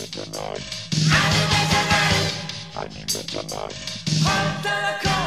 need the night. I need the night. I need.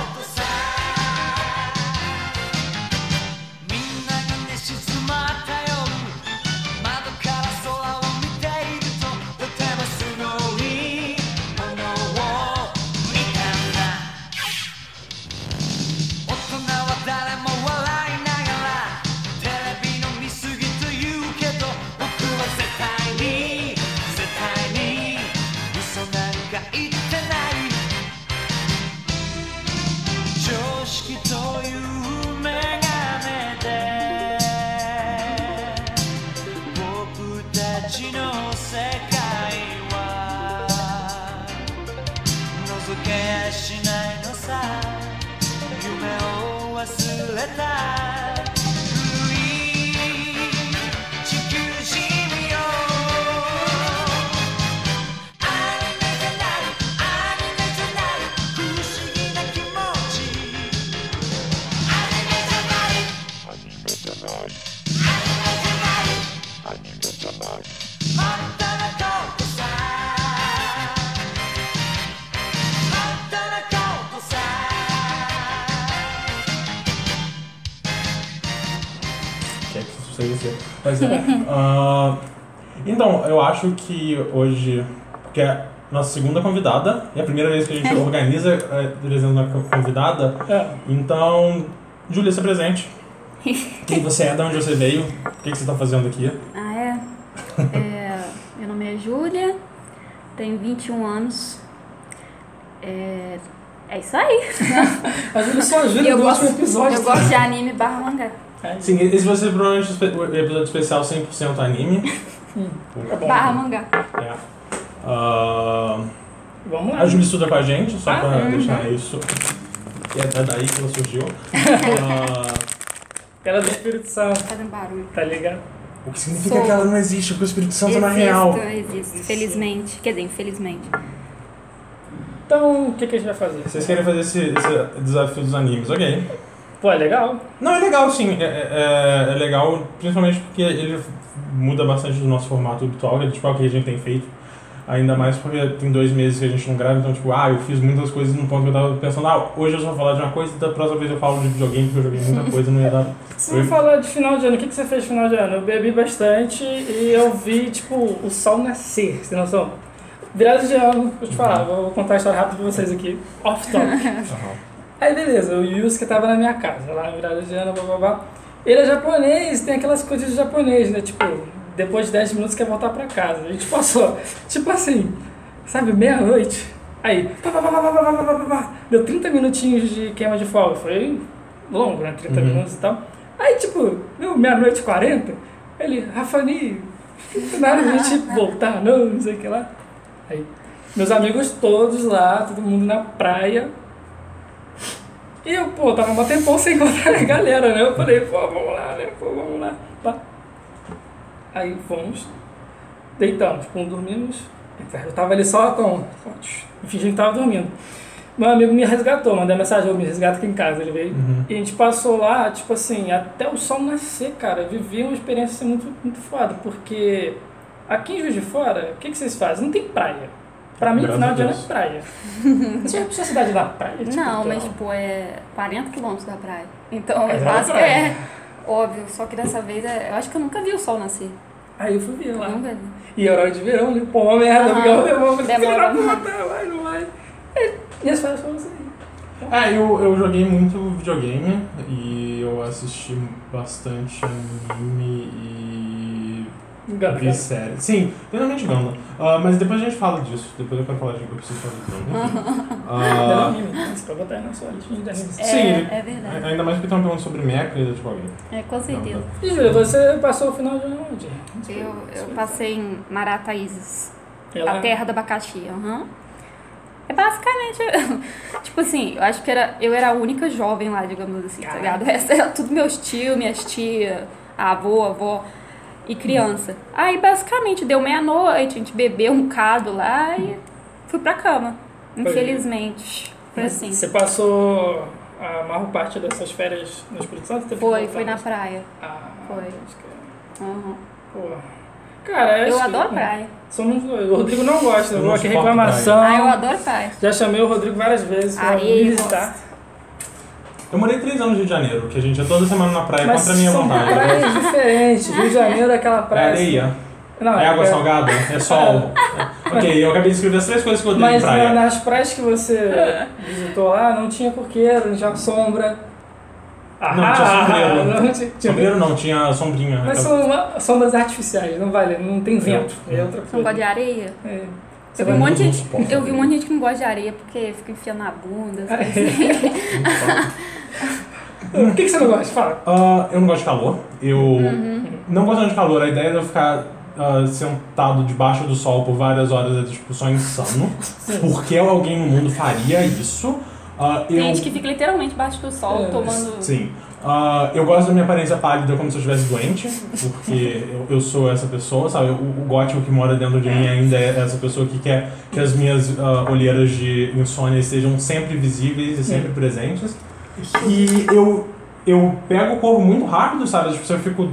É. ah, então, eu acho que hoje, que é a nossa segunda convidada, é a primeira vez que a gente organiza é, trazendo uma co- convidada. É. Então, Júlia, se presente. Quem você é, de onde você veio, o que, que você está fazendo aqui? Ah, é? É, Meu nome é Júlia, tenho 21 anos. É, é isso aí. A Júlia só ajuda eu no gosto, último episódio. eu gosto de anime barra mangá. Sim, esse vai ser provavelmente o episódio especial 100% anime. Tá bom. Barra mangá. É. Ah, Vamos lá. a Júlia estuda com a gente, só Ah, pra uhum. deixar isso. E é daí que ela surgiu. Ah, Ela é do Espírito Santo, Fazendo barulho. tá ligado? o que significa Sou- que ela não existe, porque o Espírito Santo não é real. Existo, existo. Felizmente. Quer dizer, infelizmente. Então, o que, que a gente vai fazer? Vocês querem fazer esse, esse desafio dos animes, ok. Pô, é legal? Não, é legal sim. É, é, é legal, principalmente porque ele muda bastante do nosso formato habitual, que é tipo, é o que a gente tem feito. Ainda mais porque tem dois meses que a gente não grava, então tipo, ah, eu fiz muitas coisas num ponto que eu tava pensando, ah, hoje eu só vou falar de uma coisa, da próxima vez eu falo de videogame, porque eu joguei muita coisa, não ia dar. Você vai falar de final de ano. O que, que você fez no final de ano? Eu bebi bastante e eu vi, tipo, o sol nascer, você tem noção? Virada de ano, vou te falar, vou contar a história rápida pra vocês aqui, off topic. Aí beleza, o Yusuke tava na minha casa, lá na virada de ano, blá blá blá. Ele é japonês, tem aquelas coisas de japonês, né? Tipo, depois de 10 minutos quer voltar pra casa. A gente passou, tipo assim, sabe, meia-noite. Aí, pá, pá, pá, pá, pá, pá, pá, pá, pá. deu 30 minutinhos de queima de folga. Foi longo, né? 30 Uhum. minutos e tal. Aí, tipo, deu meia-noite e 40. Ele, Rafani, nada de a gente voltar, não, não sei o que lá. Aí, meus amigos todos lá, todo mundo na praia. E eu, pô, tava um tempão sem encontrar a galera, né? Eu falei, pô, vamos lá, né? Pô, vamos lá. Pá. Aí fomos, deitamos, pum, dormimos. Eu tava ali só com. Fingindo que tava dormindo. Meu amigo me resgatou, mandei mensagem, eu me resgata aqui em casa, ele veio. Uhum. E a gente passou lá, tipo assim, até o sol nascer, cara. Vivi uma experiência muito, muito foda, porque aqui em Juiz de Fora, o que, que vocês fazem? Não tem praia. Pra mim, Graças final de ano é praia. Você já precisa cidade da praia? Tipo, Não, mas então? tipo, é 40 quilômetros da praia. Então, Mas é é quase uma que é óbvio. Só que dessa vez, é- eu acho que eu nunca vi o sol nascer. Aí eu fui ver lá. Nunca vi. E era hora de verão, né? Pô, uma merda, porque eu demoro, Demora puta, vai, não vai. É, E as férias foram assim. Ah, eu, eu joguei muito videogame e eu assisti bastante anime e Engano, vi série. Sim, principalmente Gundam. Ah, mas depois a gente fala disso. Depois eu quero falar de eu preciso falar de né? Você pode botar aí na sua. É, Sim. é verdade. ainda mais porque estão perguntando sobre mecha e tipo alguém. É, com certeza. E Júlia, você passou o final de onde? Eu, eu passei em Marataízes, Ela- a terra do abacaxi. aham. É basicamente, tipo assim, eu acho que era, eu era a única jovem lá, digamos assim, tá ligado? O resto era tudo meus tios, minhas tias, avô, avó e criança. Aí basicamente deu meia-noite, a gente bebeu um cado lá e fui pra cama. Infelizmente. Foi assim. Você passou a maior parte dessas férias no Espírito Santo? Foi, foi na praia. Ah, Foi. acho que- Aham. Pô. Cara, Eu que- adoro praia. Somos dois. O Rodrigo não gosta, Eu suporto reclamação. Ah, eu adoro praia. Já chamei o Rodrigo várias vezes pra Areia, me visitar. Eu morei três anos no Rio de Janeiro, que a gente ia toda semana na praia Mas contra a minha são vontade. praias diferentes. Rio de Janeiro é aquela É praia. areia, Não, é água é- salgada, é sol. É. Ok, eu acabei de escrever as três coisas que eu odeio em Mas praia. na- nas praias que você visitou lá, não tinha coqueiro, não tinha sombra. Ah, Não, tinha sombreiro. Não tinha, Sombreiro não, tinha sombrinha. Mas são uma- sombras artificiais, não vale, não tem vento. É outra Você não coisa. gosta de areia? É. Eu vi, um monte de não eu vi um monte de gente que não gosta de areia porque fica enfiando na bunda. É. assim. O que, que você não gosta? Fala. Ah, eu não gosto de calor. Eu Uhum. não gosto de calor. A ideia de eu ficar ah, sentado debaixo do sol por várias horas é tipo só insano. Por que alguém no mundo faria isso? Tem eu... gente que fica literalmente embaixo do sol É, tomando. Sim. Ah, eu gosto da minha aparência pálida como se eu estivesse doente, porque eu, eu sou essa pessoa, sabe? O, o gótico que mora dentro de mim ainda é essa pessoa que quer que as minhas ah, olheiras de insônia estejam sempre visíveis e sempre presentes. E eu, eu pego o corpo muito rápido, sabe? Tipo, se eu fico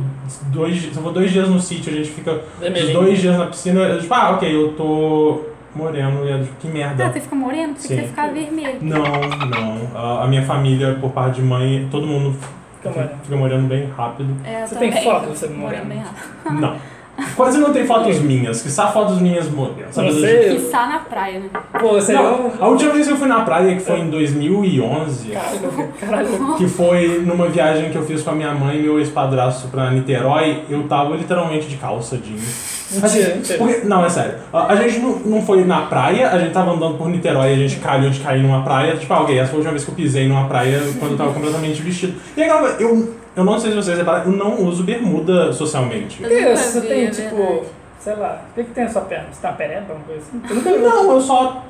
dois, se eu vou dois dias no sítio, a gente fica Vermelhinho. dois dias na piscina, eu tipo, ah, ok, eu tô moreno, e eu, tipo, que merda. Ah, você fica moreno? Você ficava vermelho. Não, não. A, a minha família, por parte de mãe, todo mundo Fica moreno. fica moreno bem rápido. É, Você tem foto de você moreno moreno? bem rápido. Não. Quase não tem fotos minhas, que só fotos minhas morenas. sabe? Você- Quiçá na praia, né? Pô, você Não, a última vez que eu fui na praia, que foi em 2011, Caralho, caralho. que foi numa viagem que eu fiz com a minha mãe e meu ex-padrasto pra Niterói, eu tava literalmente de calça jeans. Mentira. Porque- não, é sério. A, a gente não, não foi na praia, a gente tava andando por Niterói e a gente calhou de cair numa praia. Tipo, ah, ok, essa foi a última vez que eu pisei numa praia quando eu tava completamente vestido. E aí, eu, eu não sei se vocês repararam, eu não uso bermuda socialmente. Por que você tem, é tipo, verdade. sei lá, o que, que tem na sua perna? Você uma pereba, alguma coisa assim? Eu nunca vi. Não, eu só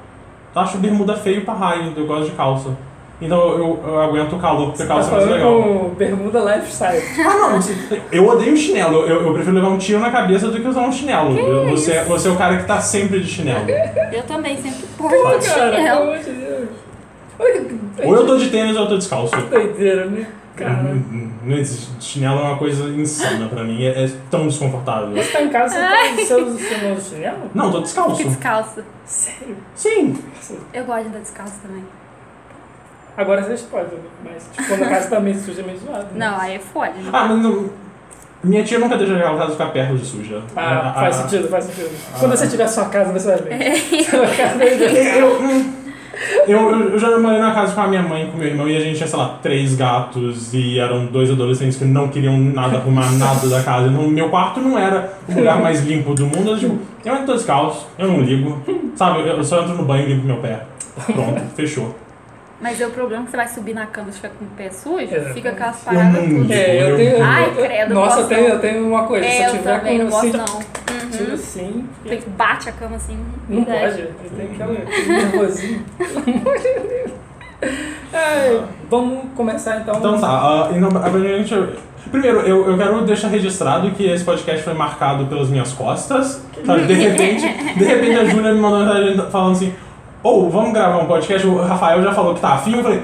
acho bermuda feio pra raio, eu gosto de calça. Então eu, eu aguento o calor, porque Você tá calça é mais legal. com bermuda lifestyle. Ah, não, eu odeio chinelo. Eu, eu prefiro levar um tiro na cabeça do que usar um chinelo. Eu- você, você é o cara que tá sempre de chinelo. Eu também, sempre porto de cara, pelo chinelo. amor de Deus. Olha que Ou eu tô de tênis ou eu tô descalço. doideira, né? Cara. Não, não existe. Chinelo é uma coisa insana pra mim. É, é tão desconfortável. Você tá em casa, você, tá, você usa você não usa chinelo? Não, tô descalço. Fico descalço. Sério? Sim. Eu gosto de andar descalço também. Agora vocês podem, mas tipo, quando a casa tá meio suja, é meio zoado. né? Não, aí é foda. né? Ah, mas não. Minha tia nunca deixa a casa ficar perto de suja. Ah, Ah, faz ah, sentido, faz sentido. Quando você tiver sua casa, você vai ver. Sua casa vai Eu, ver. Eu, eu, já morei na casa com a minha mãe e com meu irmão e a gente tinha, sei lá, três gatos e eram dois adolescentes que não queriam nada arrumar nada da casa. Então, meu quarto não era o lugar mais limpo do mundo. Eu, tipo, eu entro descalço, eu não ligo. Sabe, eu só entro no banho e limpo meu pé. Pronto, fechou. Mas é o problema que você vai subir na cama e fica com o pé sujo, Exatamente. fica com as paradas não tudo. É, eu tenho. Ai, credo, Nossa, eu tenho, eu tenho uma coisa. se É, eu eu tiver também com não gosto assim, não. tiro Uhum. assim. Tem que bate a cama assim. Não verdade. pode, tem aquela- nervosinho. Pelo amor de Deus. Vamos começar então. Então tá, ah, então, a gente- Primeiro, eu, eu quero deixar registrado que esse podcast foi marcado pelas minhas costas. Sabe? De repente, de repente a Júlia me mandou uma mensagem falando assim, ou vamos gravar um podcast, o Rafael já falou que tá afim, eu falei,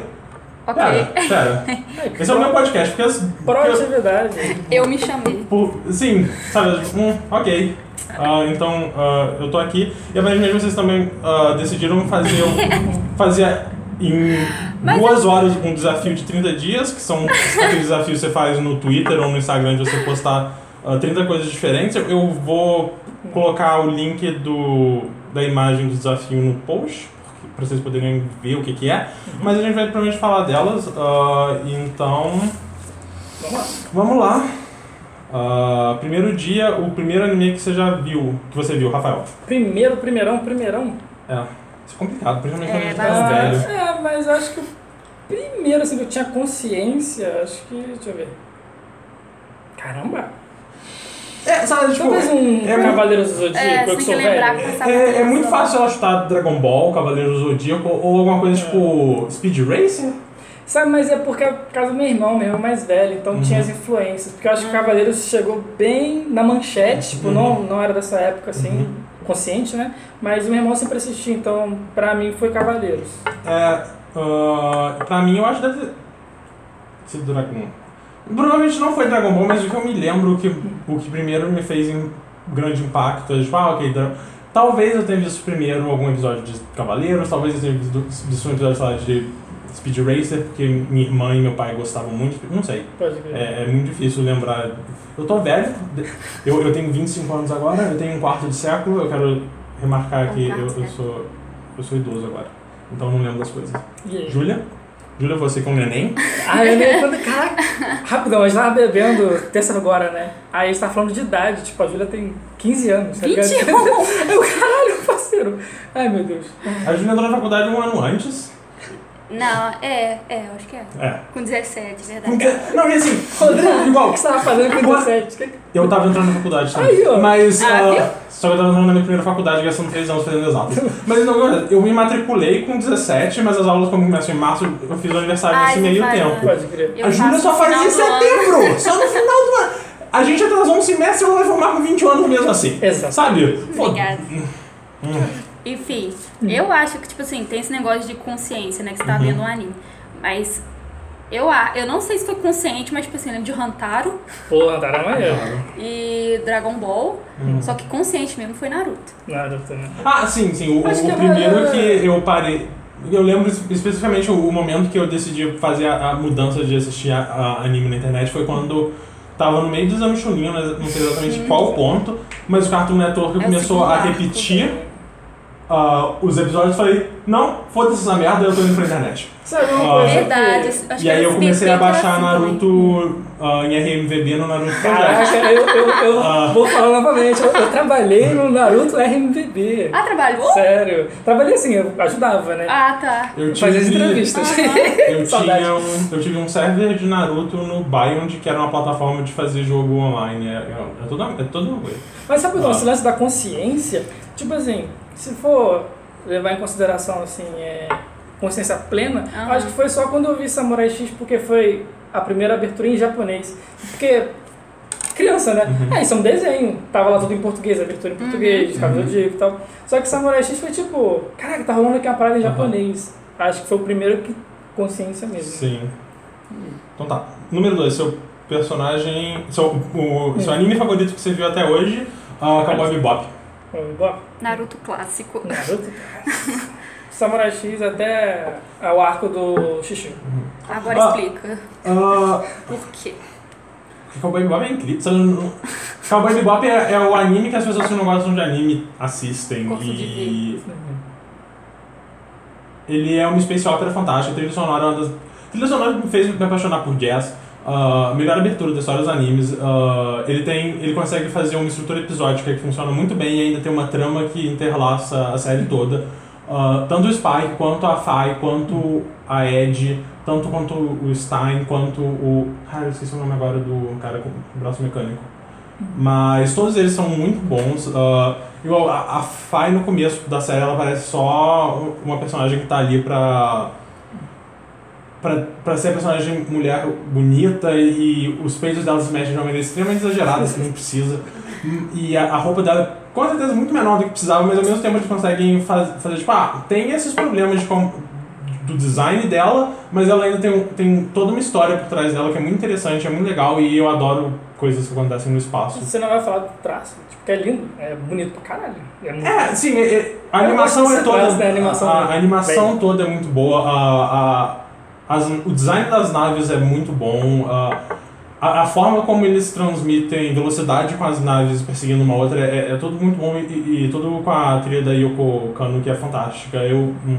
Ok. pera, pera. Esse é o meu podcast, porque... as- Proatividade. Eu me chamei. por- sim, sabe, hum, ok. Ah, então, ah, eu tô aqui. E aparentemente vocês também ah, decidiram fazer, um- fazer em duas horas um desafio de 30 dias, que são aqueles desafios que você faz no Twitter ou no Instagram de você postar ah, 30 coisas diferentes. Eu- Eu vou colocar o link do, da imagem do desafio no post, para vocês poderem ver o que, que é. Mas a gente vai provavelmente falar delas. ah, então, Vamos lá. vamos lá. Ah, primeiro dia, o primeiro anime que você já viu, que você viu, Rafael. Primeiro, primeirão, primeirão. É, isso é complicado, principalmente É, quando a gente tá velho. é, mas acho que o primeiro assim que eu tinha consciência, acho que. Deixa eu ver. Caramba! É, sabe, tipo, Talvez um é, Cavaleiros do Zodíaco, É, eu que sou velho. que é, é muito fácil ela chutar Dragon Ball, Cavaleiro do Zodíaco ou alguma coisa tipo Speed Racer. Sabe, mas é porque é por causa do meu irmão, meu irmão mais velho, então Uhum. tinha as influências. Porque eu acho que Cavaleiros chegou bem na manchete, tipo, Uhum. não, não era dessa época assim, Uhum. consciente, né? Mas o meu irmão sempre assistia, então pra mim foi Cavaleiros. É, ah, pra mim eu acho que deve ter sido Dragon Provavelmente não foi Dragon Ball, mas o que eu me lembro, o que, o que primeiro me fez em- grande impacto. Eu, tipo, ah, ok, dra- talvez eu tenha visto primeiro algum episódio de Cavaleiros, talvez eu tenha visto, visto um episódio, sei lá, de Speed Racer, porque minha irmã e meu pai gostavam muito, não sei. É, é muito difícil lembrar. Eu tô velho, eu, eu tenho 25 anos agora, eu tenho um quarto de século, eu quero remarcar que Um eu, quarto de eu sou eu sou idoso agora. Então eu não lembro das coisas. Aí? Júlia? Júlia, você com neném? Ah, eu nem quando. Caraca, rapidão, a gente tava bebendo terça agora, né? Aí a gente tava falando de idade, tipo, a Júlia tem 15 anos, tá ligado? 21. Eu, caralho, parceiro. Ai, meu Deus. A Júlia entrou na faculdade um ano antes. Não, é, é, eu acho que é. É. Com 17, verdade. Não, e assim, Rodrigo, igual, o que você tava fazendo com 17? Que- eu tava entrando na faculdade também. Aí, ó. Mas. Ah, viu? só que eu tava entrando na minha primeira faculdade, gastando 3 anos fazendo exatas. Mas não, eu me matriculei com 17, mas as aulas, como começam em março, eu fiz o aniversário Ai, nesse meio faz, tempo. né? Pode crer. Eu a Júlia só faz em ano. setembro! Só no final do ano! A gente atrasou um semestre e eu vou formar com 20 anos mesmo assim. Exato. Sabe? Obrigada. Hum. Enfim, eu acho que, tipo assim, tem esse negócio de consciência, né? Que você tá Uhum. vendo um anime. Mas eu, a- eu não sei se foi consciente, mas, tipo assim, eu lembro de Hantaro Porra, tá na maneira. e Dragon Ball. Uhum. Só que consciente mesmo foi Naruto. Nada, também. Ah, sim, sim. O, Acho que o é primeiro uma- que eu parei. Eu lembro espe- especificamente o, o momento que eu decidi fazer a, a mudança de assistir a, a anime na internet foi quando tava no meio do exame Chunin, não não sei exatamente qual ponto, mas o Cartoon Network É o começou a arco. Ah, os episódios e falei, não, foda-se essa merda, eu tô indo pra internet. Sabe uma coisa? que- Verdade. Acho e que aí eu comecei a baixar assim Naruto ah, em RMVB no Naruto. Caraca, eu, eu, eu Ah. vou falar novamente. Eu, eu trabalhei no Naruto RMVB. Ah, trabalhou? Sério. Trabalhei assim, eu ajudava, né? Ah, tá. Eu Fazia as tive- entrevistas. Eu tinha, um, eu tive um server de Naruto no Biond, que era uma plataforma de fazer jogo online. É, é, é toda, é toda uma coisa. Mas sabe o esse lance da consciência? Tipo assim, se for levar em consideração assim, é, consciência plena, eu acho que foi só quando eu vi Samurai X porque foi a primeira abertura em japonês. Porque criança, né? Uhum. É, isso é um desenho. Tava lá tudo em português, abertura em português, Uhum. Cabo do Dico e tal. Só que Samurai X foi tipo, caraca, tá rolando aqui uma parada em Aham. japonês. Acho que foi o primeiro que consciência mesmo. Sim. Então tá. Número 2, seu personagem. Seu, o, seu anime favorito que você viu até hoje, uh, Cowboy Bebop. Foi igual. Naruto clássico. Naruto. Samurai X até o arco do Xixi. Agora Ah. explica. Uh, Por quê? Cowboy Bebop é incrível. Não- Cowboy Bebop é, é o anime que as pessoas que não gostam de anime assistem. De e. Ele é uma space opera fantástica. A trilha sonora é uma das. A trilha sonora me fez me apaixonar por jazz. Ah, melhor abertura da história dos animes. Ah, ele tem. Ele consegue fazer uma estrutura episódica que funciona muito bem e ainda tem uma trama que interlaça a série toda. Ah, tanto o Spike, quanto a Fai, quanto a Ed, tanto quanto o Stein, quanto o. Cara, eu esqueci o nome agora do cara com o braço mecânico. Mas todos eles são muito bons. ah, igual a, a Fai no começo da série, ela parece só uma personagem que tá ali pra. Pra ser a personagem mulher bonita e os peitos dela se mexem de uma maneira extremamente exagerada, que não precisa. E a, a roupa dela, com certeza, muito menor do que precisava, mas ao mesmo tempo eles conseguem faz, fazer, tipo, ah, tem esses problemas de do design dela, mas ela ainda tem, tem toda uma história por trás dela que é muito interessante, é muito legal e eu adoro coisas que acontecem no espaço. Você não vai falar do traço, tipo, que é lindo, é bonito pra caralho. É. É, sim, é- é- a animação é toda. né? A animação a, a é animação bem- toda é muito boa. A, a, as- o design das naves é muito bom. A, a, a forma como eles transmitem velocidade com as naves perseguindo uma outra é, é tudo muito bom e, e- tudo com a trilha da Yoko Kano que é fantástica. Eu. Hum.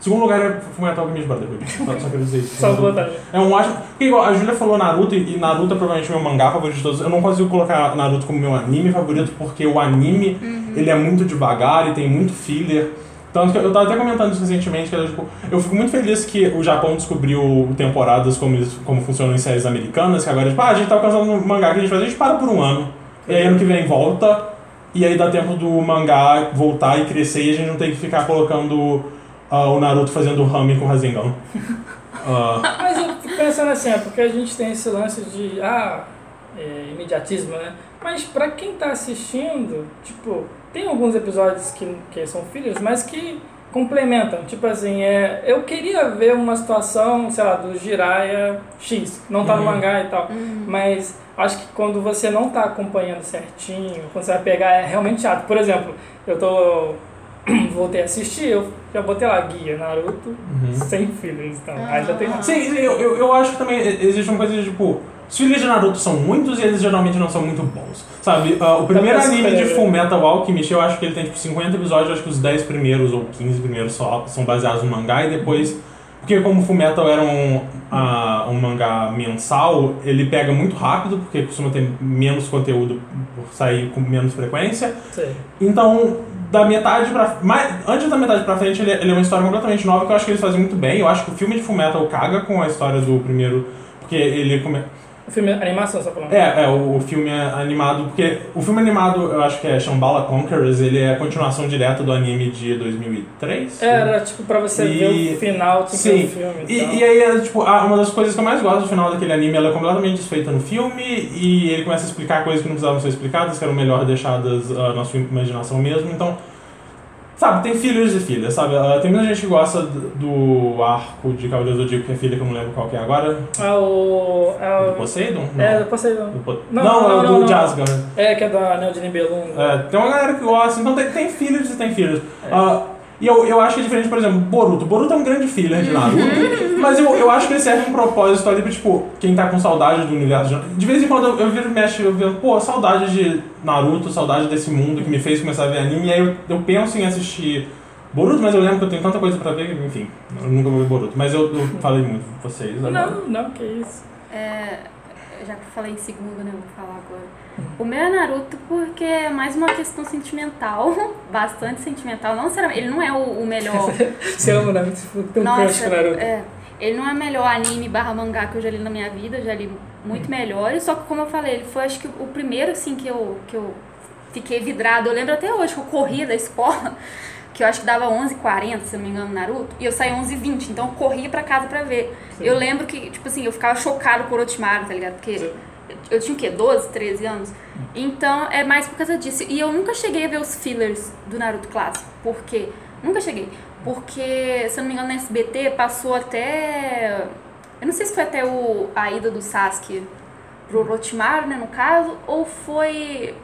Segundo lugar é Fullmetal Alchemist Brotherhood. Só, só quero dizer isso. Só botar. É um ótimo. Porque igual a Julia falou Naruto, e Naruto é provavelmente o meu mangá favorito de todos. Eu não consigo colocar Naruto como meu anime favorito, porque o anime ele é muito devagar e tem muito filler. Tanto que eu tava até comentando isso recentemente, que era, tipo, eu fico muito feliz que o Japão descobriu temporadas como, como funcionam em séries americanas, que agora, tipo, ah, a gente tá alcançando um mangá que a gente faz, a gente para por um ano. E aí ano que vem volta, e aí dá tempo do mangá voltar e crescer e a gente não tem que ficar colocando ah, o Naruto fazendo rame com Rasengan. Ah, Mas eu fico pensando assim, é porque a gente tem esse lance de, ah, é, imediatismo, né? Mas pra quem tá assistindo, tipo, tem alguns episódios que, que são fillers, mas que complementam. Tipo assim, é, eu queria ver uma situação, sei lá, do Jiraiya X, não tá no Uhum. mangá e tal, mas Acho que quando você não tá acompanhando certinho, quando você vai pegar, é realmente chato. Por exemplo, eu tô. Voltei a assistir, eu já botei lá guia Naruto Uhum. sem fillers, então. Aí já tem. Sim, sim, eu, eu, eu acho que também existe uma coisa de tipo. Os filhos de Naruto são muitos e eles geralmente não são muito bons. Sabe, ah, o primeiro anime de. Full Metal Alchemist, eu acho que ele tem tipo 50 episódios, acho que os 10 primeiros ou 15 primeiros só são baseados no mangá e depois. Porque como Full Metal era um, ah, um mangá mensal, ele pega muito rápido, porque costuma ter menos conteúdo por sair com menos frequência. Sei. Então, da metade pra. Mais, antes da metade pra frente, ele, ele é uma história completamente nova que eu acho que eles fazem muito bem. Eu acho que o filme de Fullmetal caga com a história do primeiro. Porque ele. Come... O filme animação, só falando. É, é, o, o filme é animado. Porque o filme animado, eu acho que é Shambhala Conquerors, ele é a continuação direta do anime de 2003. Era tipo pra você E- ver o final, tinha que ver Sim, o filme. E, então. e aí, é, tipo, uma das coisas que eu mais gosto do final daquele anime, ela é completamente desfeita no filme e ele começa a explicar coisas que não precisavam ser explicadas, que eram melhor deixadas ah, na sua imaginação mesmo. Então, sabe, tem filhos e filhas, sabe? Ah, tem muita gente que gosta do, do arco de Cavaleiro do Zodíaco, que é filha, que eu não lembro qual que é agora. É o. É Do o. Poseidon? Não. É, do Poseidon. Do Po- Não, não, não, é o do. Jasgar. É, que é da Neo de Nibelung. É, tem uma galera que gosta, então tem, tem filhos e tem filhos. É. Ah, e eu, eu acho que é diferente, por exemplo, Boruto. Boruto é um grande filler de Naruto, mas eu, eu acho que ele serve um propósito ali pra, tipo, quem tá com saudade do universo de De vez em quando eu, eu viro e mexo, eu vejo, pô, saudade de Naruto, saudade desse mundo que me fez começar a ver anime, e aí eu, eu penso em assistir Boruto, mas eu lembro que eu tenho tanta coisa pra ver, que, enfim, eu nunca vou ver Boruto. Mas eu, eu falei muito com vocês agora. Não, não, que isso. É, já que eu falei em segundo, né? Vou falar agora. O meu é Naruto porque é mais uma questão sentimental, bastante sentimental. Não necessariamente, ele não é o, o melhor. Você ama Naruto, tipo, tem um Nossa, Naruto. é, ele não é o melhor anime barra mangá que eu já li na minha vida, já li muito melhores. Só que como eu falei, ele foi acho que o primeiro assim que eu, que eu fiquei vidrado. Eu lembro até hoje que eu corria da escola, que eu acho que dava 11h40, se eu não me engano, Naruto, e eu saía 11h20, então eu corria pra casa pra ver. Sim. Eu lembro que, tipo assim, eu ficava chocado com o Orochimaru, tá ligado? Porque Sim. Eu tinha o quê? 12, 13 anos? Então é mais por causa disso. E eu nunca cheguei a ver os fillers do Naruto clássico. Por quê? Nunca cheguei. Porque, se eu não me engano, na SBT passou até. Eu não sei se foi até o, a ida do Sasuke pro Orochimaru, né, no caso, ou foi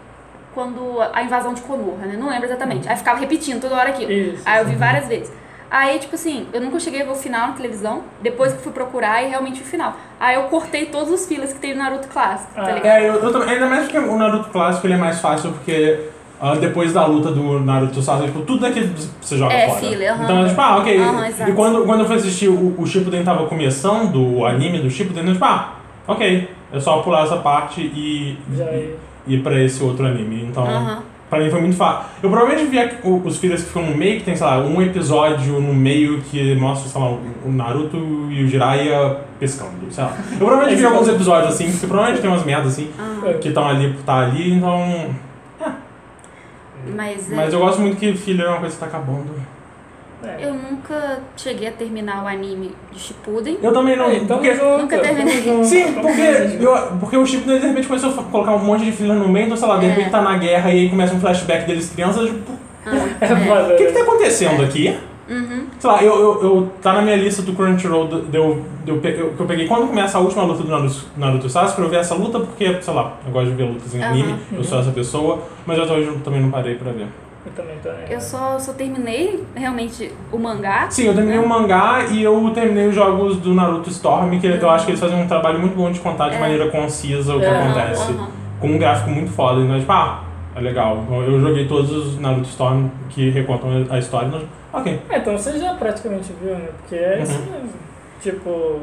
quando a invasão de Konoha, né? Não lembro exatamente. Aí ficava repetindo toda hora aquilo. Isso. Aí eu vi várias vezes. Aí, tipo assim, eu nunca cheguei a ver o final na televisão. Depois que fui procurar, e realmente o final. Aí eu cortei todos os fillers que tem no Naruto clássico, tá Ah. ligado? É, eu, eu também, ainda mais porque o Naruto clássico ele é mais fácil porque ah, depois da luta do Naruto Sasuke, tipo, tudo daquilo você joga É, fora. filler, aham. Então, tipo, ah, ok. Aham, exato. e quando, quando eu fui assistir o, o Shippuden tava começando, o anime do Shippuden, eu, tipo, ah, ok. É só pular essa parte e Já é. e ir pra esse outro anime. Então, Aham. Pra mim foi muito fácil. Eu provavelmente vi os fillers que ficam no meio, que tem, sei lá, um episódio no meio que mostra, sei lá, o Naruto e o Jiraiya pescando, sei lá. Eu provavelmente vi alguns episódios assim, porque provavelmente tem umas merdas assim, aham. que estão ali por estar ali, então... Mas, é, Mas eu gosto muito que filler é uma coisa que tá acabando. É. eu nunca cheguei a terminar o anime de Shippuden. Eu também não... Aí, tamo porque, junto, nunca terminei. junto, Sim, tamo porque, eu, porque o Shippuden de repente começou a colocar um monte de filler no meio, então sei lá, de É. repente tá na guerra e aí começa um flashback deles crianças, tipo, Ah, É é. o que que tá acontecendo aqui? Uhum. Sei lá, eu, eu, eu tá na minha lista do Crunchyroll do- deu, deu, pe- eu, que eu peguei quando começa a última luta do Naruto, Naruto Sasuke eu ver essa luta, porque, sei lá, eu gosto de ver lutas em anime, eu sou essa pessoa, mas até hoje eu também não parei pra ver. Eu também tô né? Eu só, só terminei realmente o mangá. Sim, eu terminei o mangá e eu terminei os jogos do Naruto Storm, que eu acho que eles fazem um trabalho muito bom de contar de É. maneira concisa o que É. acontece. Aham. Com um gráfico muito foda, então, tipo, ah, é legal. Eu joguei todos os Naruto Storm que recontam a história, então, ok. É, então você já praticamente viu, né? Porque é isso Uhum. mesmo. Tipo,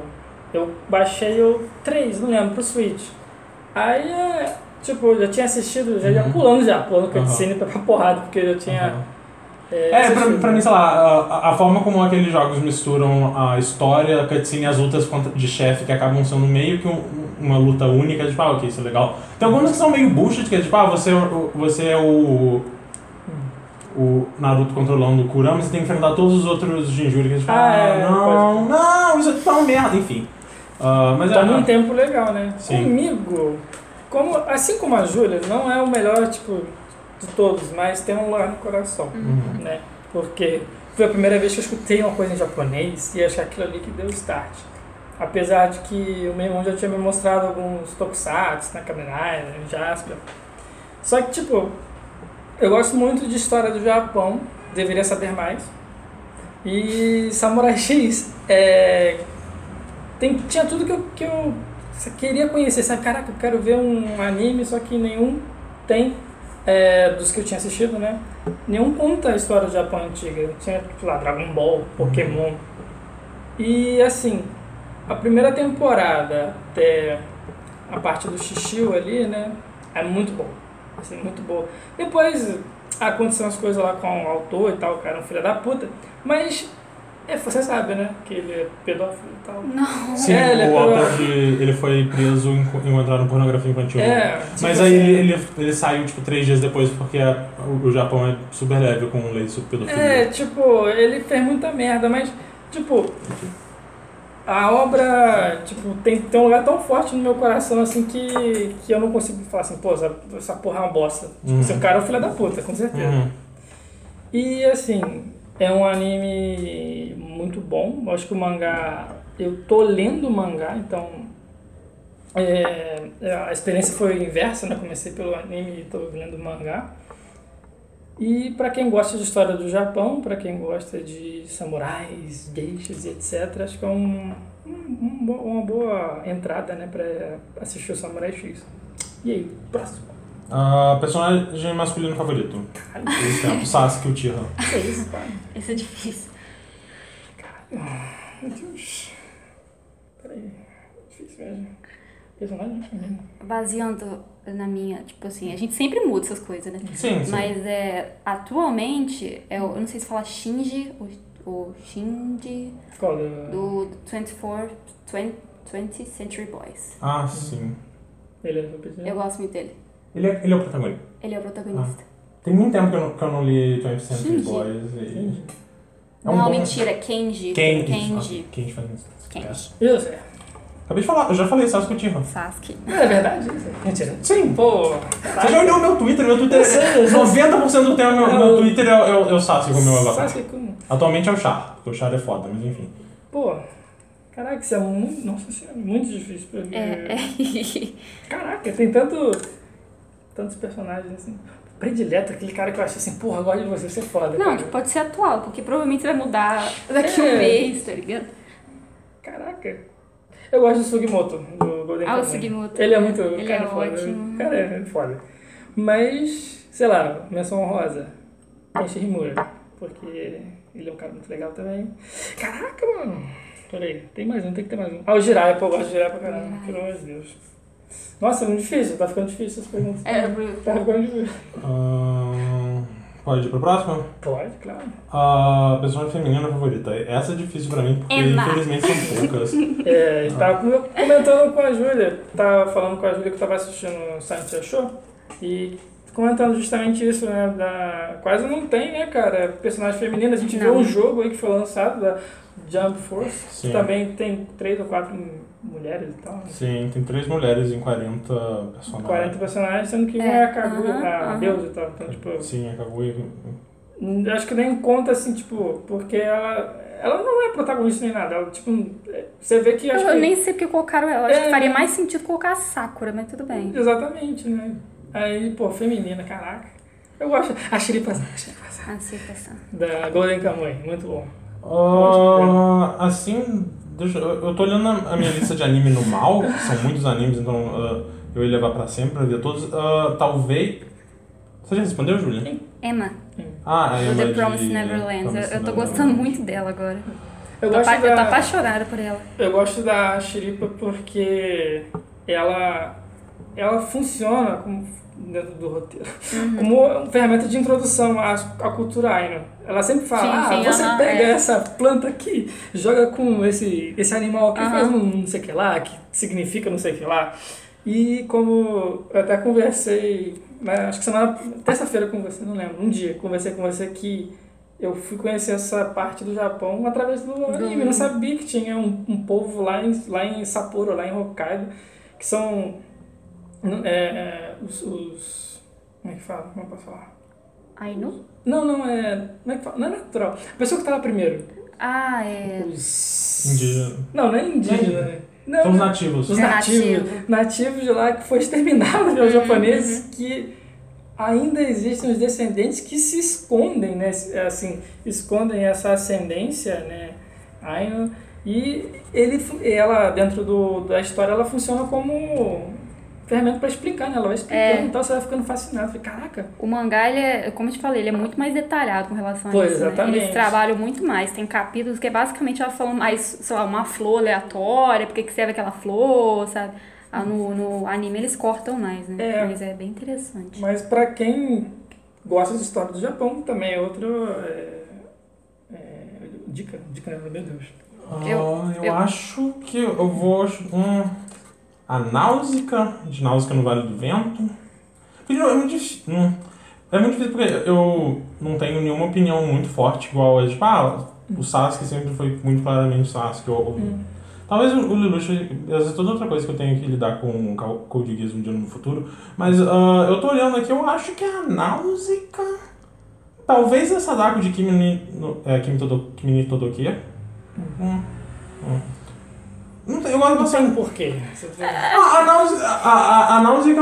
eu baixei o 3, não lembro, pro Switch. Aí, é, tipo, eu já tinha assistido, já ia Uhum. pulando já, pulando cutscene pra pra porrada, porque eu já tinha. Aham. É, É, pra, pra mim, sei lá, a, a forma como aqueles jogos misturam a história, a cutscene e as lutas de chefe que acabam sendo meio que um- uma luta única, tipo, ah, ok, isso é legal. Tem algumas que são meio bullshit, que é tipo, ah, você, é o- você é o. O Naruto controlando o Kurama, você tem que enfrentar todos os outros Jinjuri que é tipo, Ah, ah, é, não, não, isso é tão merda, enfim. Ah, mas é. Toma um tempo legal, né? Sim. Comigo, como, assim como a Júlia, não é o melhor, tipo, de todos, mas tem um lugar no coração, Uhum. né? Porque foi a primeira vez que eu escutei uma coisa em japonês e achei aquilo ali que deu start. Apesar de que o meu irmão já tinha me mostrado alguns tokusatsu, né, Kamen Rider, Jasper. Só que, tipo, eu gosto muito de história do Japão, deveria saber mais. E Samurai X é, tem, tinha tudo que eu, que eu queria conhecer, sabe? Caraca, eu quero ver um anime, só que nenhum tem, é, dos que eu tinha assistido, né? Nenhum conta a história do Japão antiga. Tinha, tipo lá, Dragon Ball, Pokémon. E assim, a primeira temporada até a parte do Shishio ali, né? É muito bom. Assim, muito boa. Depois aconteceram as coisas lá com o autor e tal, o cara é um filho da puta. Mas é, você sabe, né? Que ele é pedófilo e tal. Não. Sim, É, ele é o autor de. Ele foi preso em encontrar em pornografia infantil. É, Mas tipo aí assim, ele, ele, saiu, tipo, três dias depois, porque a- o, Japão é super leve com lei sobre pedofilia. É, tipo, ele fez muita merda, mas, tipo, a obra, tipo, tem, tem um lugar tão forte no meu coração, assim, que, que eu não consigo falar assim, pô, essa, essa porra é uma bosta. Tipo, Uhum. esse cara é um filho da puta, com certeza. Uhum. E, assim, é um anime muito bom. Eu acho que o mangá, eu tô lendo o mangá, então, é, a experiência foi inversa, né? Comecei pelo anime e tô lendo o mangá. E para quem gosta de história do Japão, para quem gosta de samurais, geishas e etc, acho que é um, um- um uma boa entrada, né, para assistir o Samurai X. E aí, próximo. Ah, personagem masculino favorito? Esse tempo, Sasuke Uchiha. Que é isso, pai? Esse é difícil. Meu Deus. Peraí. Difícil mesmo. Personagem feminino. Baseando na minha, tipo assim, a gente sempre muda essas coisas, né? Sim, sim. Mas é, atualmente, é, o- eu não sei se fala Shinji, o, o Shinji Qual? Do... do 24, 20, 20th Century Boys. Ah, sim. Ele é? Eu gosto muito dele. Ele é, ele é o protagonista. Ele é o protagonista. Tem muito tempo que eu não, que eu não li 20th Century Shinji. Boys. E... Shinji. É um não, bom- mentira, Kenji. Kenji. Kenji. Ah, Kenji faz isso. Kenji. Eu sei. Acabei de falar, eu já falei Sasuke Uchiha. Sasuke. Não é verdade? Mentira. Sim. Pô. Você já olhou o meu Twitter? Meu Twitter sei. 90% do tempo, meu, meu Twitter é, o- é, o- é o Sasuke como meu avatar. Sasuke Kun. Atualmente é o Char, porque o Char é foda, mas enfim. Pô. Caraca, isso é muito. Nossa senhora, muito difícil pra mim. É, é. Caraca, tem tanto. Tantos personagens assim. Predileto, aquele cara que eu acho assim, porra, eu gosto de você, você é foda. Não, cara. que pode ser atual, porque provavelmente vai mudar daqui a É. um mês, tá ligado? Caraca. Eu gosto do Sugimoto, do Golden Ah, o. Sugimoto. Ele é muito. Ele cara é foda. ótimo. Cara, é foda. Mas, sei lá, menção honrosa. Kenshi Himura. Porque ele é um cara muito legal também. Caraca, mano. Peraí, tem mais um, tem que ter mais um. Ah, o Jiraiya, pô, eu gosto de Jiraiya pra caramba. Pelo amor de Deus. Nossa, é muito difícil, tá ficando difícil as perguntas. É, Tá ficando difícil. Pode ir pro próximo? Pode, claro. A personagem feminina favorita. Essa é difícil pra mim, porque Emma. infelizmente são poucas. É, a gente tava com- comentando com a Júlia, tava falando com a Júlia que eu tava assistindo o Silent Show e comentando justamente isso, né? Da, quase não tem, né, cara? Personagem feminino. A gente viu Não. um jogo aí que foi lançado da Jump Force, Sim. que também tem três ou quatro mulheres e tal. né? Sim, tem três mulheres em 40 personagens. 40 personagens, sendo que uma É, é a Kaguya, a aham. deusa e tal. Então, tipo, Sim, a Kaguya. eu acho que nem conta assim, tipo, porque ela, ela não é protagonista nem nada. Ela, tipo, é- você vê que. Eu, Acho eu que nem sei porque colocaram ela. Acho É. que faria mais sentido colocar a Sakura, mas tudo bem. Exatamente, né? Aí, pô, feminina, caraca. Eu gosto. A Shiripa-san, a Shiripa-san, da Golden Kamuy, muito bom. Ah, assim, deixa, eu eu tô olhando a a minha lista de anime no mal, que são muitos animes, então ah, eu ia levar pra sempre pra ver todos. Ah, talvez. Você já respondeu, Julia? Emma, Ah, a do Emma The de Promised Neverland. Eu, eu tô Neverland. gostando muito dela agora. Eu Tô gosto, apa- Eu tô da, apaixonada por ela. eu gosto da Shiripa porque ela, ela funciona como, dentro do roteiro Uhum. como ferramenta de introdução à, à cultura Aino. Ela sempre fala, Sim, ah, sim, você aham, pega é. essa planta aqui, joga com esse, esse animal que Aham. faz um não sei o que lá, que significa não sei o que lá. E como eu até conversei, né, acho que semana, terça-feira você, não lembro, um dia, conversei com você que eu fui conhecer essa parte do Japão através do anime. Eu não sabia que tinha um, um povo lá em, lá em Sapporo, lá em Hokkaido, que são é, é, os, os- Como é que fala? Como eu posso falar? Ainu? Não, não, é. Como é que fala? Não é natural. A pessoa que tá lá primeiro. Ah, é. Os... Indígena. Não, não é indígena, né? Não, São os nativos. Os É nativos. nativo. Nativos de lá que foi exterminado pelos Uhum, japoneses que ainda existem os descendentes que se escondem, né? Assim, escondem essa ascendência, né? Ainu. E ele, ela, dentro do, da história, ela funciona como ferramenta para explicar, né? Ela vai explicando, É. então você vai ficando fascinado. Fica, Caraca, O mangá, ele é, como eu te falei, ele é muito mais detalhado com relação a Pois, isso. né? exatamente. Eles trabalham muito mais. Tem capítulos que é basicamente ela falando mais, sei lá, uma flor aleatória, por que que serve aquela flor, sabe? Ah, no, no anime eles cortam mais, né? É. Mas é bem interessante. Mas para quem gosta de história do Japão, também é outro. É, é, dica, dica, meu Deus. Ah, Eu- eu, eu- acho que eu vou. Hum, a Náusica, de Náusica no Vale do Vento. É muito difícil. hum, é muito difícil porque eu não tenho nenhuma opinião muito forte, igual a tipo, ah, o Sasuke sempre foi muito claramente Sasuke. Ou, ou- Talvez o, o Lelouch, às vezes toda outra coisa que eu tenho que lidar com o Code Geass um dia no futuro. Mas ah, eu tô olhando aqui, eu acho que é a Náusica. Talvez a Sadako de Kimi, no, é, Kimi, Todo, Kimi ni Todoke. Hum, hum. Não tem, eu gosto Não bastante. sei por quê. Você fala, A, a, náusea, a, a, a náusea,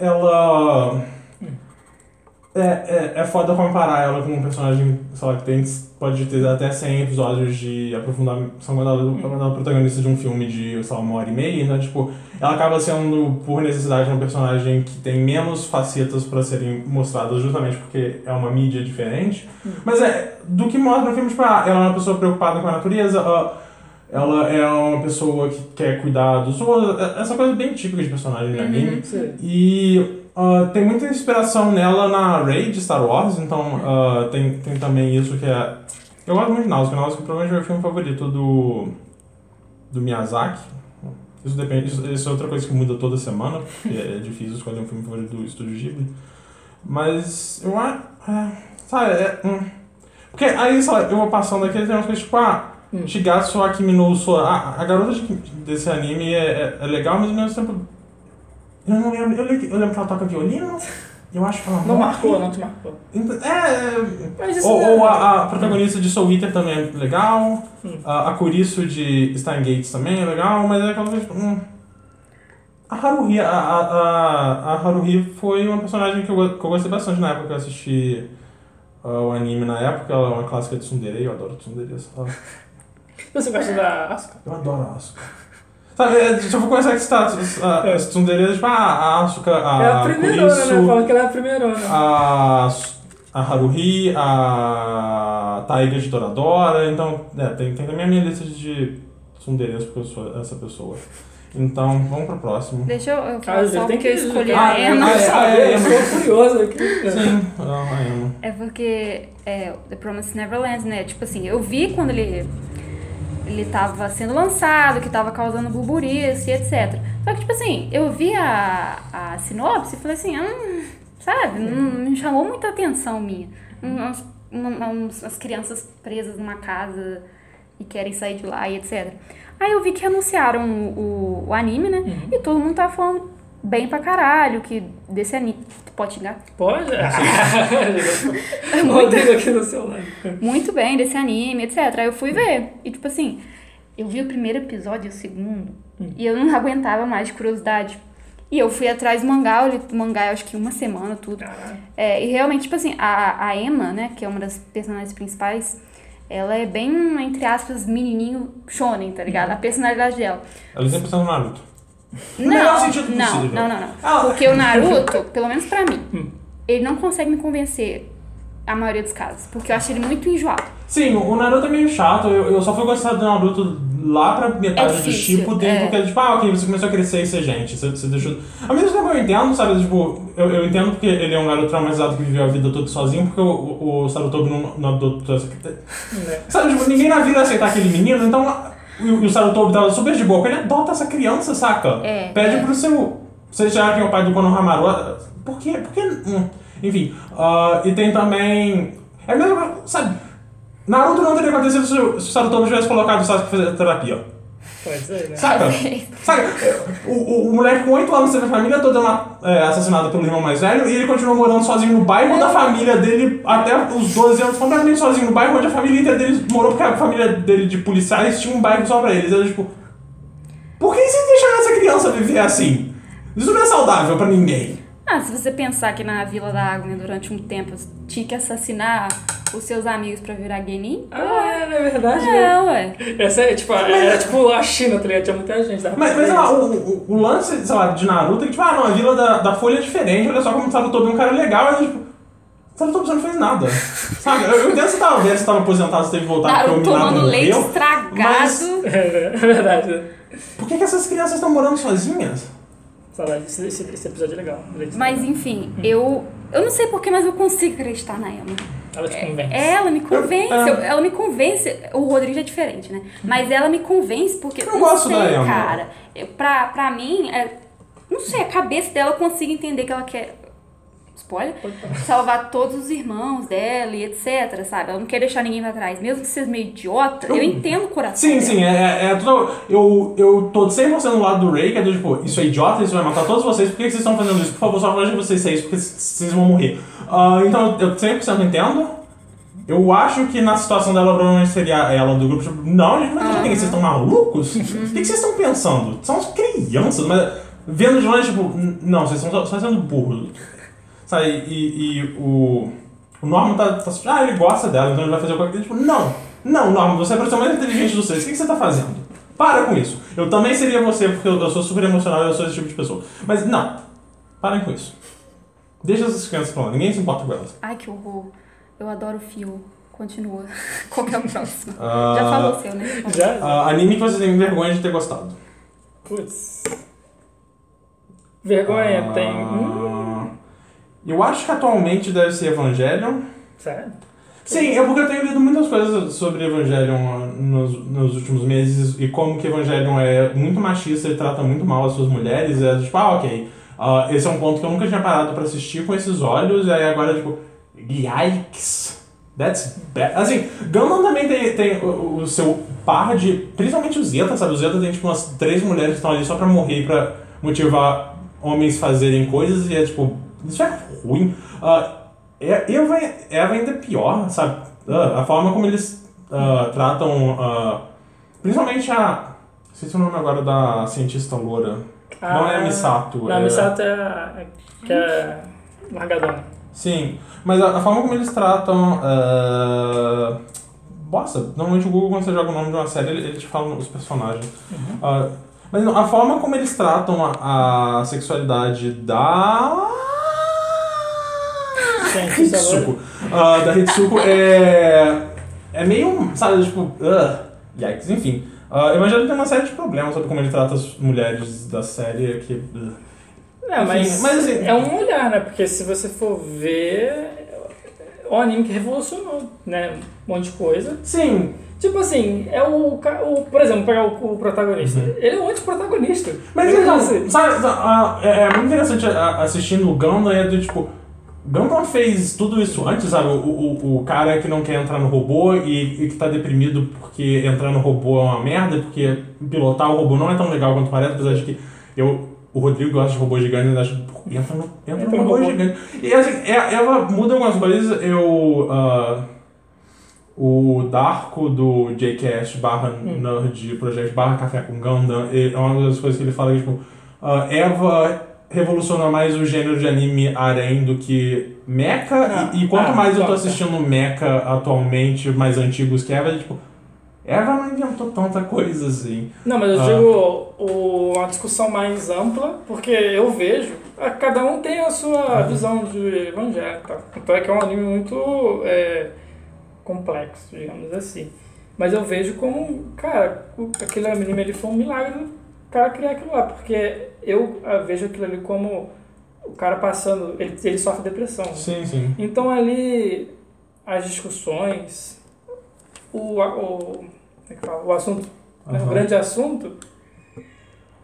ela. É, é, é foda comparar ela com um personagem, sei lá, que tem, pode ter até 100 episódios de aprofundamento quando ela, é protagonista de um filme de, sei lá, uma hora e meia, então, tipo, ela acaba sendo, por necessidade, um personagem que tem menos facetas pra serem mostradas, justamente porque é uma mídia diferente. Mas é, do que mostra no filme, tipo, ah, ela é uma pessoa preocupada com a natureza, ah, ela é uma pessoa que quer cuidar dos outros, é- essa coisa bem típica de personagem de anime. Sei. E ah, tem muita inspiração nela na Rey de Star Wars, então ah, tem, tem também isso que é. Eu gosto muito de Náusea, Náusea provavelmente é o meu filme favorito do, do Miyazaki. Isso depende, isso, isso é outra coisa que muda toda semana, porque é difícil escolher um filme favorito do Estúdio Ghibli. Mas eu acho. É, sabe, é. hum. Porque aí, sei lá, eu vou passando aqui e tem umas coisas tipo, ah, Hum. Shigatsu Akimi no Sora. A, a garota de- desse anime é, é, é legal, mas ao mesmo tempo. Eu não lembro. Eu, lembro- eu lembro que ela toca violino. Eu acho que ela Não marcou, não te marcou. Então, É. Isso Ou, é- ou a, a protagonista de Soul Eater também é legal. Hum. A, a Kurisu de Steins também é legal, mas é aquela coisa. tipo, hum. A Haruhi, a, a, a, Haruhi foi uma personagem que eu, que eu gostei bastante na época que eu assisti ah, o anime na época. Ela é uma clássica de Tsundere, eu adoro Tsundere. Você gosta da Asuka? Eu adoro a Asuka. Sabe, é, se eu for começar a citar as, as Tsundere, tipo, ah, a Asuka, a, é a primeira, Kurisu, né? Falam que ela é a primeira. a, a Haruhi, a Taiga de Doradora, então, é, tem, tem também a minha lista de Tsunderes, porque eu sou essa pessoa. Então, vamos pro próximo. Deixa eu, eu Ah, falar já só tem porque eu que- escolhi Ah, a é, Emma. ah, é. saber, eu sou curioso aqui. Sim, ah, a Emma. É porque é, The Promised Neverland, né? Tipo assim, eu vi quando ele ele tava sendo lançado, que tava causando burburice e etc. Só que, tipo assim, eu vi a, a sinopse e falei assim, hum, sabe, não me chamou muita atenção minha. As crianças presas numa casa e querem sair de lá e etc. Aí eu vi que anunciaram o, o, o anime, né? E todo mundo tava falando bem pra caralho que desse anime. Pode xingar? Pode? Rodrigo aqui do seu lado. muito bem desse anime, etc. Aí eu fui ver. E tipo assim, eu vi o primeiro episódio e o segundo. E eu não aguentava mais de curiosidade. E eu fui atrás do mangá, eu li o mangá acho que uma semana, tudo. É, e realmente, tipo assim, a, a Emma, né, que é uma das personagens principais, ela é bem, entre aspas, menininho shonen, tá ligado? A personalidade dela. Ela é 100% Naruto. No Não, melhor sentido não, possível. não, não, não. Ah. Porque o Naruto, pelo menos pra mim, ele não consegue me convencer a maioria dos casos. Porque eu acho ele muito enjoado. Sim, o Naruto é meio chato. Eu, eu só fui gostar do Naruto lá pra metade É do difícil, Shippuden, é. porque, tipo, ah, ok, você começou a crescer e ser gente. Você, você deixou... Ao mesmo tempo eu entendo, sabe, tipo, eu, eu entendo porque ele é um garoto traumatizado que viveu a vida toda sozinho, porque o, o, o Sarutobi não, não adotou essa... Né? Sabe, tipo, ninguém na vida aceitar aquele menino, então... E o, e o Sarutobi tava super de boa, ele adota essa criança, saca? É, Pede é. pro seu... Você já que é o pai do Konohamaru, por quê? Por quê? Hum. Enfim, ah, e tem também... É mesmo, sabe... Naruto não teria acontecido se o Sarutobi tivesse colocado o Sasuke pra fazer terapia. Pode ser, né? Saca? Saca? O, o, o moleque com 8 anos teve a família toda ma- é, assassinada pelo irmão mais velho e ele continua morando sozinho no bairro da família dele até os 12 anos, completamente sozinho no bairro onde a família inteira dele morou porque a família dele de policiais tinha um bairro só pra eles. Era tipo, por que você deixa essa criança viver assim? Isso não é saudável pra ninguém. Ah, se você pensar que na Vila da Água, né, durante um tempo, tinha que assassinar os seus amigos pra virar Genin. Ah, é, não é verdade, né? É, ué. Essa é tipo, era tipo a China, tá ligado? Tinha muita gente. Mas, mas lá, o, o, o lance, sei lá, de Naruto é que, tipo, ah, não, a vila da, da Folha é diferente, olha só como o Sarutobi é um cara legal, e tipo, Sarutobi não fez nada. Sabe? Eu, eu entendo que você tava vendo, você tava aposentado, você teve que voltar porque o Naruto Minato tomando leite morreu. estragado. mas- É, é verdade. né? Por que, que essas crianças estão morando sozinhas? Saudade, esse, esse, esse episódio é legal. Mas enfim, eu. Eu não sei porquê, mas eu consigo acreditar na Emma. Ela te convence. É, Ela me convence. Eu- eu- ela me convence. O Rodrigo é diferente, né? Mas ela me convence porque. Eu não gosto sei, da Emma. cara. Pra, pra mim, é, não sei, a cabeça dela eu consigo entender que ela quer. Spoiler? Salvar todos os irmãos dela e etc, sabe? Ela não quer deixar ninguém pra trás. Mesmo que seja meio idiota, eu, Eu- entendo o coração. Sim, dela. sim, é, é, é total. Eu, eu tô 100% do lado do Ray, que é do tipo, isso é idiota, isso vai matar todos vocês, por que que vocês estão fazendo isso? Por favor, só falem de vocês seis, porque vocês vão morrer. Ah, então, eu 100% entendo. Eu acho que na situação dela, provavelmente seria ela do grupo, tipo, não, gente, mas Aham. vocês estão malucos? O que, que vocês estão pensando? São as crianças, mas vendo de longe, tipo, "N- não, vocês estão só sendo burros. Sabe, e, e o. O Norman tá, tá. Ah, ele gosta dela, então ele vai fazer qualquer coisa. Tipo, não, não, Norman, você é a pessoa mais inteligente dos três. O que, que você tá fazendo? Para com isso. Eu também seria você, porque eu, eu sou super emocional e eu sou esse tipo de pessoa. Mas não, parem com isso. Deixa essas crianças pra lá, ninguém se importa com elas. Ai, que horror. Eu adoro o fio. Continua. Qual que é o próximo? Ah, Já falou o seu, né? Já? ah, anime que você tem vergonha de ter gostado. Putz. Vergonha Ah, tem. Hum, Eu acho que atualmente deve ser Evangelion. sério? Sim, é porque eu tenho lido muitas coisas sobre Evangelion nos, nos últimos meses e como que Evangelion é muito machista e trata muito mal as suas mulheres. É tipo, ah, ok. ah, esse é um ponto que eu nunca tinha parado pra assistir com esses olhos, e aí agora, tipo, yikes. That's bad. Assim, Gundam também tem, tem o, o seu par de. Principalmente o Zeta, sabe? O Zeta tem tipo umas três mulheres que estão ali só pra morrer pra motivar homens fazerem coisas, e é tipo. Isso é ruim. Ah, é, Eva, Eva ainda é pior, sabe? Ah, a forma como eles ah, tratam. ah, principalmente a. Esqueci o nome agora da cientista loura. Não é a Misato. Não, é... a Misato é a. que é largadona. Sim, mas a, a forma como eles tratam. ah, Bosta, normalmente o Google, quando você joga o nome de uma série, ele, ele te fala os personagens. Ah, mas não, a forma como eles tratam a, a sexualidade da. Agora- Hitsuko. Ah, da Hitsuko é. É meio. Sabe, tipo. Uh, yikes, enfim. Uh, Evangelho tem uma série de problemas sobre como ele trata as mulheres da série que. uh. É, mas, mas assim- é um olhar, né? Porque se você for ver, é um anime que revolucionou, né? Um monte de coisa. Sim, Tipo assim, é o, o por exemplo, pegar o, o protagonista. Ele é um anti-protagonista. Mas Ele então, assim, sabe, ah, é, é muito interessante assistindo o Gundam, é do tipo. Gundam fez tudo isso antes, sabe? O, o, o cara que não quer entrar no robô e, e que tá deprimido porque entrar no robô é uma merda, porque pilotar o robô não é tão legal quanto parece, apesar de que eu, o Rodrigo gosta de robô gigante, eu acho que entra no, entra Entra no robô, robô. gigante. E assim, é- ela muda algumas coisas, eu. ah, o Darko do JCast barra Nerd Project barra Café com Gundam é uma das coisas que ele fala que, tipo, ah, Eva revoluciona mais o gênero de anime harem do que mecha Ah, e, e quanto ah, mais eu tô assistindo mecha atualmente, mais antigos que Eva, tipo, Eva não inventou tanta coisa assim. Não, mas eu Ah. digo o, uma discussão mais ampla, porque eu vejo, ah, cada um tem a sua visão de evangelho, tá? Então é que é um anime muito é, complexo, digamos assim. Mas eu vejo como, cara, aquele anime ali foi um milagre cara criar aquilo lá, porque eu ah, vejo aquilo ali como o cara passando, ele, ele sofre depressão. né? Sim, sim. Então ali as discussões, o, o, como é que fala? o assunto, né, o grande assunto,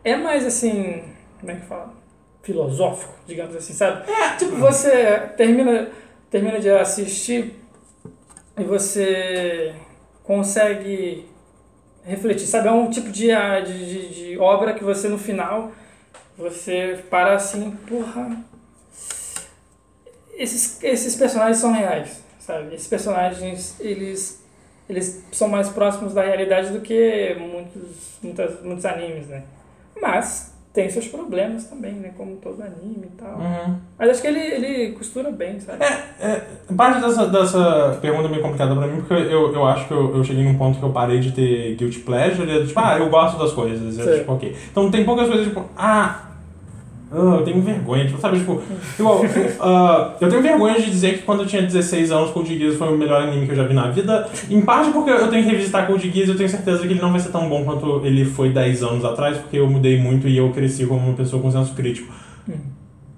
é mais assim, como é que fala? Filosófico, digamos assim, sabe? Tipo, você termina, termina de assistir e você consegue refletir, sabe? É um tipo de, ah, de, de, de obra que você no final você para assim, porra. Esses, esses personagens são reais, sabe? Esses personagens, eles, eles são mais próximos da realidade do que muitos, muitas, muitos animes, né? Mas tem seus problemas também, né? Como todo anime e tal. Uhum. Mas acho que ele, ele costura bem, sabe? É, parte dessa, dessa pergunta é meio complicada pra mim, porque eu, eu acho que eu, eu cheguei num ponto que eu parei de ter guilty pleasure, e é tipo, ah, eu gosto das coisas, é Sim. tipo, ok. Então tem poucas coisas, tipo, ah, ah, eu tenho vergonha, tipo, sabe, tipo, igual, ah, eu tenho vergonha de dizer que quando eu tinha 16 anos, Code Geass foi o melhor anime que eu já vi na vida, em parte porque eu tenho que revisitar Code Geass e eu tenho certeza que ele não vai ser tão bom quanto ele foi 10 anos atrás, porque eu mudei muito e eu cresci como uma pessoa com senso crítico.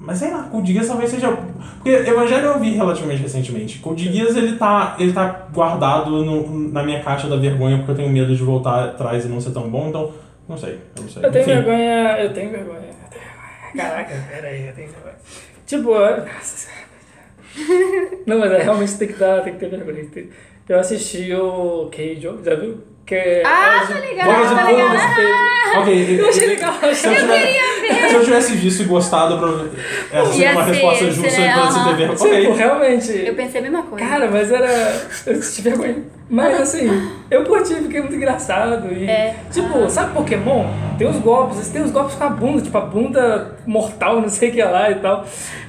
Mas sei lá, Code Geass talvez seja. Porque Evangelho eu vi relativamente recentemente. Code Geass ele tá, ele tá guardado no- na minha caixa da vergonha porque eu tenho medo de voltar atrás e não ser tão bom, então. Não sei, eu não sei. Eu tenho Enfim. vergonha, eu tenho vergonha. Caraca, peraí, eu tenho vergonha. Tipo, eu- nossa. Não, mas é, realmente tem que dar, tem que ter vergonha. Eu assisti o Keijo, já viu? Que é Ah, tô ligado, fogo ligado. peitos. Ok, Eu achei legal, eu Se eu, achei tiver- se eu tivesse visto e gostado, prova- essa seria Ia uma ser resposta esse, justa né? pra você vergonha. Tipo, realmente. Eu pensei a mesma coisa. Cara, mas era. Eu senti vergonha. Mas assim, eu curti, fiquei muito engraçado. E, É. Tipo, sabe Pokémon? Tem os golpes, tem os golpes com a bunda, tipo a bunda mortal, não sei o que lá e tal.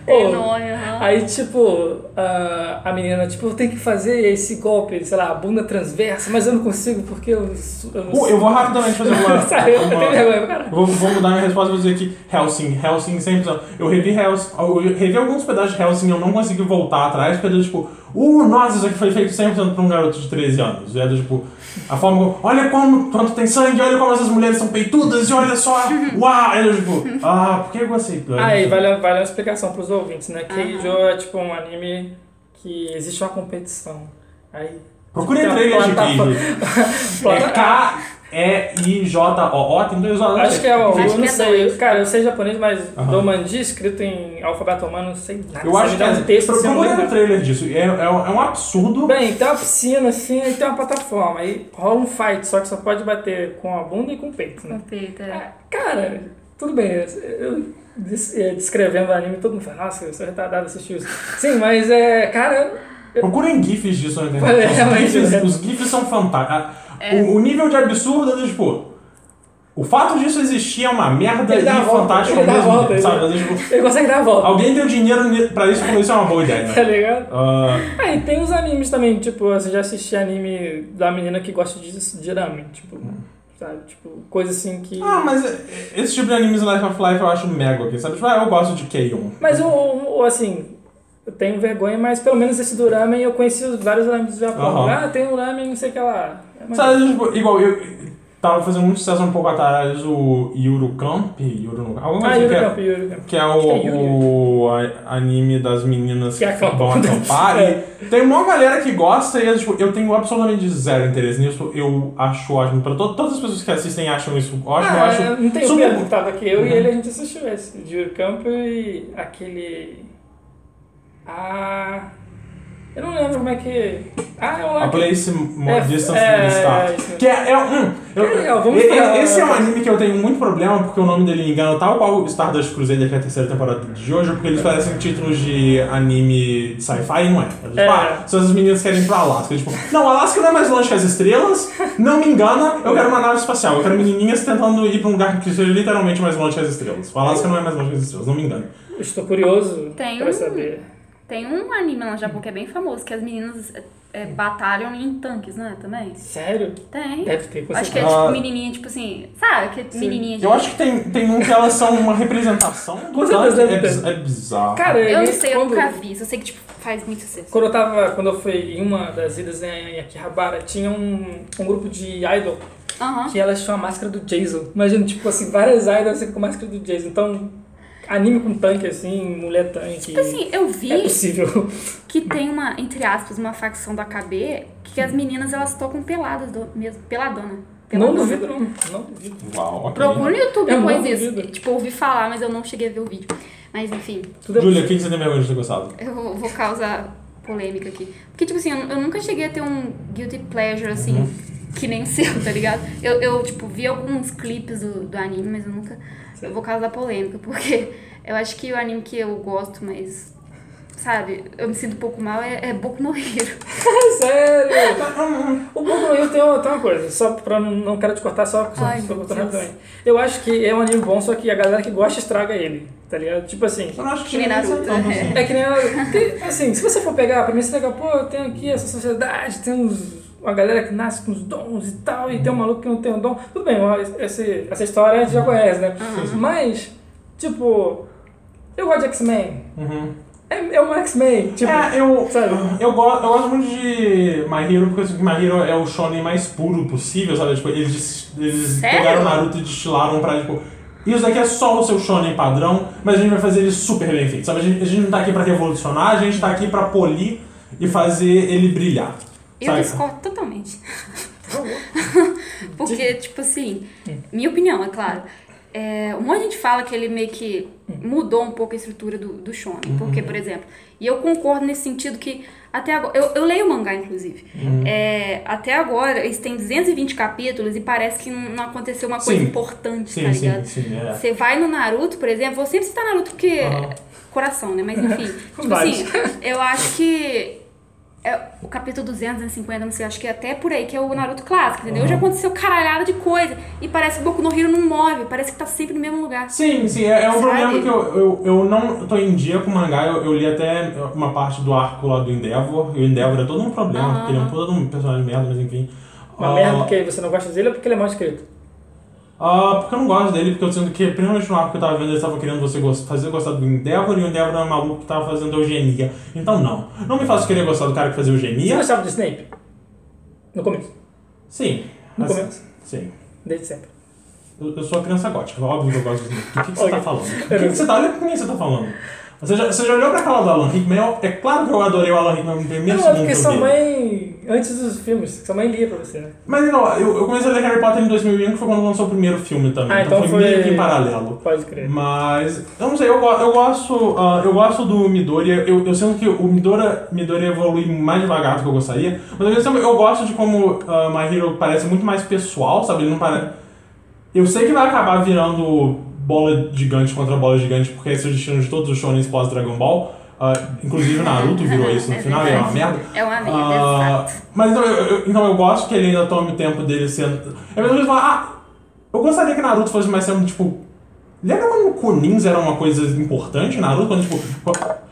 Tem Pô, nome, aham. Aí, tipo, a, a menina, tipo, eu tenho que fazer esse golpe, sei lá, a bunda transversa, mas eu não consigo porque eu. Eu, Uh, eu vou rapidamente fazer uma. Sabe, eu uma- tenho vergonha, cara. Vou, vou mudar minha resposta e vou dizer aqui Helsing. Helsing sempre. Eu revi Helsing. Eu revi alguns pedaços de Helsing e eu não consegui voltar atrás, porque tipo, uh, nossa, isso aqui foi feito 100% pra um garoto de 13 anos. E era tipo, a forma. Olha como, quanto tem sangue, olha como essas mulheres são peitudas e olha só. Uau! Era tipo, ah, por que eu gostei? Ah, e vale, vale uma explicação pros ouvintes, né? Keijo é tipo um anime que existe uma competição. Aí. Procure Tem uma trailers de plataforma- queijo. Plata- É K-E-I-J-O-O, tem dois olhos. Acho que é o. Eu não é sei. Cara, eu sei japonês, mas. Domandi escrito em alfabeto humano, não sei nada. Eu acho que é. um texto eu não Procure um lembro. trailer disso. É, é, um- é um absurdo. Bem, tem uma piscina assim, aí tem uma plataforma. Aí rola um fight, só que só pode bater com a bunda e com o peito, né? Perfeito, é. Ah, Cara, tudo bem. Eu des- descrevendo o anime, todo mundo fala, nossa, eu sou retardado assistir isso. Sim, mas é. Cara, Procurem GIFs disso na É, internet. Né? os GIFs são fantásticos. O, o nível de absurdo é tipo. O fato disso existir é uma merda Ele e dá a volta, fantástico ao ele dá a mesmo volta, tempo, ele- sabe? Tipo, ele consegue dar a volta. alguém deu dinheiro pra isso e falou isso é uma boa ideia, Tá né? ligado? Ah, Ah, e tem os animes também, tipo, você já assistiu anime da menina que gosta de, de ramen, tipo, sabe? Tipo, coisa assim que... ah, mas é- esse tipo de animes Life of Life eu acho mega aqui, sabe? Tipo, ah, eu gosto de K1. Mas o, o- o, assim, eu tenho vergonha, mas pelo menos esse do ramen eu conheci os vários animes do Japão. Aham. Ah, tem um ramen, não sei o que lá. É Sabe, tipo, igual eu. Tava fazendo muito sucesso um pouco atrás o Yuru Camp, Yuru no alguma Ah, Yuri que é- Camp, Camp. Que é Acho que é o, o a- anime das meninas Que que, acampam. vão acampar. É. Tem uma galera que gosta e eu, tipo, eu tenho absolutamente zero interesse nisso. Eu acho ótimo. Pra to- todas as pessoas que assistem acham isso ótimo. eu Ah, acho não tem o super- Pedro que tava aqui, eu Uhum. e ele a gente assistiu esse, de Yuri Camp e aquele... Ah... Eu não lembro como é que... Ah, é o A que- Place More É, Distance é, from the Start. é. Que é, é um. eu- legal, vamos esse é um anime que eu tenho muito problema porque o nome dele me engana, tal qual o Stardust Crusader, que é a terceira temporada de hoje, porque eles parecem títulos de anime de sci-fi e não é. Tipo, É. ah, se as meninas querem ir pra Alaska. Tipo, não, Alaska não é mais longe que as estrelas, não me engana, eu quero uma nave espacial. Eu quero menininhas tentando ir pra um lugar que seja literalmente mais longe que as estrelas. O Alaska não é mais longe que as estrelas, não me engane. Eu Estou curioso Tem pra saber. Tem um anime lá no Japão que é bem famoso, que as meninas é, batalham em tanques, não é? Também? Sério? Tem. Deve ter, com Acho que é. Ah. tipo menininha, tipo assim, sabe? Que menininha de... Eu acho que tem, tem um que elas são uma representação do tanque. É, é bizarro. Cara, Eu não sei, eu quando- nunca vi. Só sei que, tipo, faz muito sucesso. Quando eu tava, quando eu fui em uma das idas em Akihabara, tinha um, um grupo de idol que elas tinham a máscara do Jason. Imagina, tipo assim, várias idols com a máscara do Jason. Então, anime com tanque, assim, mulher tanque. Tipo assim, eu vi é possível. que tem uma, entre aspas, uma facção da KB que as meninas elas tocam peladas do, mesmo, peladona. Não Peladona. duvido, não. Não duvido. Uau, ok. Procura no YouTube Eu depois não isso. duvido. Tipo, ouvi falar, mas eu não cheguei a ver o vídeo. Mas enfim, Tudo é Júlia, o que você tem vergonha de ter gostado? eu vou causar polêmica aqui. Porque, tipo assim, eu, eu nunca cheguei a ter um guilty pleasure, assim, que nem o seu, tá ligado? Eu, eu tipo, vi alguns clipes do, do anime, mas eu nunca. Eu vou causar polêmica, porque eu acho que o anime que eu gosto, mas. Sabe, eu me sinto um pouco mal, é, é Boku no Hero. Sério! O Boku no Hero tem uma, tem uma coisa, só pra não, não quero te cortar, só, só, Ai, só meu cortando Deus. rapidamente. Eu acho que é um anime bom, só que a galera que gosta estraga ele, tá ligado? Tipo assim. Eu não acho que Que nem Naruto, é. É que nem. assim, se você for pegar, pra mim você legal, pô, eu tenho aqui essa sociedade, tem uns. Uma galera que nasce com os dons e tal, e tem um maluco que não tem um dom. Tudo bem, esse, essa história a gente já conhece, né? Mas, tipo, eu gosto de X-Men. Uhum. É, é um X-Men, tipo. É, eu, sabe? eu, gosto, eu gosto muito de My Hero, porque eu sinto que My Hero é o shonen mais puro possível, sabe? Tipo, eles, eles Sério? pegaram Naruto e destilaram pra, tipo... Isso daqui é só o seu shonen padrão, mas a gente vai fazer ele super bem feito, sabe? A gente, a gente não tá aqui pra revolucionar, a gente tá aqui pra polir e fazer ele brilhar. Eu discordo totalmente. Porque, tipo assim, minha opinião, é claro. É, um monte de gente fala que ele meio que mudou um pouco a estrutura do, do shonen. Porque, por exemplo, e eu concordo nesse sentido que até agora. Eu, eu leio o mangá, inclusive. É, até agora, eles têm 220 capítulos e parece que não, aconteceu uma coisa Sim. importante, Sim, tá sim, ligado? sim, é. Você vai no Naruto, por exemplo, vou sempre citar Naruto porque. Aham. Coração, né? Mas enfim. tipo assim, eu acho que. É o capítulo 250, não sei, acho que é até por aí, que é o Naruto clássico, entendeu? Já aconteceu caralhada de coisa. E parece que o Boku no Hero não move, parece que tá sempre no mesmo lugar. Sim, sim, é, é um problema que eu, eu, eu não tô em dia com o mangá, eu, eu li até uma parte do arco lá do Endeavor, e o Endeavor é todo um problema, Aham. porque ele é um todo um personagem merda, mas enfim. Uma Ah, merda porque você não gosta dele ou porque ele é mal escrito? Ah, porque eu não gosto dele, porque eu sinto que, principalmente no arco que eu tava vendo, eles estavam querendo você gost- fazer gostar do Endeavor, e o Endeavor era um maluco que tava fazendo eugenia. Então não, não me faça querer gostar do cara que fazia Você eugenia. gostava de Snape? No começo. Sim. No assim, começo. Sim. Desde sempre. Eu, eu sou a criança gótica, óbvio que eu gosto do Snape. Do que, que você tá falando? Do que, que você tá com quem você tá falando? Você já, você já olhou pra aquela do Alan Rickman? Eu- É claro que eu adorei o Alan Rickman no primeiro Não, é porque sua mãe, antes dos filmes, sua mãe lia pra você, né? Mas não, eu, eu comecei a ler Harry Potter em 2001, que foi quando lançou o primeiro filme também. Ah, então, então foi, foi- meio que em paralelo. Pode crer. Mas, eu não sei, eu, eu gosto ah, eu gosto do Midori, eu, eu sinto que o Midori, Midori evolui mais devagar do que eu gostaria, mas ao mesmo tempo eu gosto de como ah, My Hero parece muito mais pessoal, sabe? Ele não parece... Eu sei que vai acabar virando bola gigante contra bola gigante, porque esse é o destino de todos os shonens pós-Dragon Ball, ah, inclusive o Naruto virou isso no É final, e é uma merda. É uma merda, exato. mas então eu, eu- então eu gosto que ele ainda tome o tempo dele sendo. É mesmo falar, ah, eu gostaria que Naruto fosse mais sendo, tipo. Lembra quando o Kunins era uma coisa importante Naruto? Quando, tipo.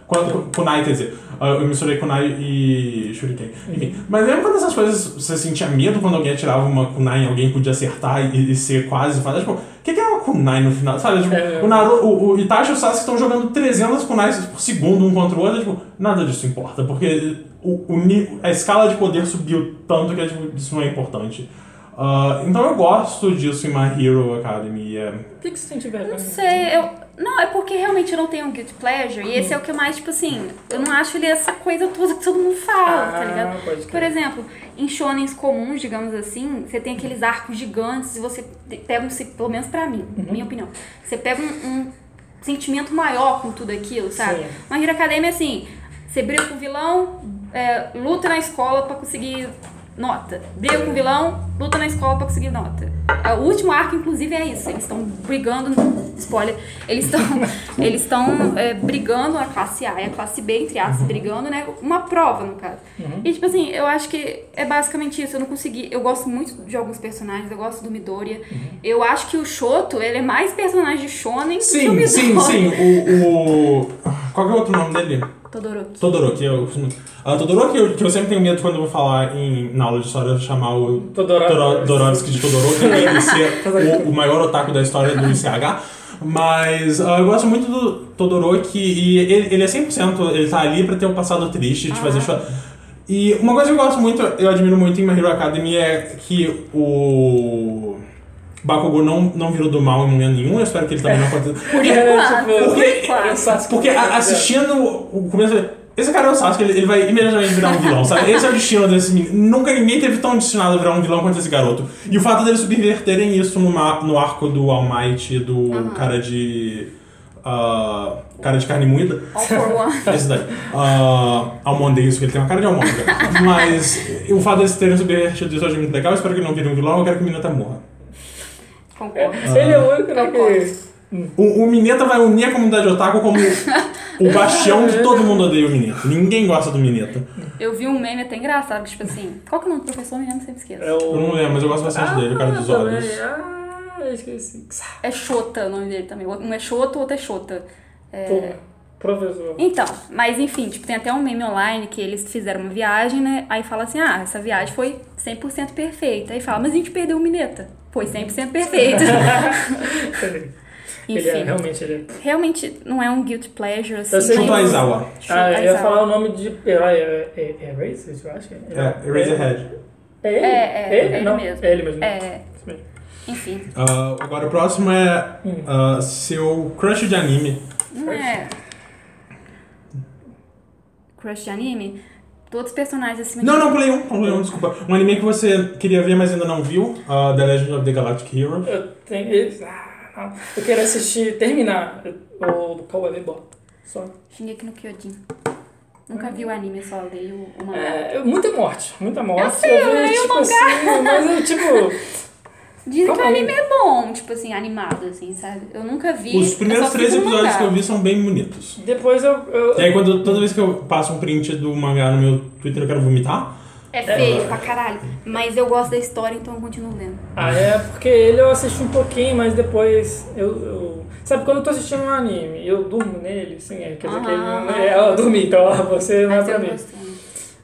Quando, Kunai, quer dizer. ah, eu misturei Kunai e Shuriken. Enfim. Mas lembra quando essas coisas você sentia medo quando alguém atirava uma Kunai e alguém podia acertar e, e ser quase fazer? Tipo, o que, que é uma Kunai no final? Sabe? Tipo, É. o, Naruto, o, o Itachi e o Sasuke estão jogando 300 Kunais por segundo um contra o outro. Tipo, nada disso importa, porque o, o a escala de poder subiu tanto que tipo, isso não é importante. Ah, então eu gosto disso em My Hero Academy. é- Por que, que você sente vergonha? Não sei, eu. Não, é porque realmente eu não tenho um guilty pleasure. E esse é o que eu mais, tipo assim, eu não acho ele essa coisa toda que todo mundo fala, tá Ah, ligado? pode crer. Por exemplo, em shonens comuns, digamos assim, você tem aqueles arcos gigantes e você pega um. Pelo menos pra mim, Uhum. minha opinião. Você pega um, um sentimento maior com tudo aquilo, sabe? Sim. Uma Hero Academia é assim: você briga com o vilão, é, luta na escola pra conseguir nota. Briga com o vilão, luta na escola pra conseguir nota. O último arco, inclusive, é isso. Eles estão brigando. Spoiler. Eles estão eles estão é, brigando a classe A e a classe B, entre aspas, brigando, né? Uma prova, no caso. E, tipo assim, eu acho que é basicamente isso. Eu não consegui. Eu gosto muito de alguns personagens. Eu gosto do Midoriya. Eu acho que o Shoto, ele é mais personagem de Shonen do que o Sim, Midoriya. sim, sim. O, o. Qual é o outro nome dele? Todoroki. Todoroki. Eu, costumo- ah, Todoroki, eu, que eu sempre tenho medo quando eu vou falar em, na aula de história, eu chamar o Todoro- Toro- Dorovsky de Todoroki, ele ser o, o maior otaku da história do ICH. Mas ah, eu gosto muito do Todoroki e ele, ele é 100%, ele tá ali pra ter um passado triste, de fazer chorar. E uma coisa que eu gosto muito, eu admiro muito em My Hero Academy é que o Bakugou não, não virou do mal em momento nenhum, eu espero que ele também não aconteça. Porque, enquanto, tipo, por Porque, Sasuke- porque a- assistindo o começo. Esse cara é o Sasuke, ele, ele vai imediatamente virar um vilão, sabe? Esse é o destino desse menino. Nunca ninguém teve tão destinado a virar um vilão quanto esse garoto. E o fato deles subverterem isso no, arco do All Might e do cara de. ah, cara de carne moída. Esse daí. Uh, que ele tem uma cara de almôndega. Mas o fato deles terem subvertido isso eu achei muito legal. Eu espero que ele não vire um vilão. Eu quero que o Mineta morra. Concordo. Ele é o único né, que. O, o Mineta vai unir a comunidade otaku como o bastião de todo mundo odeia o Mineta. Ninguém gosta do Mineta. Eu vi um meme até engraçado, que, tipo assim, qual que é o nome do professor? Lembro, sempre esqueço. É o... Eu não lembro, mas eu gosto bastante dele, o cara dos olhos. Ah, eu esqueci. É Xota o nome dele também. Um é Xota, o outro é Xota. Pô, professor. Então, mas enfim, tipo, tem até um meme online que eles fizeram uma viagem, né? Aí fala assim, ah, essa viagem foi 100% perfeita. Aí fala, mas a gente perdeu o Mineta. Foi 100% perfeito. ele é, enfim, realmente ele é. realmente não é um guilty pleasure, assim. Eu sei Chuta Aizawa. Ah, eu ia falar o nome de herói. É, é, é Erased, eu acho. É, Eraserhead. É ele? É, é, ele? ele Não, mesmo. É ele mesmo. É, Isso mesmo. enfim, Ah, agora o próximo é ah, seu crush de anime. não é... Crush de anime? Todos os personagens acima Não, de... não, pulei um, não pulei um, desculpa. Um anime que você queria ver, mas ainda não viu. ah, The Legend of the Galactic Hero. Eu tenho. ele- Ah, não. Eu quero assistir, terminar o do Cowboy Bebop. Só. Shingeki no Kyojin. Nunca vi o anime, só leio o mangá. É, muita morte, muita morte. Eu sei, eu leio tipo o mangá. assim, mas eu, tipo. Dizem que o anime é bom, tipo assim, animado, assim, sabe? Eu nunca vi. Os primeiros três episódios que mangá. eu vi são bem bonitos. Depois eu. eu E aí, quando, toda vez que eu passo um print do mangá no meu Twitter, eu quero vomitar. É feio pra caralho. Mas eu gosto da história, então eu continuo lendo. Ah, é, porque ele eu assisti um pouquinho, mas depois eu. eu- Sabe, quando eu tô assistindo um anime e eu durmo nele, assim, é, quer dizer que ele não. Ah. É, eu dormi, então ó, você não é eu mim. gostei.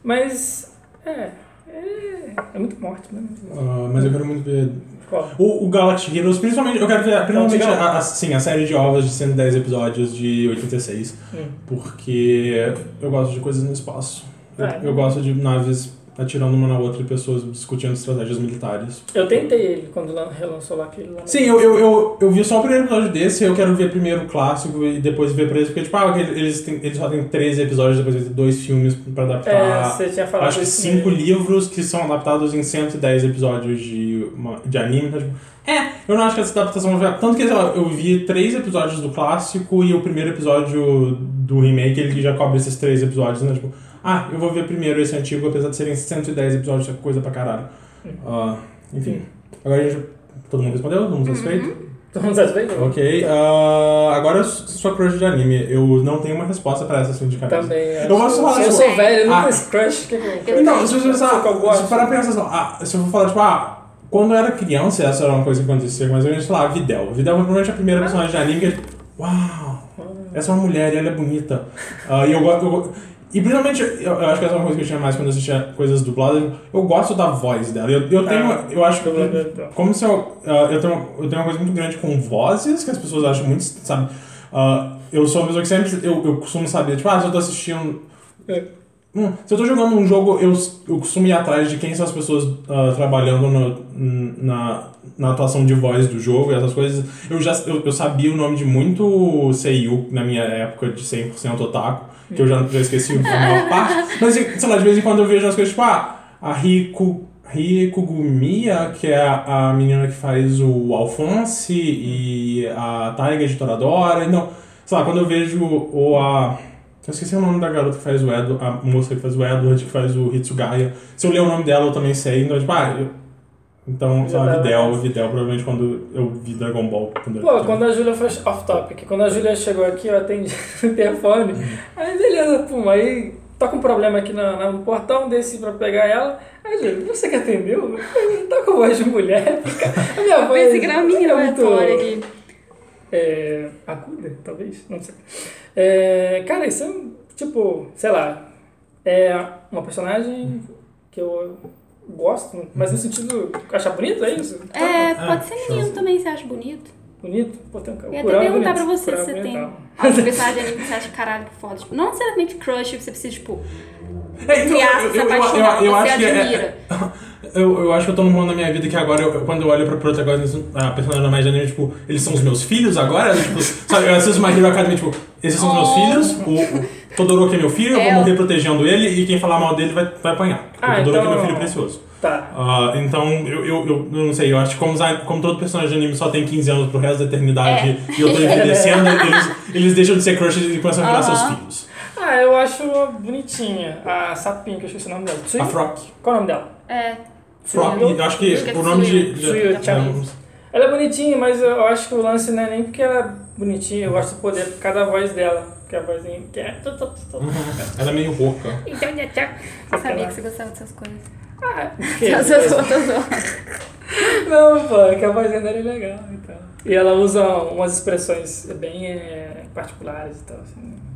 Mas. É. É, é muito morte, né? Muito morte. Ah, mas eu quero muito ver. Qual? O, o Galactic Heroes, principalmente, eu quero ver principalmente a, a, sim, a série de ovos de 110 episódios de 86. Hum. Porque eu gosto de coisas no espaço. Eu, Ah, eu gosto de naves atirando uma na outra e pessoas discutindo estratégias militares. Eu tentei ele quando lan- relançou lá aquele lá. Sim, eu, eu, eu, eu vi só o primeiro episódio desse, eu quero ver primeiro o clássico e depois ver pra eles, porque, tipo, ah, eles, eles só têm 13 episódios, depois têm dois filmes pra adaptar. É, você tinha falado Acho que cinco mesmo. livros que são adaptados em 110 episódios de, uma- de anime. Então, tipo, é, eu não acho que essa adaptação vai. Tanto que, sei lá, eu vi três episódios do clássico e o primeiro episódio do remake, ele já cobre esses três episódios, né? Tipo, ah, eu vou ver primeiro esse antigo, apesar de serem 110 episódios, é coisa pra caralho. Ah, enfim. Agora a gente. Todo mundo respondeu? Todo mundo satisfeito? Todo mundo satisfeito? Ok. ah, agora sua crush de anime. Eu não tenho uma resposta pra essa assim de cabeça. Também. Eu de falar eu assim, sou velho, eu não ah, tenho crush. Que é? Então, se você pensar, se parar pra pensar assim, ah, se eu for falar, tipo, ah, quando eu era criança, essa era uma coisa que acontecia, mas eu ia falar, Videl. Videl foi provavelmente a primeira personagem de anime que, tipo, uau, essa é uma mulher e ela é bonita. Ah, e eu gosto. E principalmente, eu, eu acho que essa é uma coisa que eu tinha mais quando eu assistia coisas dubladas. Eu gosto da voz dela. Eu, eu tenho. Ah, eu acho que. então. Como se eu. ah, eu, tenho, eu tenho uma coisa muito grande com vozes, que as pessoas acham muito. Sabe? Ah, eu sou uma pessoa que sempre. Eu, eu costumo saber, tipo, ah, se eu tô assistindo. É. Hum, se eu tô jogando um jogo, eu, eu costumo ir atrás de quem são as pessoas ah, trabalhando no- na, na atuação de voz do jogo e essas coisas. Eu já eu, eu sabia o nome de muito Seiyu na minha época de 100% otaku, que eu já, já esqueci a maior parte. Mas, sei lá, de vez em quando eu vejo as coisas tipo, ah, a Riku, Riku Gumiya, que é a, a menina que faz o Alphonse e a Taiga de Toradora. Então, sei lá, quando eu vejo ou a... Eu esqueci o nome da garota que faz o Edward, a moça que faz o Edward, que faz o Hitsugaya. Se eu ler o nome dela, eu também sei. Então, tipo, ah, eu... Então, sei lá, Videl. Videl, provavelmente quando eu vi Dragon Ball. Quando eu Pô, era quando a Júlia foi off-topic, quando a Júlia chegou aqui, eu atendi o interfone. Aí, beleza, pum, aí tá com um problema aqui na, no portão, desci pra pegar ela. Aí, Júlia, você que atendeu? Eu Tá com voz de mulher. A minha voz. Pensei que era uma menina é muito, aqui. É, aguda, talvez, não sei. É, cara, isso é, tipo, sei lá, é uma personagem que eu gosto, mas no sentido, achar bonito, é isso? É, Ah, pode ser menino também, você acha bonito? Bonito? Pô, tem um Eu ia até é perguntar bonito. pra você Kurama se é você tem bonitão. algum personagem que você acha caralho que foda. Tipo, não necessariamente crush, você precisa, tipo, É, entre aspas, se apaixonar, você acho que é- admira. eu, eu acho que eu tô num ponto da minha vida que agora, eu- quando eu olho pra protagonista, a personagem mais de anime, tipo, eles são os meus filhos agora? Tipo, sabe, eu assisto My Hero Academy, tipo, esses são os meus Oh. filhos, o, o Todoroki é meu filho, eu É, vou eu- morrer protegendo ele, e quem falar mal dele vai, vai apanhar. Ah, o Todoroki é então- meu filho precioso. Tá. Ah, então, eu, eu, eu, eu não sei, eu acho que como, como todo personagem de anime só tem 15 anos pro resto da eternidade e eu tô envelhecendo, eles, eles deixam de ser crushes e começam a virar Aham. seus filhos. Ah, eu acho bonitinha. A sapinha, que eu esqueci o nome dela. Tsui? A Frock. Qual é o nome dela? É. Frock, Tsuyu. eu acho que que é o nome de. Tsuyu, Ela é bonitinha, mas eu acho que o lance não é nem porque ela é bonitinha, eu gosto do poder por causa da voz dela. Que é a vozinha que é. ela é meio rouca. Então, já tchau. Eu sabia que você gostava dessas coisas. Ah, que? Essas outras não. Não, pô, é que a vozinha dela é legal e tal. E ela usa umas expressões bem é, particulares e tal. Assim.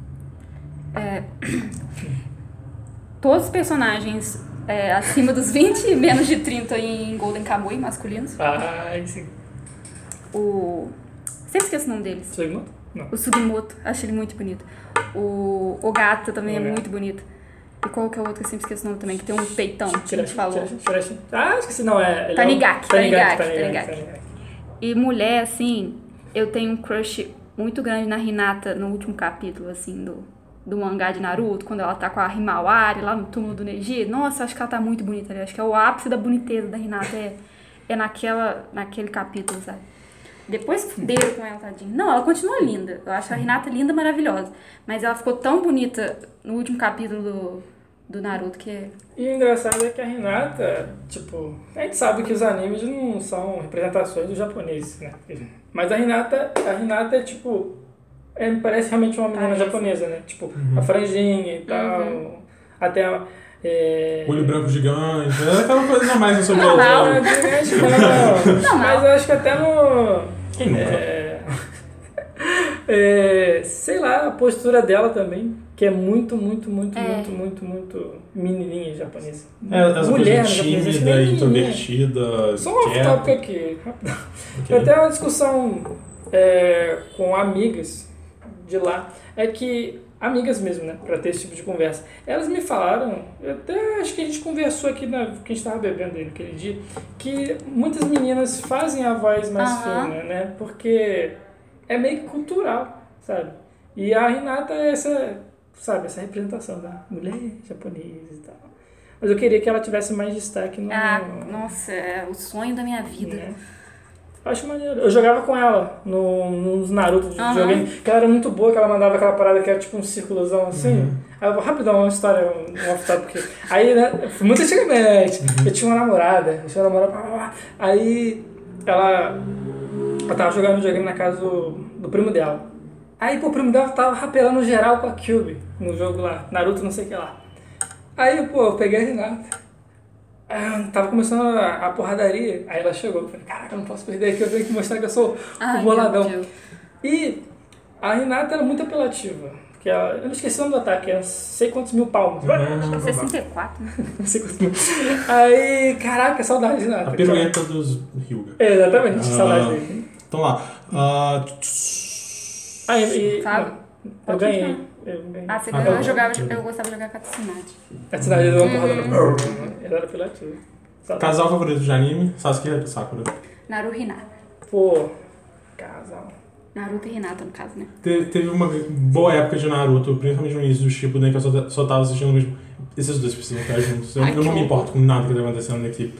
É, todos os personagens é, acima dos 20 e menos de 30 em Golden Kamuy masculinos. Ah, esse. O. Sempre esqueço o nome deles. Sugimoto? Não. O Sugimoto, acho ele muito bonito. O, o gato também é O gato. muito bonito. E qual que é o outro que eu sempre esqueço o nome também, que tem um peitão, que a gente falou. Tirashi, Tirashi. Ah, esqueci, não, é. é Tanigaki, Tanigaki, Tanigaki. E mulher, assim, eu tenho um crush muito grande na Hinata no último capítulo, assim, do, do mangá de Naruto, quando ela tá com a Himawari lá no túmulo do Neji. Nossa, acho que ela tá muito bonita ali. Acho que é o ápice da boniteza da Hinata, é, é naquela, naquele capítulo, sabe? Depois fuderam com ela, tadinha. Não, ela continua linda. Eu acho a Hinata linda, maravilhosa. Mas ela ficou tão bonita no último capítulo do, do Naruto que. E o engraçado é que a Renata, tipo, a gente sabe que os animes não são representações dos japoneses, né? Mas a Renata, a Renata é tipo, é, parece realmente uma menina Parece. japonesa, né? Tipo, a franjinha e tal, Uhum. até a- é... Olho branco gigante, é aquela coisa mais no seu Não, Não, não. Não, Mas eu acho que até no... Quem nunca? É, é, sei lá, a postura dela também, que é muito, muito, muito, É. muito, muito, muito menininha japonesa. É, essa Mulher coisa que tímida, menininha. introvertida, Só um off-topic aqui. Ok. Tem até uma discussão é, com amigas de lá. É que, amigas mesmo, né? Pra ter esse tipo de conversa. Elas me falaram, até acho que a gente conversou aqui, na, que a gente tava bebendo aí naquele dia, que muitas meninas fazem a voz mais fina, né? Porque é meio que cultural, sabe? E a Renata é essa, sabe, essa representação da mulher japonesa e tal. Mas eu queria que ela tivesse mais destaque no. Ah, nossa, é o sonho da minha vida. né? Eu Acho maneiro. Eu jogava com ela no, nos Naruto de Aham. videogame, que ela era muito boa, que ela mandava aquela parada que era tipo um círculozão assim. Uhum. Aí eu vou rapidão, uma história, um um off-topic. Aí, né, foi muito antigamente, eu tinha uma namorada, eu tinha uma namorada, blá, blá, blá. aí ela, eu tava jogando videogame na casa do, do primo dela. Aí, pô, o primo dela tava rapelando geral com a Cube no jogo lá, Naruto não sei o que lá. Aí, pô, eu peguei a Renata. Ah, tava começando a, a porradaria. Aí ela chegou. Eu falei, caraca, eu não posso perder aqui, eu tenho que mostrar que eu sou Ai, o boladão. E a Renata era muito apelativa. Que ela, eu não esqueci o nome do ataque, é não sei quantos mil palmos. Uhum. 64, né? Não sei quantos mil. Aí, caraca, saudade de Renata. A pirueta dos Hyuga. É, exatamente, Ah. saudade dele. Então lá. ah, Aí, e, Sabe? Eu Pode ganhei. Eu ganhei. Ah, você Ah, ganhou, tá. eu, jogava, eu gostava de jogar Katsunade. A cidade deu uma porrada no. Ela era apelativa. Saudade. casal favorito de anime, Sasuke e Sakura. Naruto e Hinata. Pô, casal. Naruto e Hinata, no caso, né? Te- Teve uma boa época de Naruto, principalmente no início do Shippuden, que eu só, só tava assistindo mesmo. Esses dois precisam estar juntos. Eu, Ai, eu não me importo com nada que tá acontecendo na equipe.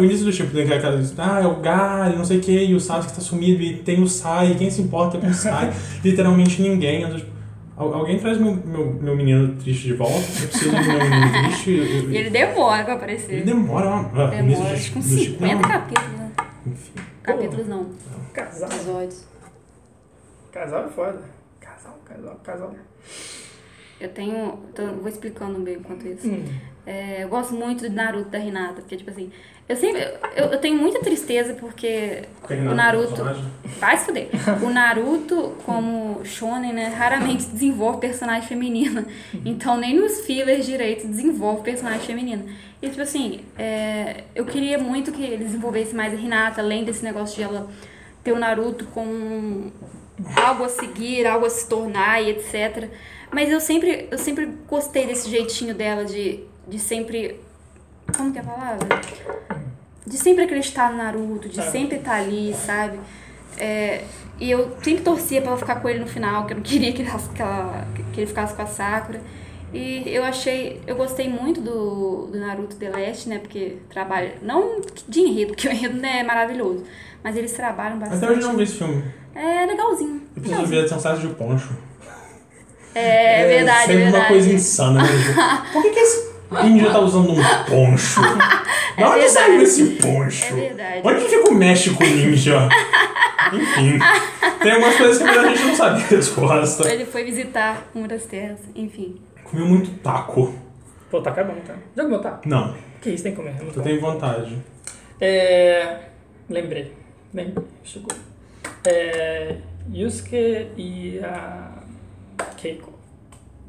O início do Shippuden, que é aquela ah, é o Gary, não sei o que, e o Sasuke tá sumido, e tem o Sai, quem se importa com o Sai? Literalmente ninguém. Eu tô, tipo, "Al- alguém traz meu, meu, meu menino triste de volta, eu preciso do meu menino triste. Eu- E ele demora pra ele aparecer. demora, uma, ah, Demora, acho que uns do Shippuden, 50 não. capítulos, né? Enfim. Capítulos não, Casal. episódios. Casal é foda. Casal, casal, casal. Eu tenho. tô- vou explicando bem enquanto isso. Hum. É, eu gosto muito do Naruto da Hinata, porque, tipo assim, eu sempre. Eu, eu tenho muita tristeza porque Tem o Naruto. personagem? Vai se fuder. O Naruto, como shonen, né, raramente desenvolve personagem feminina. Então, nem nos fillers direito desenvolve personagem feminina. E, tipo assim, é, eu queria muito que eles desenvolvessem mais a Hinata, além desse negócio de ela ter o Naruto com algo a seguir, algo a se tornar e etc. Mas eu sempre, eu sempre gostei desse jeitinho dela de, de sempre. Como que é a palavra? De sempre acreditar no Naruto, de sempre estar ali, sabe? É, e eu sempre torcia pra ela ficar com ele no final, que eu não queria que, ela- que, ela- que ele ficasse com a Sakura. E eu achei, eu gostei muito do, do Naruto The Last, né? Porque trabalha, não de enredo, porque o enredo não é maravilhoso, mas eles trabalham bastante. Até hoje não vi esse filme. É legalzinho. Eu preciso ver a sensação de poncho. É, é verdade, é sempre verdade. uma coisa insana, né? Por que, que esse ninja tá usando um poncho? É onde verdade. saiu esse poncho? É verdade. Onde fica o México Ninja? Enfim. Tem algumas coisas que a gente não sabe a resposta. Ele foi visitar uma das terras, enfim. Comeu muito taco. Pô, taco é bom, tá? Já comeu taco? Não, Que isso, tem que comer. é bom. tem vontade. É... Lembrei. Lembrei. Chegou. É... Yusuke e a Keiko.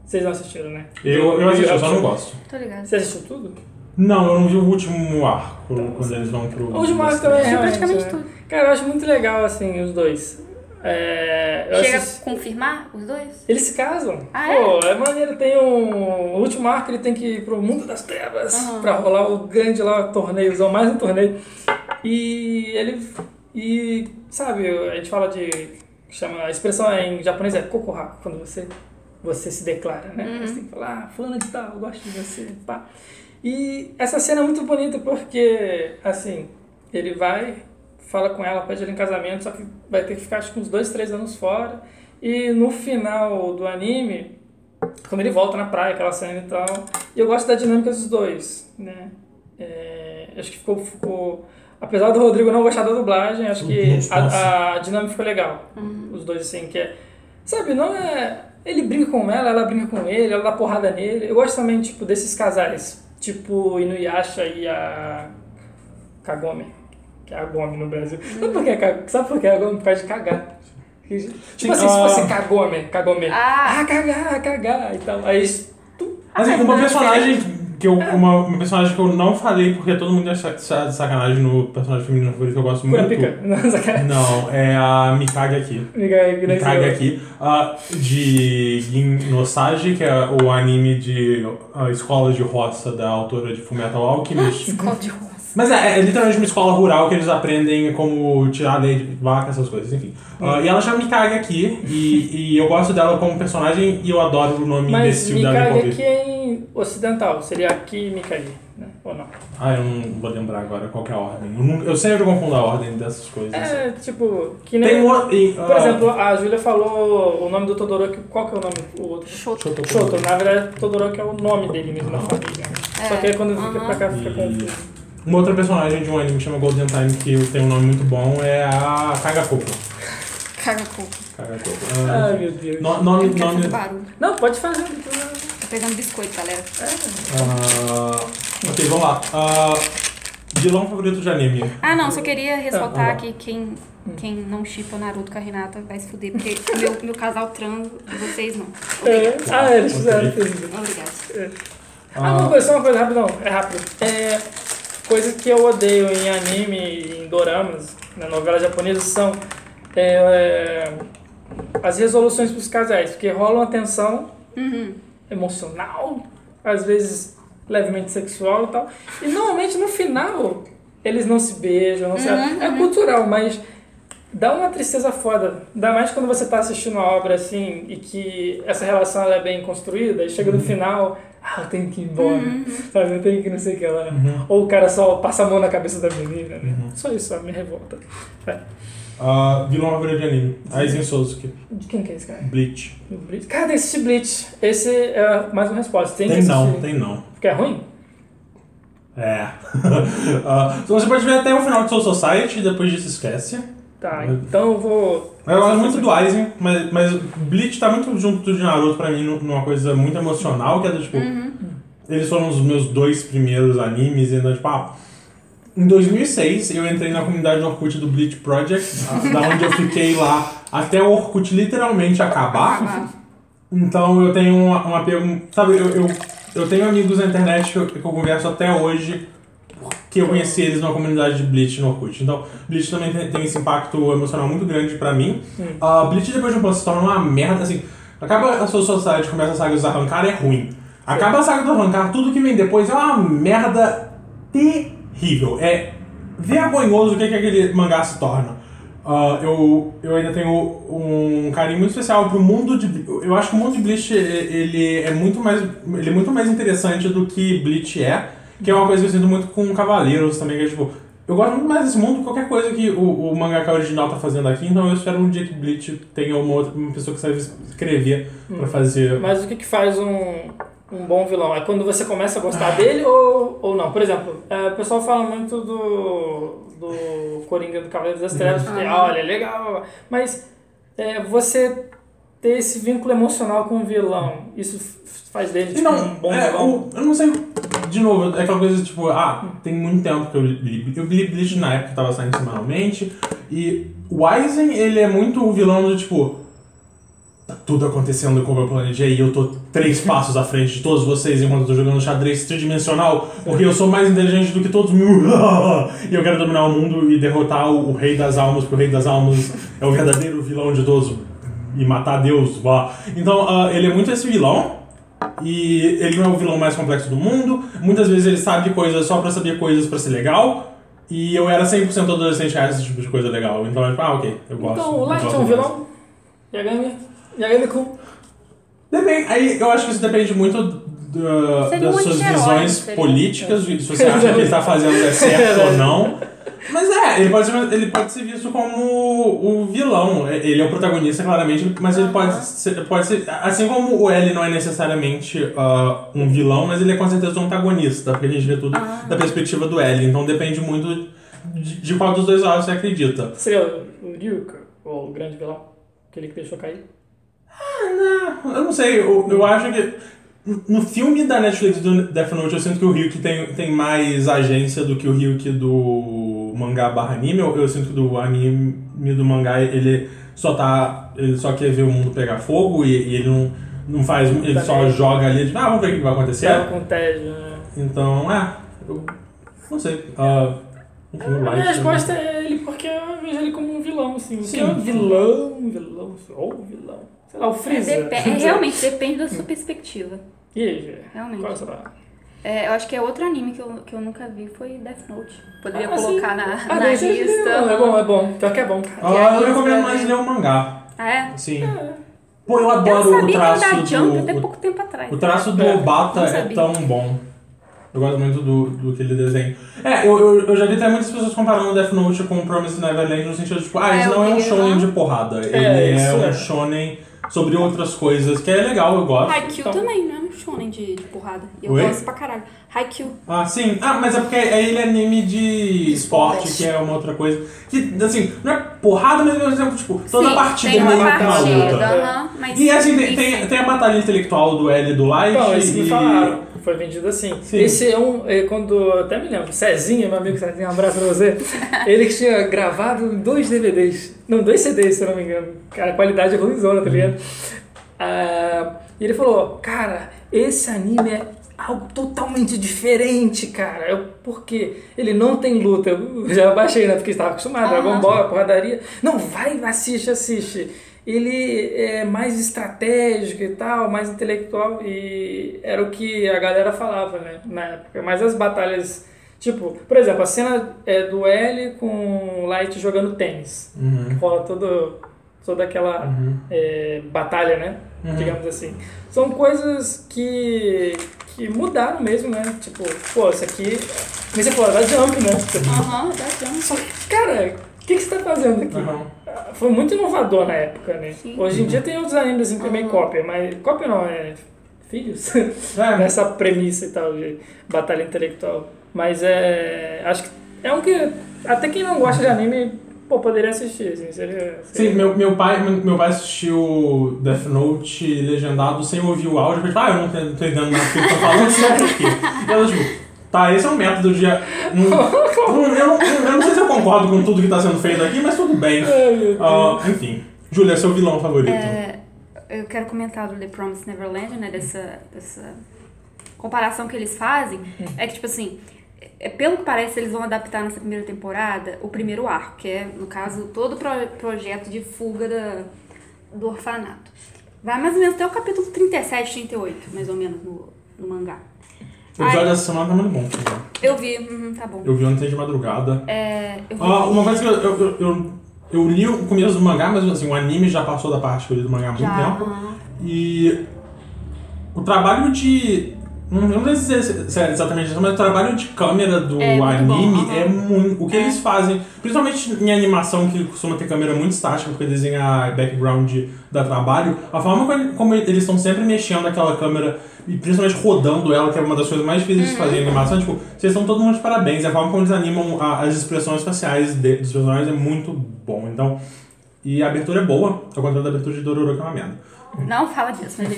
Vocês não assistiram, né? Eu, eu assisti, eu só não gosto. Tô ligado. Você assistiu tudo? Não, eu não vi o último arco, quando eles vão pro... O último arco também, realmente, praticamente né? tudo. Cara, eu acho muito legal, assim, os dois. É... Chega assisti- a confirmar os dois? Eles se casam. Ah, Pô, é maneiro. Tem um. O último arco ele tem que ir pro mundo das trevas Aham. pra rolar o grande lá, torneiozão, mais um torneio. E ele. E. Sabe, a gente fala de. Chama, a expressão em japonês é kokohaku, quando você, você se declara, né? Você tem que falar, ah, fulano de tal, eu gosto de você, pá. E essa cena é muito bonita porque, assim, ele vai, fala com ela, pede ela em casamento, só que vai ter que ficar acho que uns dois, três anos fora. E no final do anime, quando ele volta na praia, aquela cena e tal, e eu gosto da dinâmica dos dois, né? É, acho que ficou, ficou. Apesar do Rodrigo não gostar da dublagem, acho que a, a dinâmica ficou legal. Os dois, assim, que é. Sabe, não é. Ele brinca com ela, ela brinca com ele, ela dá porrada nele. Eu gosto também, tipo, desses casais. Tipo Inuyasha e a. Kagome. Que é a Gomi no Brasil. Sabe por que é? Sabe por que é a Gomi? Por causa de cagar. Tipo assim, se ah. fosse Kagome, Kagome. Ah. Ah, cagar, cagar e tal. Aí. tu- Assim, Ah, uma não, personagem que eu, uma, uma personagem que eu não falei porque todo mundo acha tá de sacanagem no personagem feminino favorito que eu gosto muito. pica. Não, sacanagem. Não, é a Mikage aqui. Mikage Mikage aqui, ah, de Gin no Sage, que é o anime de ah, escola de roça da autora de Fullmetal Alchemist. Escola de roça. Mas é, é literalmente uma escola rural que eles aprendem como tirar leite de vaca, essas coisas, enfim. Ah, e ela chama Mikage aqui, e, e eu gosto dela como personagem e eu adoro o nome Mas desse dela Mikage aqui é em ocidental. Seria aqui Mikage, né? Ou não? Ah, eu não vou lembrar agora qual que é a ordem. Eu, nunca- eu sempre confundo a ordem dessas coisas. É, tipo, que nem... Tem um e, Por ah, exemplo, a Júlia falou o nome do Todoroki. Qual que é o nome? O outro? Shoto. Shoto- Shoto. Na verdade, Todoroki é o nome dele mesmo na família. É, Só que aí quando fica aham. pra cá fica E- confuso. Uma outra personagem de um anime que chama Golden Time, que tem um nome muito bom, é a Kagakoko. Kagakoko. Ai, Ah, meu Deus. no- nome, nome. Não, pode fazer. Não. Tô pegando biscoito, galera. ah, ok, vamos lá. Ah, vilão favorito de anime. Ah, não, só queria ressaltar Ah, que quem, quem não chipa Naruto com a Renata vai se fuder, porque meu, meu casal transo e vocês não. É. Ah, eles fizeram. Fizeram. Obrigado. Ah, uma coisa, só uma coisa rapidão, é rápido. É, coisas que eu odeio em anime e em doramas, na novela japonesa, são é, as resoluções pros casais, porque rola uma tensão Uhum. Emocional, às vezes levemente sexual e tal. E normalmente no final eles não se beijam, não se... Uhum, é cultural, mas dá uma tristeza foda. Ainda mais quando você tá assistindo uma obra assim e que essa relação ela é bem construída e chega no final, ah, eu tenho que ir embora, sabe? Eu tenho que não sei o que lá. Ou o cara só passa a mão na cabeça da menina, né? Só isso, só me revolta. É. Ah, vilão favorito de anime. Aizen Sosuke. De quem que é esse cara? Bleach. Bleach? Cara, tem que assistir Bleach. Esse é mais uma resposta. Tem, Tem que não, assistir. tem não. Porque é ruim? É. Então você pode ver até o final de Soul Society e depois disso esquece. Tá, então eu vou. Eu gosto muito do Aizen, mas, mas Bleach tá muito junto de Naruto pra mim nu- numa coisa muito emocional, que é do tipo. Eles foram os meus dois primeiros animes, e então, tipo, ah, em 2006 eu entrei na comunidade do Orkut do Bleach Project, ah, da onde eu fiquei lá até o Orkut literalmente acabar. Então eu tenho uma, uma pergunta. Sabe, eu, eu, eu tenho amigos na internet que eu, que eu converso até hoje que eu conheci eles numa comunidade de Bleach no Orkut. Então, Bleach também tem, tem esse impacto emocional muito grande pra mim. Ah, Bleach depois de um ponto se torna uma merda, assim. Acaba a sua sociedade, começa a saga dos arrancar, é ruim. Acaba a saga do arrancar, tudo que vem depois é uma merda terrível. É vergonhoso o que, que aquele mangá se torna. ah, eu, eu ainda tenho um carinho muito especial pro mundo de. Eu acho que o mundo de Bleach ele é muito mais, ele é muito mais interessante do que Bleach é, que é uma coisa que eu sinto muito com Cavaleiros também, que é tipo. Eu gosto muito mais desse mundo que qualquer coisa que o, o mangaka original tá fazendo aqui, então eu espero um dia que Bleach tenha uma, outra, uma pessoa que sabe escrever pra fazer. Mas o que, que faz um, um bom vilão? É quando você começa a gostar dele ou, ou não? Por exemplo, é, o pessoal fala muito do, do Coringa do Cavaleiro das Trevas, porque, Ah. olha, é legal, mas é, você ter esse vínculo emocional com o vilão, isso faz dele tipo, Não, um bom é, vilão? o- eu não sei. De novo, é aquela coisa tipo, ah, tem muito tempo que eu li. Eu li Bleach na época que tava saindo semanalmente. E o Aizen, ele é muito o vilão do tipo. Tá tudo acontecendo como eu planejei e eu tô três passos à frente de todos vocês enquanto eu tô jogando xadrez tridimensional, porque eu sou mais inteligente do que todos e eu quero dominar o mundo e derrotar o, o Rei das Almas, porque o Rei das Almas é o verdadeiro vilão de todos. E matar Deus. Vá. Então, ah, ele é muito esse vilão. E ele não é o vilão mais complexo do mundo. Muitas vezes ele sabe coisas só pra saber coisas pra ser legal. E eu era 100% adolescente a esse tipo de coisa legal. Então, tipo, ah, ok, eu gosto. Então, o Light eu é um mais. vilão? Yagami? Yagami-kun? Depende, aí eu acho que isso depende muito Seria um das suas anti-herói, visões seria. políticas, se você acha que ele tá fazendo é certo ou não. Mas é, ele pode, ser, ele pode ser visto como o vilão. Ele é o protagonista, claramente, mas ele pode ser, pode ser. Assim como o L não é necessariamente ah, um vilão, mas ele é com certeza um antagonista, porque a gente vê tudo da perspectiva do L. Então depende muito de, de qual dos dois lados você acredita. Seria o Ryuka, o grande vilão? Aquele que deixou cair? Eu não sei, eu, eu acho que. No filme da Netflix do Death Note, eu sinto que o Ryuki tem, tem mais agência do que o Ryuki do mangá barra anime. Eu, eu sinto que do anime do mangá ele só tá. Ele só quer ver o mundo pegar fogo e, e ele não, não faz. Ele só Também. joga ali de ah, vamos ver o que vai acontecer. Certo, com o Ted, né? Então, é. Eu não sei. Ah, o A minha resposta é ele porque eu vejo ele como um vilão, assim. Que Sim. é um vilão, vilão, ou vilão. Sei lá, o É, Freeza. depe- é, realmente, depende da sua perspectiva. E aí, Gê? Realmente. Qual é a sua... É, eu acho que é outro anime que eu, que eu nunca vi foi Death Note. Poderia Ah, sim. colocar na, Ah, na lista. É bom, é bom. Pior que é bom. Ah, eu recomendo mais ler o mangá. Ah, é? Sim. Pô, eu Eu adoro sabia o que traço da Jump até do. pouco tempo atrás. O traço do É, Obata é tão bom. Eu gosto muito do, do aquele desenho. É, eu, eu, eu já vi até muitas pessoas comparando Death Note com Promised Neverland no sentido de, tipo, ah, É, isso eu não é um shonen de porrada. É, Ele é, um é. shonen sobre outras coisas, que é legal, eu gosto. Haikyuu Então. também, né? Um shonen de, de porrada. E eu Oi? gosto pra caralho. Haikyuu. Ah, sim. Ah, mas é porque é ele é anime de esporte, que é uma outra coisa. Que, assim, não é porrada, mas ao mesmo tempo, tipo, toda Sim, partida tem é uma que uma partida, luta. aham, mas E assim, tem, tem, tem a batalha intelectual do L e do Light. Então, isso e... me falaram. Foi vendido assim. Sim. Esse é um. é, quando. eu Até me lembro. Cezinha, meu amigo Cezinha, um abraço pra você. Ele que tinha gravado dois DVDs. Não, dois CDs, se eu não me engano. Cara, a qualidade é ruimzona, tá ligado? Ah, e ele falou: Cara, esse anime é algo totalmente diferente, cara. Eu, por quê? Ele não tem luta. Eu já baixei, né? Porque estava acostumado. Dragon Ball, porradaria. Não, vai, assiste, assiste. Ele é mais estratégico e tal, mais intelectual. E era o que a galera falava, né? Na época. Mas as batalhas. Tipo, por exemplo, a cena é do L com o Light jogando tênis. Uhum. Rola todo, toda aquela Uhum. é, batalha, né? Uhum. Digamos assim. São coisas que, que mudaram mesmo, né? Tipo, pô, isso aqui. Mas você falou da Jump, né? Você- Aham, da Jump. Só que, cara, o que, que você tá fazendo aqui? Uhum. Foi muito inovador na época, né? Sim. Hoje em dia tem outros animes assim, também Uhum. cópia, mas cópia não, é filhos. É, Nessa premissa e tal de batalha intelectual. Mas é. Acho que é um que. Até quem não gosta de anime, pô, poderia assistir, assim. Seria. Sim, seria- meu, meu, pai, meu, meu pai assistiu Death Note legendado sem ouvir o áudio, porque, ah, eu não tô, não tô entendendo nada que ele tá falando, só por quê? E ela, tipo, tá, esse é um método de... Hum, hum, eu, não, eu não sei se eu concordo com tudo que tá sendo feito aqui, mas tudo bem. Ah, enfim, Júlia, seu vilão favorito? É, eu quero comentar do The Promised Neverland, né? Dessa, dessa comparação que eles fazem. É que, tipo assim, é, pelo que parece, eles vão adaptar nessa primeira temporada o primeiro arco, que é, no caso, todo o pro- projeto de fuga da, do orfanato. Vai mais ou menos até o capítulo 37, 38, mais ou menos, no, no mangá. O episódio dessa semana tá muito bom. cara. eu vi, uhum, tá bom. Eu vi ontem de madrugada. É, eu vi. Ah, uma coisa que eu, eu, eu- eu li o começo do mangá, mas assim, o anime já passou da parte que eu li do mangá há muito Já. tempo. E o trabalho de. Não sei dizer se é exatamente isso, mas o trabalho de câmera do É bom, anime é muito. O que É. eles fazem, principalmente em animação que costuma ter câmera muito estática, porque desenhar background dá trabalho, a forma como- eles estão sempre mexendo aquela câmera e principalmente rodando ela, que é uma das coisas mais difíceis de fazer em animação, tipo, vocês estão todo mundo de parabéns. A forma como eles animam a- as expressões faciais de- dos personagens é muito bom. Então. E a abertura é boa, ao contrário da abertura de Dororo, que é uma merda. Não fala disso, mas.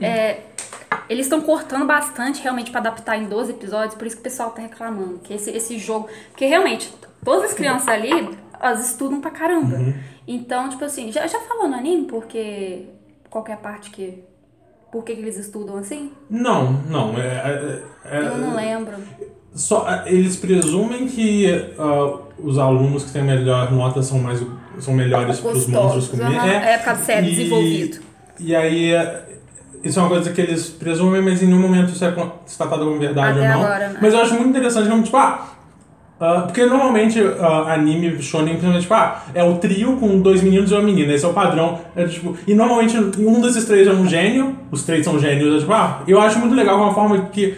É, eles estão cortando bastante realmente pra adaptar em 12 episódios, por isso que o pessoal tá reclamando. Que esse, esse jogo. Porque realmente, todas as crianças ali, elas estudam pra caramba. Uhum. Então, tipo assim, já, já falou no anime porque. Qualquer parte que. Por que, que eles estudam assim? Não, não. É, é- é- Eu não lembro. Só, é, eles presumem que ah, os alunos que têm melhor nota são, mais, são melhores para os monstros comer. aham. É por causa do cérebro E- desenvolvido. E aí, é, isso é uma coisa que eles presumem, mas em nenhum momento isso é con- tratado como verdade Até ou não. agora, né? Mas eu acho muito interessante como, tipo, ah, ah, porque normalmente ah, anime shonen, principalmente, tipo, ah, é o trio com dois meninos e uma menina, esse é o padrão. É, tipo, e normalmente um desses três é um gênio, os três são gênios, é, tipo, ah, eu acho muito legal uma forma que.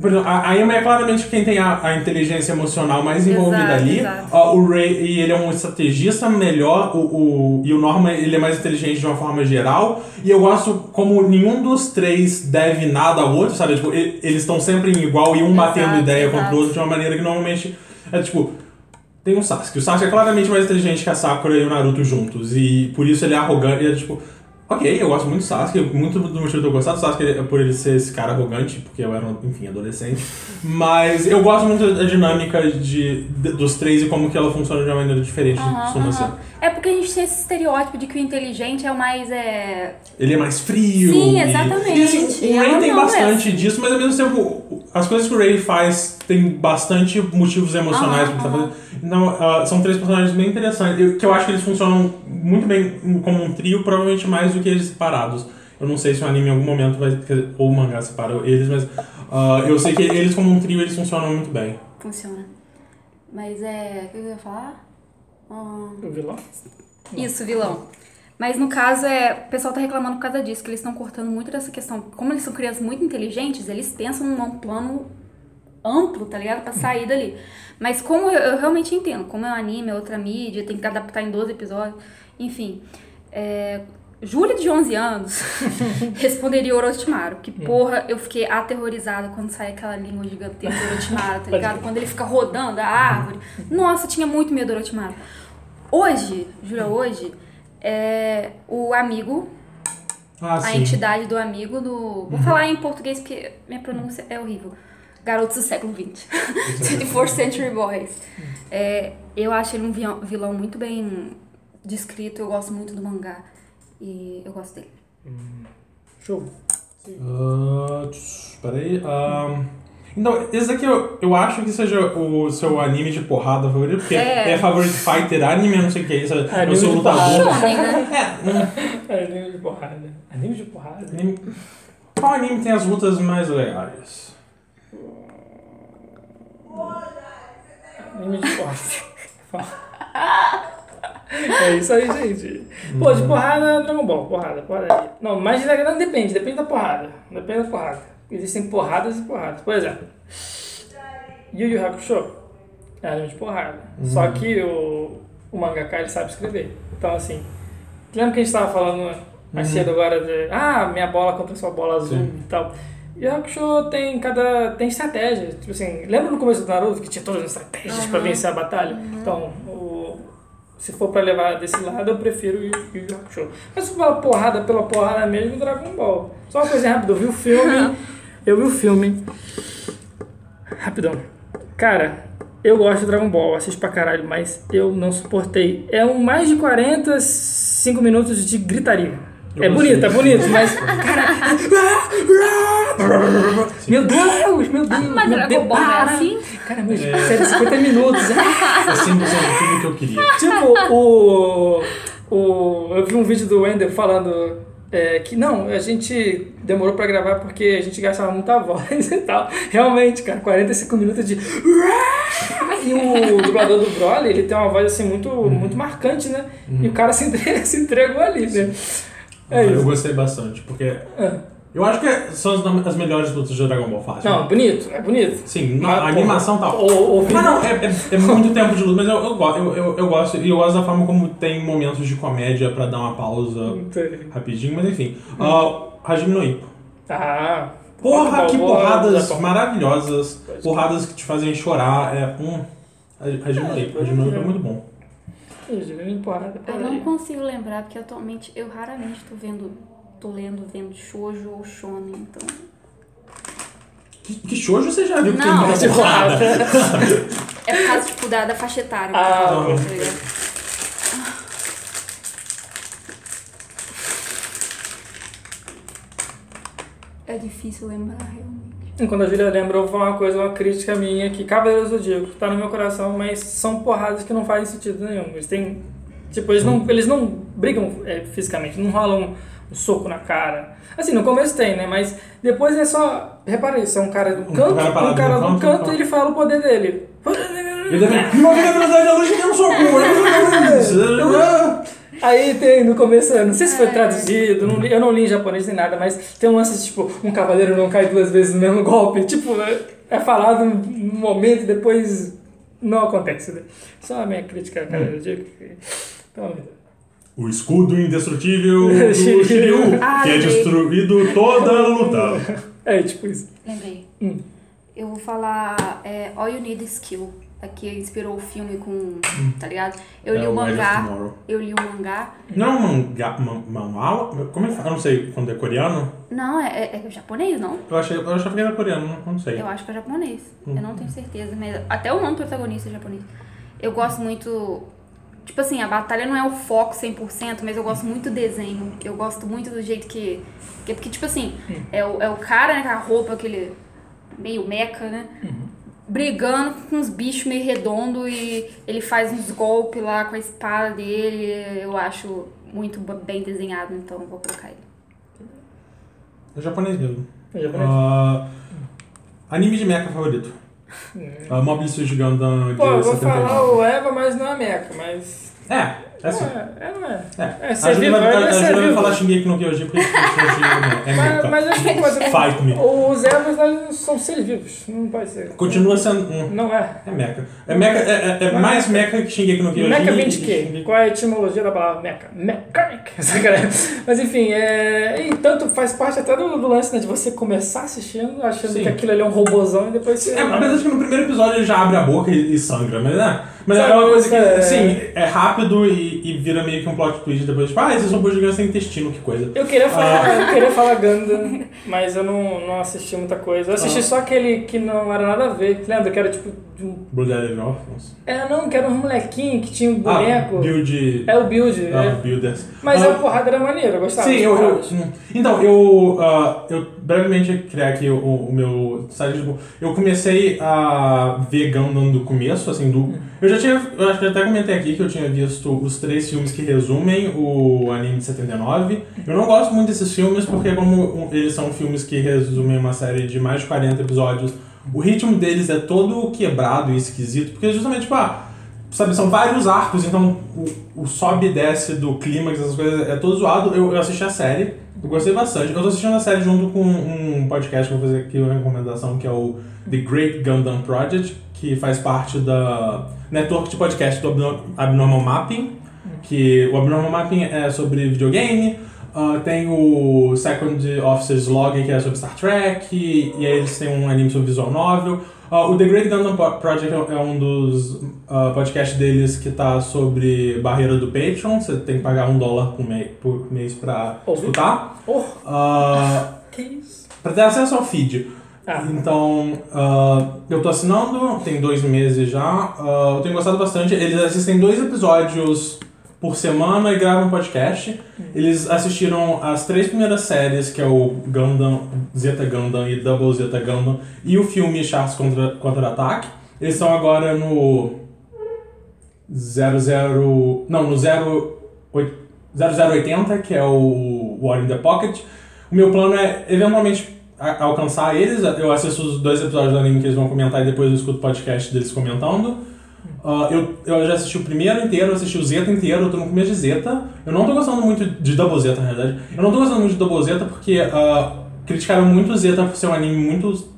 Por exemplo, a, a Emma é claramente quem tem a, a inteligência emocional mais envolvida Exato, ali. exato. Ah, o Ray, e ele é um estrategista melhor, o, o- e o Norman, ele é mais inteligente de uma forma geral. E eu gosto como nenhum dos três deve nada ao outro, sabe? Tipo, e- eles estão sempre em igual e um batendo Exato, ideia exato. contra o outro de uma maneira que normalmente é tipo. Tem o Sasuke. O Sasuke é claramente mais inteligente que a Sakura e o Naruto juntos. E por isso ele é arrogante. E é tipo. Ok, eu gosto muito do Sasuke. Muito do motivo de eu gostar do Sasuke é por ele ser esse cara arrogante, porque eu era, enfim, adolescente. Mas eu gosto muito da dinâmica de, de- dos três e como que ela funciona de uma maneira diferente ser. aham. É porque a gente tem esse estereótipo de que o inteligente é o mais. É... Ele é mais frio. Sim, e- exatamente. E, assim, E o Ray ela tem é bastante assim. disso, mas ao mesmo tempo, as coisas que o Ray faz tem bastante motivos emocionais Aham, pra tá. Então, ah, são três personagens bem interessantes, eu- que eu acho que eles funcionam muito bem como um trio, provavelmente mais do que eles separados. Eu não sei se o anime em algum momento vai. Ou o mangá separa eles, mas ah, eu sei que eles, como um trio, eles funcionam muito bem. Funciona. Mas é. O que eu ia falar? O vilão? Isso, vilão. Mas no caso, é, o pessoal tá reclamando por causa disso, que eles estão cortando muito dessa questão. Como eles são crianças muito inteligentes, eles pensam num plano amplo, tá ligado? Pra sair dali. Mas como eu, eu realmente entendo, como é um anime, é outra mídia, tem que adaptar em 12 episódios, enfim. É, Júlia de 11 anos responderia Orochimaru, que porra, eu fiquei aterrorizada quando sai aquela língua gigantesca do Orochimaru, tá ligado? Quando ele fica rodando a árvore. Nossa, tinha muito medo do Orochimaru. Hoje, Júlia, hoje, é o amigo, Ah, a sim. entidade do amigo do. Vou falar em português porque minha pronúncia é horrível. Garotos do século XX. 24th Century Boys. É, eu acho ele um vilão muito bem descrito, eu gosto muito do mangá. E eu gosto dele. Show. Ah, tch, peraí. ah, então, esse daqui eu, eu acho que seja o seu anime de porrada favorito, porque é, É. favorito fighter, anime, eu não sei o que é isso, é, seu de lutador. Shonen, né? É, hum, É, anime de porrada. Anime de porrada? anime- qual anime tem as lutas mais legais? Anime de porrada. É isso aí, gente. Pô, de porrada, Dragon Ball, porrada, porrada. Não, mas não, depende, depende da porrada. Depende da porrada. Existem porradas e porradas. Por exemplo, Yu Yu Hakusho é anime de porrada. Só que o, o mangaka ele sabe escrever. Então, assim, lembra que a gente tava falando mais cedo agora de ah, minha bola contra sua bola azul Sim. e tal. Yu Yu Hakusho tem cada. tem estratégia. Tipo assim, lembra no começo do Naruto que tinha todas as estratégias pra vencer a batalha? Então, o, se for pra levar desse lado, eu prefiro o Yu Yu Hakusho. Mas se for porrada, pela porrada mesmo, Dragon Ball. Só uma coisa rápida, eu vi o filme. Eu vi o filme. Rapidão. Cara, eu gosto de Dragon Ball, assisto pra caralho, mas eu não suportei. É um mais de 45 minutos de gritaria. Eu é bonito, é bonito, mas. Cara. meu Deus, meu Deus. Mas meu Dragon Deus, Ball é assim? Cara, meu, série de 50 minutos. É 100% tudo que eu queria. Tipo, o, o. Eu vi um vídeo do Wender falando é, que não, a gente demorou pra gravar porque a gente gastava muita voz e tal. Realmente, cara, 45 minutos de. E o dublador do Broly, ele tem uma voz assim muito, muito marcante, né? E o cara se, entre- se entregou ali, né? É eu isso. gostei bastante, porque É. eu acho que são as, as melhores lutas de Dragon Ball fácil. Não, bonito, é bonito. Sim, Mas, a animação tá. O, o Mas não, é, é, é muito tempo de luta, mas eu, eu, eu, eu, eu gosto. E eu gosto da forma como tem momentos de comédia pra dar uma pausa rapidinho, mas enfim. Uh, Hajime no Ippo. Ah. Porra, que porradas maravilhosas. Porradas que te fazem chorar. É um. Hajime no Ippo. Hajime no Ippo é muito bom. Vem por Eu não consigo lembrar, porque atualmente eu raramente tô vendo, tô lendo, vendo shoujo ou shonen, então... Que, que shoujo você já viu que tem Não. muita porrada? É por causa, tipo, da, da faixa etária. Ah, tá bom. ligado? É difícil lembrar, realmente. Quando a eu vou falar uma coisa, uma crítica minha que Cavaleiros do Zodíaco tá no meu coração, mas são porradas que não fazem sentido nenhum. Eles têm. Tipo, eles não, eles não brigam é, fisicamente, não rolam um soco na cara. Assim, no começo tem, né? Mas depois é só. Repara isso, é um cara do Um canto, cara um cara do canto, canto e ele fala o poder dele. E. Não vem velocidade da luz que tem um soco! Aí tem no começo, não sei se foi É. traduzido, não li- eu não li em japonês nem nada, mas tem um lance tipo, um cavaleiro não cai duas vezes no mesmo golpe. Tipo, é, é falado num momento e depois não acontece. Né? Só a minha crítica, cara, eu digo que. Pelo amor de Deus. O escudo indestrutível do Shiryu. Ah, que é lembrei. destruído toda a luta. É, tipo isso. Lembrei. Hum. Eu vou falar é, All You Need Is Skill. Aqui inspirou o filme com. Tá ligado? Eu li É o mangá. Eu li o mangá. Não é mangá, ma- manual? Como é que fala? Eu não sei quando é coreano. Não, é, é, é japonês, não? Eu, achei, eu achava que era coreano, não, não sei. Eu acho que é japonês. Hum. Eu não tenho certeza, mas até o nome do protagonista é japonês. Eu gosto muito. Tipo assim, a batalha não é o foco 100%, mas eu gosto muito do desenho. Eu gosto muito do jeito que. que porque, tipo assim, é o, é o cara né, com a roupa, aquele. meio meca, né? Brigando com uns bichos meio redondo e ele faz uns golpes lá com a espada dele. Eu acho muito bem desenhado, então vou colocar ele. É japonês mesmo. É japonês. Ah, anime de mecha favorito. Uh, Mobile Suit Gundam de Pô, eu vou 79. falar o Eva, mas não é Mecha, mas. É, é assim. É, é, não é. É. É, ser vivo, é ser vivo. falar Shingeki no Kyojin porque é Mas, mas eu acho que pode Fight me. Os eles são seres vivos, não pode ser. Continua sendo um. Não é. É mecha. É, mecha, é, é, é mais mecha que Shingeki no Kyojin. Mecha e- vem de quê? Qual é a etimologia da palavra mecha? Mechanic. Mas enfim, é... e tanto faz parte até do, do lance né, de você começar assistindo, achando Sim. que aquilo ali é um robozão e depois você. É, apesar de que no primeiro episódio ele já abre a boca e, e sangra, mas é. Mas é uma coisa que, é- assim, é rápido e, e vira meio que um plot twist depois. Tipo, ah, esses robôs gigantes têm intestino, que coisa. Eu queria falar, Ah. eu queria falar Gundam, mas eu não, não assisti muita coisa. Eu assisti Ah. só aquele que não era nada a ver. Lembra que era tipo. De um- Orphans. É, não, que era um molequinho que tinha um Ah, boneco. build... É o build. Ah, é. builders. Mas Ah, a porrada era maneira, eu gostava. Sim, eu, eu- hum. Então, eu, ah, eu brevemente criar aqui o, o meu site. Tipo, eu comecei a ver Gundam do começo, assim, do. Eu já tinha. Eu acho que até comentei aqui que eu tinha visto os três filmes que resumem o anime de 79. Eu não gosto muito desses filmes porque, como eles são filmes que resumem uma série de mais de 40 episódios, o ritmo deles é todo quebrado e esquisito, porque justamente, tipo, ah, sabe, são vários arcos, então o, o sobe e desce do clímax, essas coisas, é todo zoado. Eu, eu assisti a série, eu gostei bastante. Eu tô assistindo a série junto com um podcast que eu vou fazer aqui uma recomendação, que é o The Great Gundam Project, que faz parte da network de podcast do Abno- Abnormal Mapping, que o Abnormal Mapping é sobre videogame, ah, tem o Second Officer's Log, que é sobre Star Trek, e, e aí eles têm um anime sobre visual novel. Ah, o The Great Gundam Project é um dos ah, podcasts deles que tá sobre barreira do Patreon, você tem que pagar um dólar por, mei- por mês pra Ouvi. escutar. Oh, Ah, que isso? pra ter acesso ao feed. Ah, Então, eu tô assinando, tem dois meses já. eu tenho gostado bastante. Eles assistem dois episódios por semana e gravam um podcast. Eles assistiram as três primeiras séries, que é o Gundam, Zeta Gundam e Double Zeta Gundam, e o filme Charles contra, Contra-Ataque. Eles estão agora no 00... Não, no 0, 0080, que é o War in the Pocket. O meu plano é, eventualmente, alcançar eles, eu assisto os dois episódios do anime que eles vão comentar e depois eu escuto o podcast deles comentando. Ah, eu, eu já assisti o primeiro inteiro, assisti o Zeta inteiro, eu tô no começo de Zeta. Eu não tô gostando muito de Double Zeta, na realidade. Eu não tô gostando muito de Double Zeta porque ah, criticaram muito o Zeta por ser um anime muito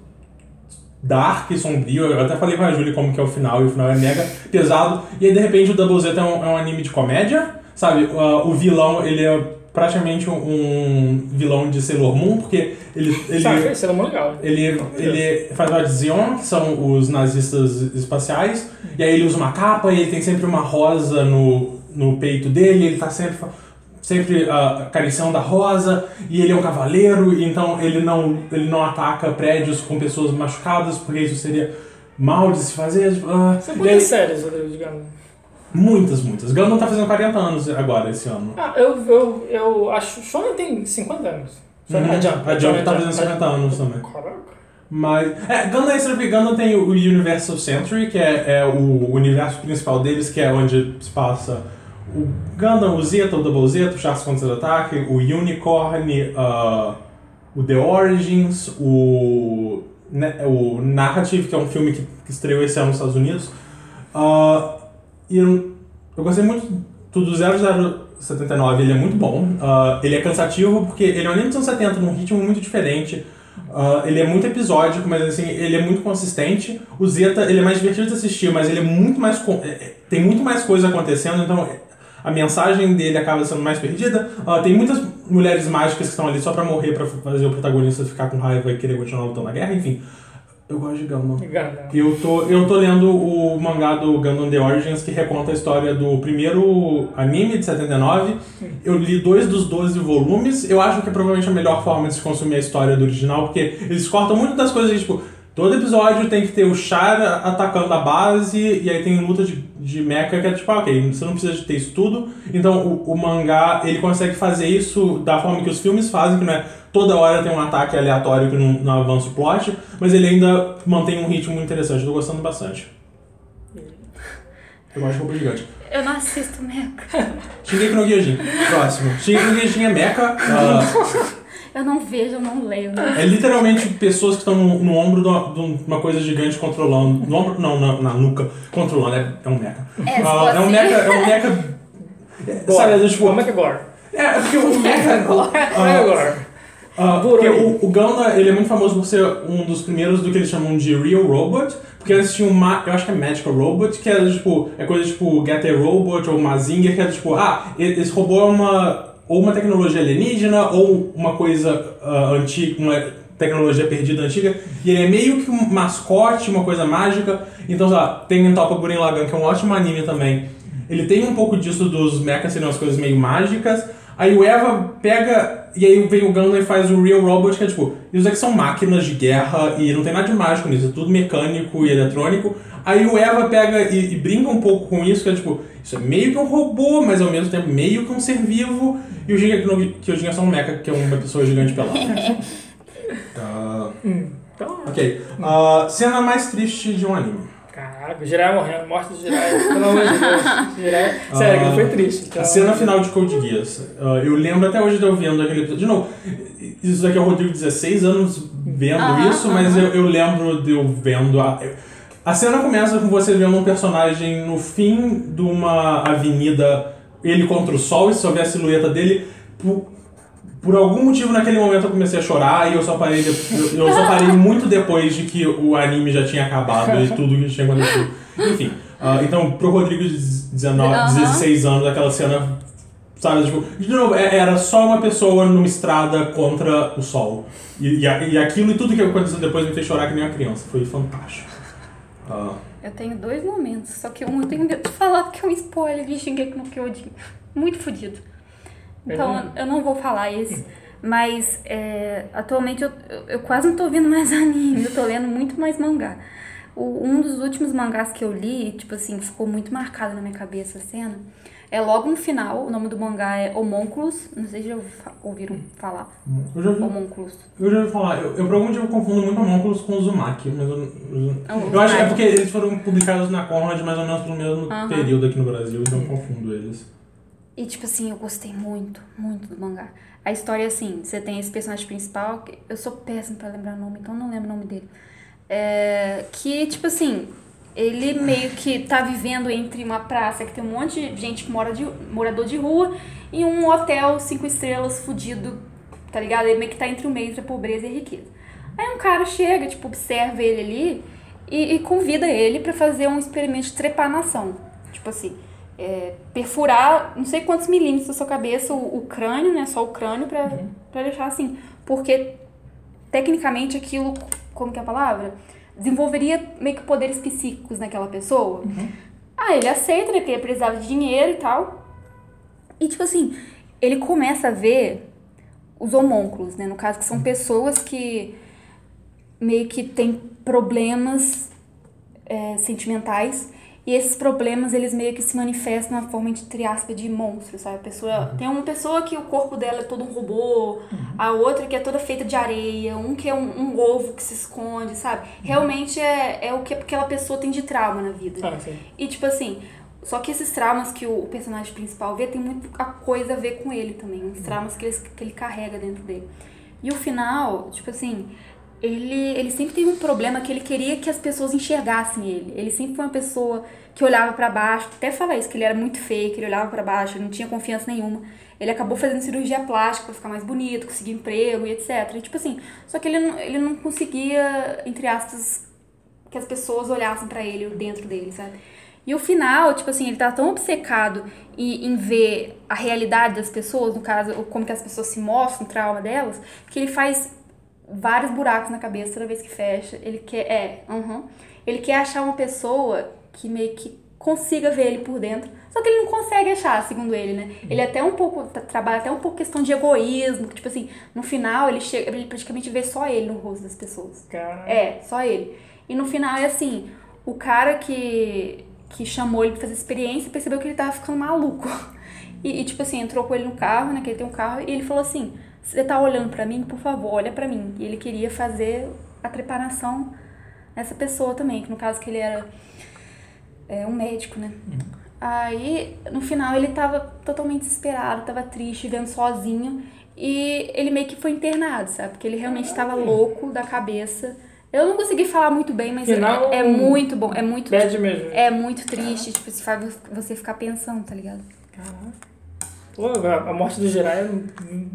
dark e sombrio. Eu até falei com a Julie como que é o final, e o final é mega pesado. E aí, de repente, o Double Zeta é um, é um anime de comédia, sabe? Ah, o vilão, ele é praticamente um, vilão de Sailor Moon, porque ele... ele Sabe, isso era muito legal. ele, ele faz parte de Zion, que são os nazistas espaciais, e aí ele usa uma capa e ele tem sempre uma rosa no, no peito dele, ele tá sempre, sempre ah, acariciando a rosa, e ele é um cavaleiro, então ele não, ele não ataca prédios com pessoas machucadas, porque isso seria mal de se fazer. ah, São e aí- muitas séries, Rodrigo, digamos. Muitas, muitas. Gundam tá fazendo 40 anos agora, esse ano. Ah, eu, eu, eu acho. Shonen tem 50 anos. Shonen, Uhum. A Jump. A Jump tá fazendo 50 anos também. Caraca. Mas. É, Gundam é estranho porque Gundam tem o Universal Century, que é, é o universo principal deles, que é onde se passa o Gundam, o Zeta, o Double Zeta, o Charles Contra-Ataque, o Unicorn, ah, o The Origins, o, né, o Narrative, que é um filme que, que estreou esse ano nos Estados Unidos. Ah, e eu, eu gostei muito do 0079, ele é muito bom. Ah, ele é cansativo porque ele é um anime dos anos 70, num ritmo muito diferente. Ah, ele é muito episódico, mas assim, ele é muito consistente. O Zeta, ele é mais divertido de assistir, mas ele é muito mais. é, é, tem muito mais coisa acontecendo, então a mensagem dele acaba sendo mais perdida. Ah, tem muitas mulheres mágicas que estão ali só pra morrer, pra fazer o protagonista ficar com raiva e querer continuar lutando na guerra, enfim. Eu gosto de Gundam. Gundam. Eu tô, eu tô lendo o mangá do Gundam The Origins, que reconta a história do primeiro anime de 79. Eu li dois dos 12 volumes. Eu acho que é provavelmente a melhor forma de se consumir a história do original, porque eles cortam muito das coisas, tipo, todo episódio tem que ter o Char atacando a base, e aí tem luta de, de mecha, que é tipo, ah, ok, você não precisa de ter isso tudo. Então o, o mangá, ele consegue fazer isso da forma que os filmes fazem, que não é toda hora tem um ataque aleatório que não, não avança o plot, mas ele ainda mantém um ritmo muito interessante. Eu tô gostando bastante. Eu gosto de roupa gigante. Eu não assisto Mecha. Shingeki no Kyojin. Próximo. Shingeki no Kyojin é mecha. ah, Eu não vejo, eu não leio. é literalmente pessoas que estão no, no ombro de uma, de uma coisa gigante controlando. No ombro, não, na, na nuca, controlando. É, é um mecha. É, Ah, for é um assim. mecha. É um mecha. Sabe, é, tipo, Como é que é Gore? é, é porque o mecha. Como é que é Gore? Ah, Por porque o, o Gundam, ele é muito famoso por ser um dos primeiros do que eles chamam de Real Robot, porque eles tinham uma, eu acho que é Magical Robot, que era tipo, é coisa tipo Get a Robot ou Mazinger, que era tipo, ah, esse robô é uma, ou uma tecnologia alienígena, ou uma coisa ah, antiga, uma tecnologia perdida antiga, e ele é meio que um mascote, uma coisa mágica, então, sei lá, tem Topa Gurren Lagann, que é um ótimo anime também, ele tem um pouco disso dos mechas serem umas coisas meio mágicas. Aí o Eva pega. E aí vem o Gundam e faz o Real Robot, que é tipo. Isso aqui são máquinas de guerra e não tem nada de mágico nisso, é tudo mecânico e eletrônico. Aí o Eva pega e, e brinca um pouco com isso, que é tipo. Isso é meio que um robô, mas ao mesmo tempo meio que um ser vivo. E o Shingeki no Kyojin é só um mecha, que é uma pessoa gigante pelada. Tá. Então, Ok. Ah, cena mais triste de um anime. Caraca, o Jiraiya morrendo, morte do Jiraiya, pelo amor de Deus. Jiraiya, sério, aquilo foi triste. Então, A cena final de Code Geass. Ah, eu lembro até hoje de eu vendo aquele episódio. De novo, isso daqui é o Rodrigo 16 anos vendo Aham, isso, mas eu, eu lembro de eu vendo. A, a cena começa com você vendo um personagem no fim de uma avenida, ele contra o sol, e só vê a silhueta dele. Por, algum motivo naquele momento eu comecei a chorar e eu só parei, de- eu, eu só parei muito depois de que o anime já tinha acabado e tudo que tinha acontecido. Enfim, ah, então pro Rodrigo de 19, Aham. 16 anos, aquela cena, sabe, tipo, de novo, é- era só uma pessoa numa estrada contra o sol. E, e, e aquilo e tudo que aconteceu depois me fez chorar que nem uma criança. Foi fantástico. Ah, Eu tenho dois momentos, só que um eu tenho medo de falar porque é um spoiler de Shingeki no Kyojin. Muito fodido. Então Uhum. eu não vou falar esse. Mas é, atualmente eu, eu, quase não tô vendo mais anime, eu tô lendo muito mais mangá. O- um dos últimos mangás que eu li, tipo assim, ficou muito marcado na minha cabeça a cena. É logo no final, o nome do mangá é Homúnculos. Não sei se já ouviram falar. eu já ouvi, Homúnculos. eu já ouvi falar, eu, eu por algum motivo confundo muito homúnculos com o Zumaki, mas eu, eu, o eu acho que é Uzumaki. porque eles foram publicados na Conrad mais ou menos pelo mesmo Aham. período aqui no Brasil, então eu confundo eles. E, tipo assim, eu gostei muito, muito do mangá. A história é assim, você tem esse personagem principal, que eu sou péssima pra lembrar o nome, então não lembro o nome dele. É, que, tipo assim, ele meio que tá vivendo entre uma praça que tem um monte de gente que mora de, morador de rua e um hotel cinco estrelas fudido, tá ligado? Ele meio que tá entre o meio entre a pobreza e a riqueza. Aí um cara chega, tipo, observa ele ali e, e convida ele pra fazer um experimento de trepanação. Tipo assim, é, perfurar não sei quantos milímetros da sua cabeça, o, o crânio, né? Só o crânio pra, pra deixar assim. Porque tecnicamente aquilo, como que é a palavra? Desenvolveria meio que poderes psíquicos naquela pessoa. Ah, ele aceita, né? Porque ele precisava de dinheiro e tal. E tipo assim, ele começa a ver os homúnculos, né? No caso, que são pessoas que meio que têm problemas é, sentimentais e esses problemas eles meio que se manifestam na forma entre aspas de monstro, sabe? A pessoa tem uma pessoa que o corpo dela é todo um robô, a outra que é toda feita de areia, um que é um, um ovo que se esconde, sabe? Realmente é, é o que aquela pessoa tem de trauma na vida. Ah, sim. E tipo assim, só que esses traumas que o personagem principal vê tem muita coisa a ver com ele também, uns traumas que ele, que ele carrega dentro dele. E o final, tipo assim, ele, ele sempre teve um problema que ele queria que as pessoas enxergassem ele. Ele sempre foi uma pessoa que olhava pra baixo, até fala isso, que ele era muito feio, que ele olhava pra baixo, ele não tinha confiança nenhuma. Ele acabou fazendo cirurgia plástica pra ficar mais bonito, conseguir emprego e etc. E tipo assim, só que ele não, ele não conseguia, entre aspas, que as pessoas olhassem pra ele, dentro dele, sabe? E o final, tipo assim, ele tá tão obcecado em, em ver a realidade das pessoas, no caso, como que as pessoas se mostram, o trauma delas, que ele faz vários buracos na cabeça toda vez que fecha. Ele quer, é, aham. Ele quer achar uma pessoa que meio que consiga ver ele por dentro. Só que ele não consegue achar, segundo ele, né? Ele até um pouco, tra- trabalha até um pouco questão de egoísmo, que, tipo assim, no final ele chega, ele praticamente vê só ele no rosto das pessoas. Cara, É, só ele. E no final é assim, o cara que, que chamou ele pra fazer experiência percebeu que ele tava ficando maluco. E, e, tipo assim, entrou com ele no carro, né, que ele tem um carro, e ele falou assim, você tá olhando pra mim? Por favor, olha pra mim. E ele queria fazer a preparação nessa pessoa também, que no caso que ele era é, um médico, né? Aí, no final, ele tava totalmente desesperado, tava triste, vivendo sozinho. E ele meio que foi internado, sabe? Porque ele realmente tava louco da cabeça. Eu não consegui falar muito bem, mas Final- é, é muito bom. É muito, bad mesmo. é muito triste, tipo, se faz você ficar pensando, tá ligado? Caraca. Pô, a morte do Jiraiya, hum,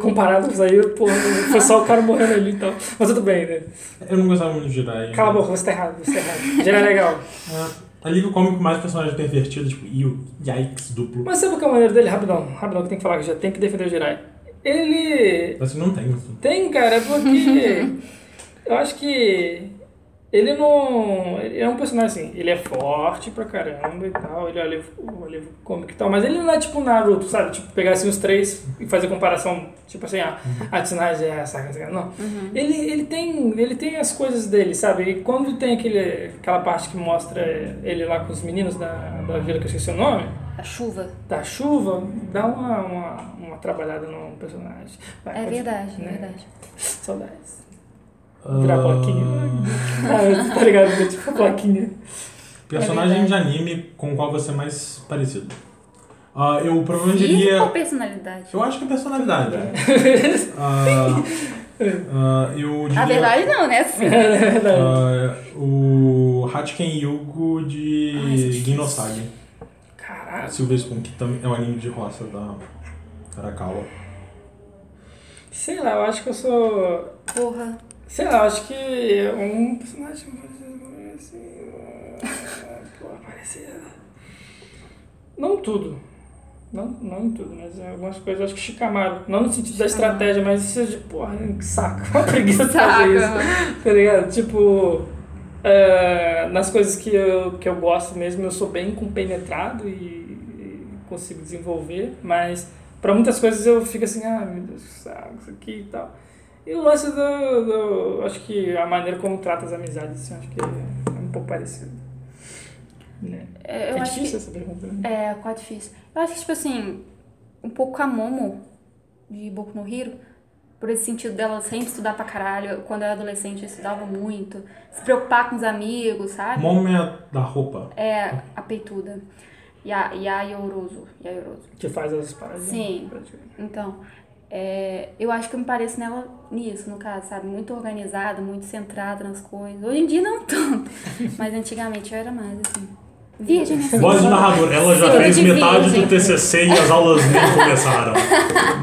comparado com isso aí, pô, foi só o cara morrendo ali e tal. Mas tudo bem, né? Eu não gostava muito de Jirai. Cala a boca, você tá errado, você tá errado. Jiraiya é legal. É, alívio cômico mais personagem pervertido, tipo, e o yikes duplo. Mas sabe o que é a maneira dele? Rapidão, rapidão, que tem que falar que já tem que defender o Jiraiya. Ele Assim, não tem isso. Tem, cara, porque eu acho que ele não. Ele é um personagem assim, ele é forte pra caramba e tal, ele é o alívio, o alívio cômico e tal, mas ele não é tipo Naruto, sabe? Tipo, pegar assim os três e fazer comparação, tipo assim, ah, a Tsunade é essa, essa, essa. Não. Ele, ele, tem, ele tem as coisas dele, sabe? E quando tem aquele, aquela parte que mostra ele lá com os meninos da, da vila que eu esqueci o nome, A chuva. da chuva, dá uma, uma, uma trabalhada no personagem. Vai, É pode- verdade, é né? verdade. Saudades. Virar plaquinha. Ah, tá ligado? Tipo plaquinha. Personagem É de anime com o qual você é mais parecido. Ah, eu provavelmente Físico diria. ou personalidade? Eu acho que é personalidade. Ah, ah, eu diria. A verdade não, né? Sim. ah, o Hachiken Yugo de Ginosagi. Caralho. Silver Spoon, que também é um anime de roça da Arakawa. Sei lá, eu acho que eu sou. Porra. Sei lá, eu acho que é um personagem assim. Pô. Não tudo. Não, não em tudo, mas em algumas coisas acho que Shikamaru. Não no sentido da Shikamaru. estratégia, mas isso de, porra, que saco. Uma preguiça de fazer isso. Tá ligado? Tipo, é, nas coisas que eu, que eu gosto mesmo, eu sou bem compenetrado e, e consigo desenvolver, mas pra muitas coisas eu fico assim, ah, meu Deus, que saco, isso aqui e tal. E o lance do, do- Acho que a maneira como trata as amizades, assim, acho que é, um pouco parecido. Né? É, Eu é acho difícil que... essa pergunta, né? É, quase difícil. Eu acho que, tipo assim, um pouco a Momo, de Boku no Hero, por esse sentido dela sempre estudar pra caralho. Quando eu era adolescente, eu estudava muito. Se preocupar com os amigos, sabe? Momia da roupa. É, a peituda. Ya, Yayorozu. Yayorozu. Que faz as paradas. Sim. Então, é, eu acho que eu me pareço nela nisso, no caso, sabe? Muito organizada, muito centrada nas coisas. Hoje em dia não tanto, mas antigamente eu era mais assim. Virgem, assim. Voz de narrador, ela já fez de metade virgem. do TCC e as aulas nem começaram.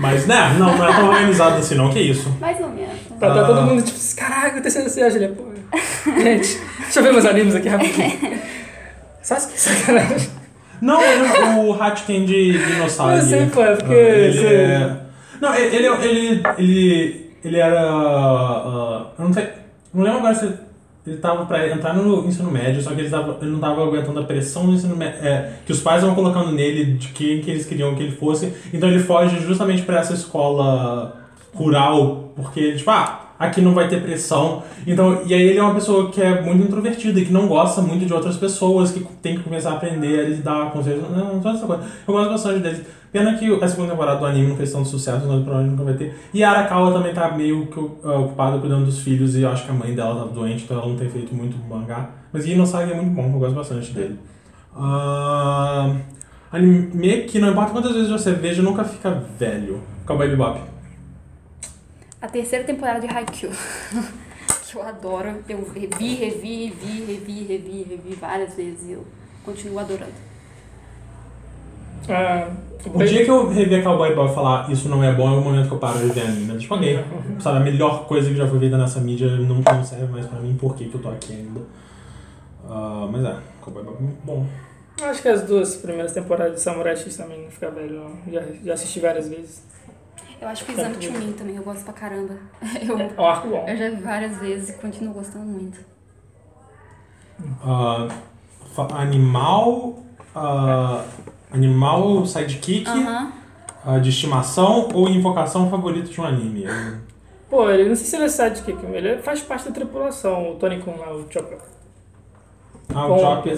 Mas, né, não, não é tão organizado assim não, que isso. Mais ou menos. Tá, tá Ah. todo mundo tipo, caraca, o TCC, a Julia, pô. Gente, deixa eu ver meus animes aqui rapidinho. Sasuke, sacanagem. Não, ele- o Hatken de Eu Dinossauro. sei, pô, é porque... ele você- é... Não, ele, ele, ele, ele, era... ah, eu não sei... Não lembro agora se ele tava pra entrar no ensino médio, só que ele, tava, ele não tava aguentando a pressão do ensino médio, é, que os pais estavam colocando nele de quem que eles queriam que ele fosse. Então ele foge justamente pra essa escola rural, porque, tipo, ah, aqui não vai ter pressão. Então, e aí ele é uma pessoa que é muito introvertida que não gosta muito de outras pessoas, que tem que começar a aprender a lidar com os não, toda essa coisa. Eu gosto bastante deles. Pena que a segunda temporada do anime não fez tanto sucesso, mas provavelmente nunca vai ter. E a Arakawa também tá meio que uh, ocupada cuidando dos filhos e eu acho que a mãe dela tava doente, então ela não tem feito muito mangá. Mas Inosaga é muito bom, eu gosto bastante dele. Ah, anime que não importa quantas vezes você veja, nunca fica velho. Cowboy Bebop. A terceira temporada de Haikyuu. que eu adoro. Eu revi, revi, revi, revi, revi, revi várias vezes e eu continuo adorando. Ah, O dia que eu rever Cowboy e falar isso não é bom é o momento que eu paro de ver anime. Mas, tipo, ok. Sabe, a melhor coisa que já foi feita nessa mídia não, não serve mais pra mim, por que que eu tô aqui ainda? Ah, mas é, Cowboy Bebop é muito bom. Acho que as duas primeiras temporadas de Samurai X também não fica velho, não. Já, já assisti várias vezes. Eu acho que o Exame Chunin também, eu gosto pra caramba. Eu, É um arco bom. eu já vi várias vezes e continuo gostando muito. Fa- animal. ah, animal sidekick Aham. ah, de estimação ou invocação favorito de um anime? Pô, ele não sei se ele é sidekick, ele faz parte da tripulação, o Tony Kun lá, o Chopper. Ah, o. Chopper.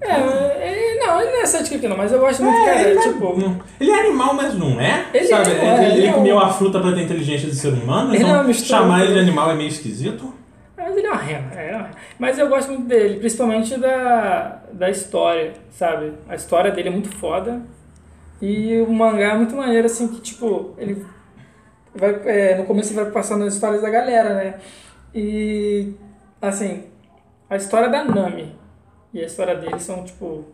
É, ele, não, ele não é sidekick não, mas eu gosto muito, cara, ele, tipo... é, ele é animal, mas não é? Ele Sabe? é, Ele, é, ele ele é comeu um- a fruta pra ter inteligência de ser humano, Ele é então uma mistura- chamar ele de animal é meio esquisito. Mas ele é uma rena, é uma rena. Mas eu gosto muito dele, principalmente da, da história, sabe? A história dele é muito foda. E o mangá é muito maneiro, assim, que tipo, ele vai. é, no começo ele vai passando as histórias da galera, né? E assim, a história da Nami e a história dele são, tipo,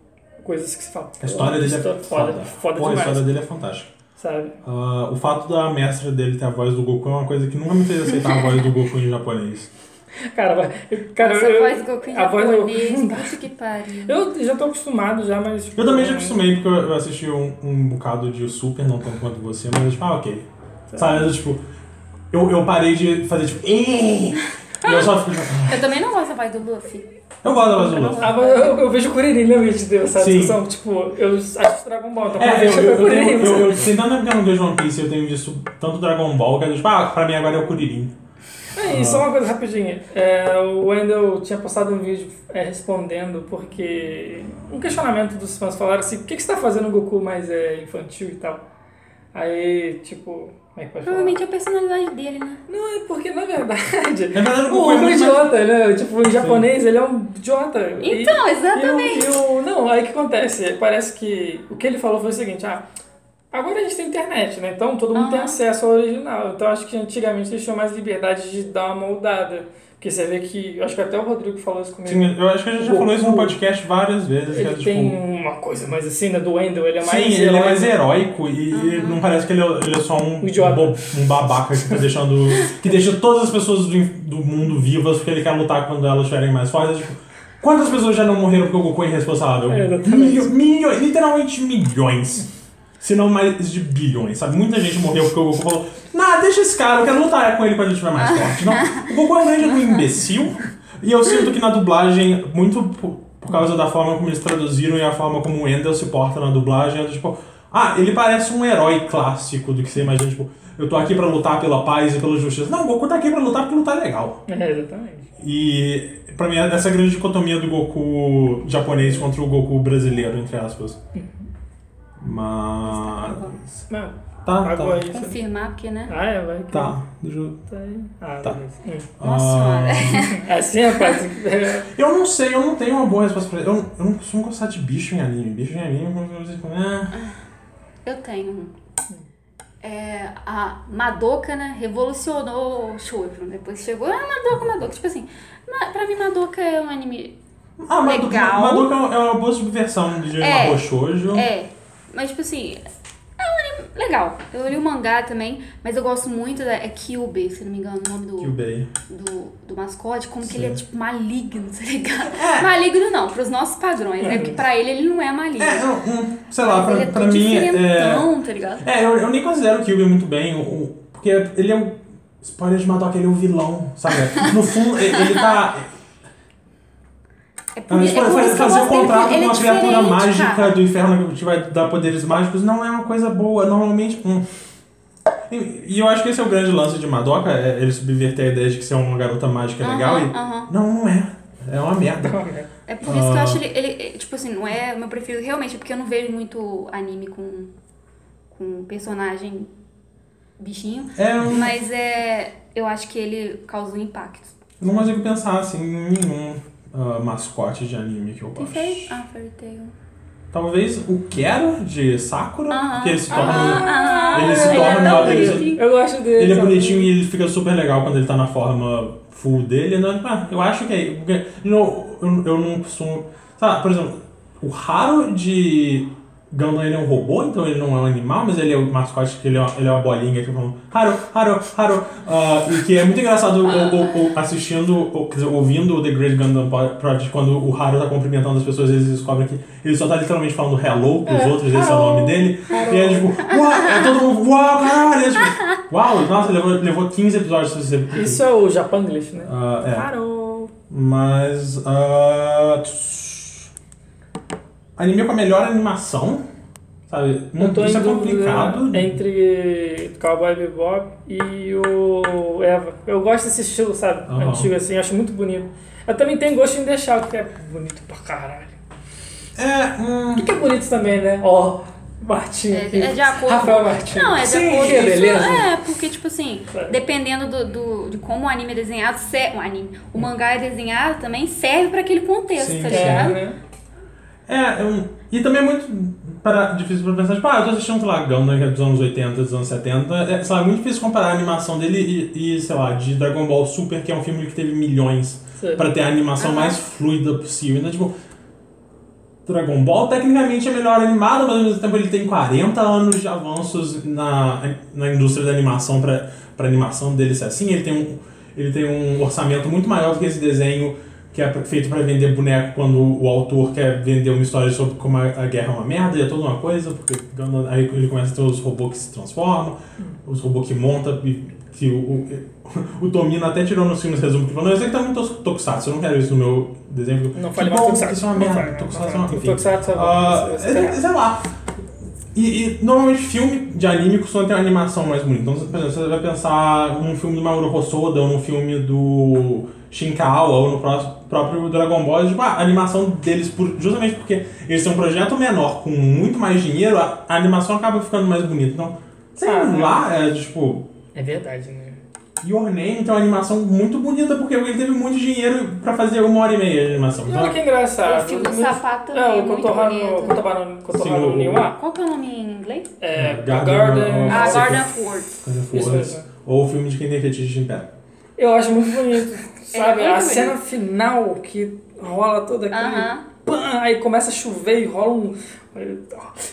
coisas que se fala. A história dele é história foda. foda Pô, a demais, história dele é fantástica. sabe? Ah, o fato da mestra dele ter a voz do Goku é uma coisa que nunca me fez aceitar a voz do Goku em japonês. Cara, vai- eu- cara Essa eu, voz do Goku em a voz puta que pariu. eu já tô acostumado já, mas. tipo, Eu também já acostumei, porque eu assisti um, um bocado de Super, não tanto quanto você, mas tipo, ah, ok. Sabe, eu, tipo, eu, eu parei de fazer tipo, eu só fico tipo, Eu também não gosto da voz do Luffy. eu gosto da voz do Luffy. Ah, mas eu, eu vejo o Kuririn, lembra de Deus, essa Sim. discussão? Tipo, eu acho que Dragon Ball, então É, eu, eu, ver eu, Kuririn, eu, eu, tem tanto tempo que eu não vejo One Piece, eu tenho visto tanto Dragon Ball, que eu tipo, ah, pra mim agora é o Kuririn. É, e só uma coisa rapidinha. É, o Wendell tinha postado um vídeo é, respondendo porque um questionamento dos fãs falaram assim, o que, que você tá fazendo no Goku mais é, infantil e tal? Aí, tipo, como é que pode falar? Provavelmente é a personalidade dele, né? Não, é porque na verdade. Na verdade, o O Goku é um idiota, né? Tipo, em japonês ele é um idiota. E- Então, E exatamente. o, e o- não, aí o que acontece? Parece que o que ele falou foi o seguinte, ah, agora a gente tem internet, né? Então todo mundo tem Aham. acesso ao original. Então acho que antigamente eles tinham mais liberdade de dar uma moldada. Porque você vê que, acho que até o Rodrigo falou isso comigo. Sim, eu acho que a gente já falou isso no podcast várias vezes. que é, Ele tipo, tem uma coisa mais assim, né? Do Wendell, ele é mais Sim, ele é mais heróico e não parece que ele é, ele é só um, Um um babaca que tá deixando. que deixa todas as pessoas do, do mundo vivas porque ele quer lutar quando elas estiverem mais fortes. Tipo, quantas pessoas já não morreram porque o Goku é irresponsável? É, exatamente. Milho- milhões, literalmente milhões. Se não mais de bilhões, sabe? Muita gente morreu porque o Goku falou: Nah, deixa esse cara, eu quero lutar com ele quando ele estiver mais forte. Não, o Goku é um grande imbecil. E eu sinto que na dublagem, muito por, causa da forma como eles traduziram e a forma como o Endel se porta na dublagem, é tipo, ah, ele parece um herói clássico do que você imagina, tipo, eu tô aqui pra lutar pela paz e pela justiça. Não, o Goku tá aqui pra lutar porque lutar é legal. É, exatamente. E pra mim, essa grande dicotomia do Goku japonês contra o Goku brasileiro, entre aspas. Mas. Não, Tá, tá. aí. você- Confirmar, porque, né? Ah, é, vai. que- Tá, deixa eu. Tá aí. Ah, Tá. beleza. Hum. Nossa Ah, senhora. É assim, rapaz. Eu não sei, eu não tenho uma boa resposta pra isso. Eu, eu não costumo gostar de bicho em anime. Bicho em anime, eu vou dizer, ah, Eu tenho um. É, a Madoka, né, revolucionou o shoujo. Depois chegou, ah, Madoka, Madoka. Tipo assim, ma- pra mim Madoka é um anime... Ah, Madoka, Legal. Madoka é uma boa subversão de É. Mahou Shoujo. É, mas tipo assim, é um anime legal. Eu li o mangá também, mas eu gosto muito da... É Kyubey, se não me engano, o nome do... Kyubey. do, do mascote, como que Sim. ele é tipo maligno, tá ligado? É. Maligno não, pros nossos padrões, né? Porque pra ele ele não é maligno. É, eu, um, sei lá, Mas pra, ele é pra mim. É, tá ligado? é eu, eu nem considero o Kyubey muito bem, o, o- porque ele é o. Spoiler de Madoka, ele é o vilão, sabe? No fundo, ele ele tá. É por, Mas é por fa- isso que eu fazer um contrato com ele é uma criatura mágica cara. do inferno que te vai dar poderes mágicos não é uma coisa boa. Normalmente. hum. E, e eu acho que esse é o grande lance de Madoka, é ele subverter a ideia de que ser uma garota mágica é legal e. Não, não é. É uma merda. É por isso que eu Ah. acho ele, ele, tipo assim, não é o meu preferido realmente, é porque eu não vejo muito anime com, com personagem bichinho, É um. mas é, eu acho que ele causou impacto. Eu não consigo pensar assim em nenhum ah, mascote de anime que eu gosto. fez? Ah, Fairy Tail. Talvez o Quero de Sakura, Aham, porque ele se aham, torna. aham. ele se Ele é torna- ele se- bonitinho. Eu gosto dele. Ele é bonitinho e ele fica super legal quando ele tá na forma full dele. Né? Ah, eu acho que é. Porque, you know, eu, eu não costumo. Sabe, por exemplo, o Haru de Gundam ele é um robô, então ele não é um animal, mas ele é o mascote que ele é uma, ele é uma bolinha que falam Haru, Haru, Haru. Ah, e que é muito engraçado o- o- o- assistindo, ou, quer dizer, ouvindo o The Great Gundam Project, quando o Haru tá cumprimentando as pessoas, eles descobrem que ele só tá literalmente falando hello pros É, outros, esse é o nome dele. Haru. E é tipo, uau, é todo mundo, uau, caralho! É, tipo, uau, nossa, levou, levou 15 episódios pra você. Isso é o Japanglish, né? Ah, é. Claro. Mas. tss, anime com a melhor animação, sabe? Eu tô Isso é complicado. entre Cowboy Bebop e o Eva. Eu gosto desse estilo, sabe? Aham. Antigo assim, acho muito bonito. Eu também tenho gosto em deixar o que é bonito pra caralho. É, hum, O que é bonito também, né? Ó, Martinho aqui. É, é de acordo. Rafael Martins. Não, é de Sim, acordo com beleza. É, porque, tipo assim, É. dependendo do, do- de como o anime é desenhado, se- o anime, o mangá é desenhado também serve pra aquele contexto, Sim, tá sim. É, ligado? né? É, e também é muito para, difícil pra pensar, tipo, ah, eu tô assistindo, sei lá, Gundam, que é dos anos 80, dos anos 70, é, sei lá, é muito difícil comparar a animação dele e, e, sei lá, de Dragon Ball Super, que é um filme que teve milhões pra ter a animação Aham. mais fluida possível. Então, tipo, Dragon Ball tecnicamente é melhor animado, mas ao mesmo tempo ele tem 40 anos de avanços na, na indústria da animação pra animação dele ser assim. Ele tem, um, ele tem um orçamento muito maior do que esse desenho que é feito pra vender boneco quando o autor quer vender uma história sobre como a, guerra é uma merda e é toda uma coisa, porque aí ele começa a ter os robôs que se transformam, os robôs que montam, que o, o, o Tomino até tirou nos filmes resumo que falou, não, isso aqui tá muito tokusatsu, eu não quero isso no meu desenho. Não Que fale mais Tokusatsu. Isso é uma merda, não tokusatsu é uma... Tokusatsu é Ah, é- tá sei lá. E, normalmente filme de anime costuma ter uma animação mais bonita. Então, por exemplo, você vai pensar num filme do Mamoru Hosoda, ou num filme do Shinkawa, ou no pró- próprio Dragon Ball, tipo, a animação deles, por- justamente porque eles são um projeto menor, com muito mais dinheiro, a, a animação acaba ficando mais bonita. Então, sei Ah, lá, é tipo... É verdade, né? Your Name tem uma animação muito bonita, porque ele teve muito dinheiro pra fazer uma hora e meia de animação. E Então, olha que engraçado. O filme do sapato É, também é muito bonito. O- Niwa. Qual que é o nome em inglês? É, Garden Garden. of- Ah, Garden of Words. Ou o filme de quem tem fetiche de império. Eu acho muito bonito. Sabe? É muito a cena bonito. final que rola toda aquele. Aham. Pã, aí começa a chover e rola um.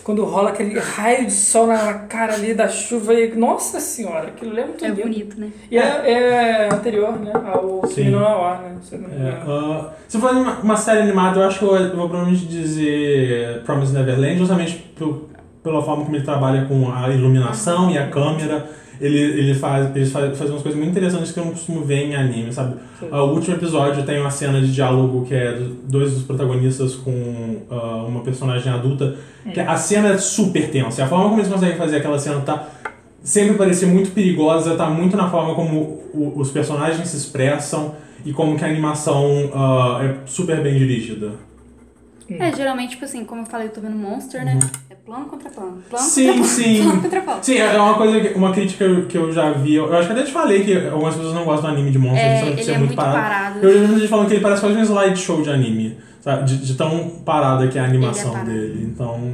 Quando rola aquele raio de sol na cara ali da chuva e. Nossa senhora, aquilo é muito É lindo. bonito, né? E é, é anterior, né? Ao Sim. Kimi no Nawa, né? Se não É, ah, se for uma, uma série animada, eu acho que eu, eu vou provavelmente dizer Promise Neverland, justamente pelo- pela forma como ele trabalha com a iluminação e a câmera. Ele, ele faz, eles faz, fazem umas coisas muito interessantes que eu não costumo ver em anime, sabe? Sim. Ah, o último episódio tem uma cena de diálogo que é do- dois dos protagonistas com ah, uma personagem adulta. Que a cena é super tensa. E a forma como eles conseguem fazer aquela cena tá sempre parecer muito perigosa, tá muito na forma como o- os personagens se expressam e como que a animação ah, é super bem dirigida. É, geralmente, tipo assim, como eu falei, eu tô vendo Monster, né? É plano contra plano. Plano Sim, contra plano. sim. Plano contra plano. Sim, é uma coisa, que- uma crítica que eu, já vi. Eu acho que até te falei que algumas pessoas não gostam do anime de monstros, É, ele ser é muito parado. Eu já vi gente falando que ele parece quase um slideshow de anime, sabe? De, de tão parada que é a animação Ele é parado. dele. Então,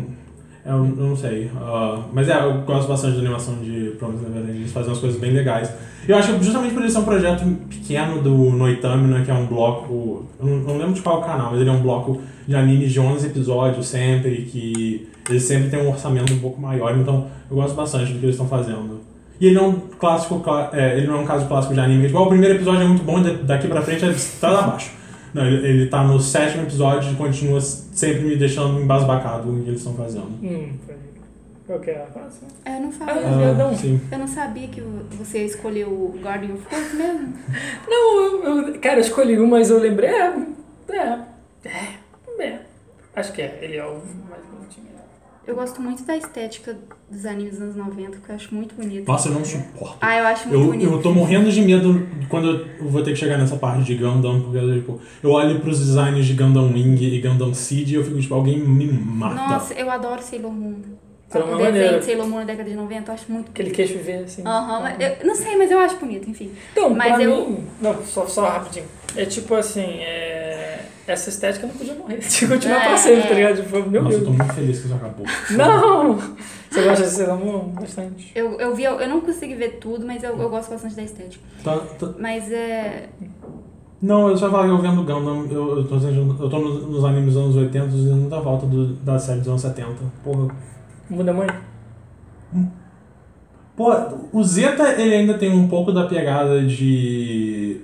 eu, eu não sei. Ah, mas é, eu gosto bastante da animação de Promise Neverland. Eles fazem umas coisas bem legais. Eu acho que justamente por ele ser um projeto pequeno do Noitamina, que é um bloco. Eu não, eu não lembro de qual canal, mas ele é um bloco de animes de 11 episódios sempre, que eles sempre têm um orçamento um pouco maior. Então, eu gosto bastante do que eles estão fazendo. E ele não é um clássico, é, ele não é um caso clássico de anime. Igual o primeiro episódio é muito bom, e daqui pra frente é tá abaixo. Não, ele, ele tá no sétimo episódio e continua sempre me deixando embasbacado o que eles estão fazendo. Hum, foi. Qual que é a próxima? É, eu não Ah, sabia. eu não. sim. Eu não sabia que você escolheu o Guardian of Course mesmo. Não, eu, eu- cara, eu escolhi um, mas eu lembrei. É, é, é, é. Acho que é, ele é o mais bonitinho. Eu gosto muito da estética dos animes dos anos 90, que eu acho muito bonito. Nossa, eu não suporto. Ah, eu acho muito Eu, bonito. eu tô morrendo de medo quando eu vou ter que chegar nessa parte de Gundam, porque tipo, eu olho pros designs de Gundam Wing e Gundam Seed e eu fico tipo, alguém me mata. Nossa, eu adoro Sailor Moon. Sailor o é desenho maneiro. de Sailor Moon na década de 90, eu acho muito Aquele queixo V, assim. Aham, mas eu não sei, mas eu acho bonito, enfim. Então, Mas pra eu- mim... Não, só, só rapidinho. É tipo assim, é... essa estética não podia morrer. Tinha que continuar É, pra sempre, é. tá ligado? Tipo, meu Nossa, eu tô Deus. muito feliz que isso acabou. Não! Você gosta de Sailor Moon? Bastante. Eu, eu vi, eu, eu não consegui ver tudo, mas eu, eu gosto bastante da estética. Tá- tá- Mas é. Não, eu só falar que eu vendo Gundam, eu, eu tô, eu tô nos, nos animes dos anos 80 e muita volta do, da série dos anos 70. Porra. Muda muito? Pô, o Zeta ele ainda tem um pouco da pegada de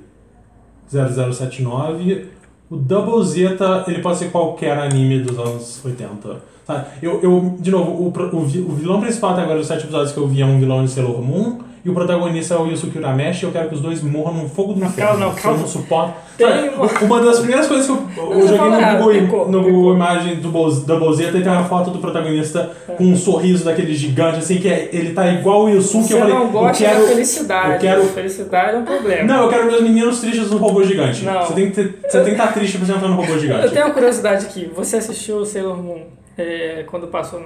0079. O Double Zeta ele pode ser qualquer anime dos anos 80. Sabe? Eu, eu, de novo, o, o, o vilão principal até agora dos sete episódios que eu vi é um vilão de Sailor Moon. E o protagonista é o Yusuke Urameshi. Eu quero que os dois morram no fogo do Não, inferno. calma, não, calma. Eu não suporto. Sabe, uma- das primeiras coisas que eu, eu joguei no Google, picou, no. Google Imagem do Boz- Double Zeta e tem uma foto do protagonista com um sorriso daquele gigante, assim, que é- ele tá igual o Yusuke. Você eu falei, não gosta eu quero, da felicidade. eu quero- Felicidade é um problema. Não, eu quero ver os meninos tristes no robô gigante. Não. Você tem que ter- você tem que estar triste pra você entrar no robô gigante. Eu tenho uma curiosidade aqui. Você assistiu o Sailor Moon é, quando passou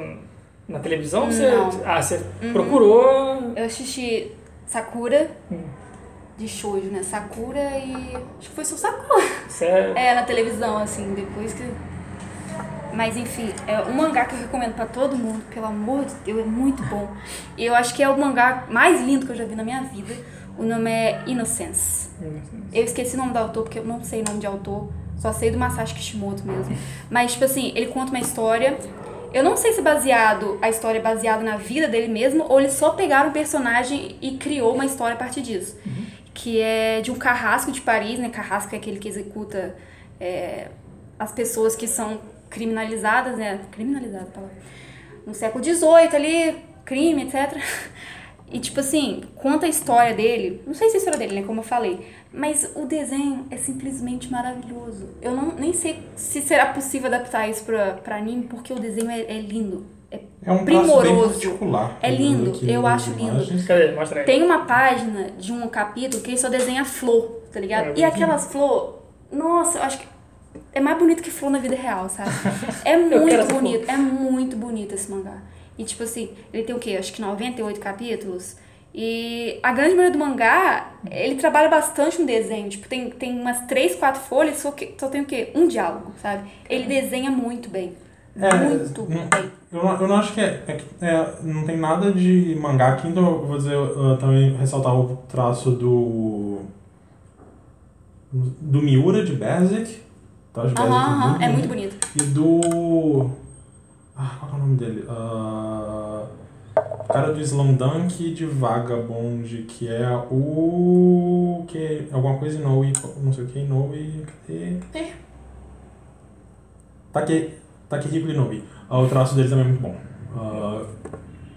na televisão? Você, Não. ah, você procurou. Eu assisti Sakura, Hum. de shoujo, né? Sakura e. Acho que foi só Sakura. Sério? É, na televisão, assim, depois que. Mas enfim, é um mangá que eu recomendo pra todo mundo, pelo amor de Deus, é muito bom. E eu acho que é o mangá mais lindo que eu já vi na minha vida. O nome é Innocence. Eu esqueci o nome do autor, porque eu não sei o nome de autor. Só sei do Masashi Kishimoto mesmo. Mas, tipo assim, ele conta uma história. Eu não sei se baseado, a história é baseada na vida dele mesmo, ou eles só pegaram um personagem e criou uma história a partir disso. Que é de um carrasco de Paris, né? Carrasco é aquele que executa é, as pessoas que são criminalizadas, né? Criminalizadas, tá lá. No século XVIII ali, crime, etc. E, tipo assim, conta a história dele. Não sei se é a história dele, né? Como eu falei. Mas o desenho é simplesmente maravilhoso. Eu não, nem sei se será possível adaptar isso pra, pra anime, porque o desenho é, é lindo. É, É um primoroso. particular. É lindo, eu acho lindo. Cadê? Mostra aí. Tem uma página de um capítulo que ele só desenha flor, tá ligado? É, e aquelas flor, nossa, eu acho que é mais bonito que flor na vida real, sabe? É muito bonito, é muito bonito esse mangá. E tipo assim, ele tem o quê? Acho que 98 capítulos. E a grande maioria do mangá, ele trabalha bastante no desenho. Tipo, tem, tem umas 3, 4 folhas, só, que, só tem o quê? Um diálogo, sabe? Ele desenha muito bem. É, muito hum, bem. Eu não, eu não acho que é, é, é, Não tem nada de mangá aqui, então eu vou dizer, eu também ressaltar o traço do. Do Miura de Berserk. Tá, de Berserk, Aham, aham, é muito bonito. E do. Ah, qual é o nome dele? Ah, o cara do Slam Dunk de Vagabond, que é o. que é alguma coisa Inoue, não sei o que, Inoue. Cadê? Cadê? Take, Takehiko Inoue. Ah, o traço dele também é muito bom. Ah,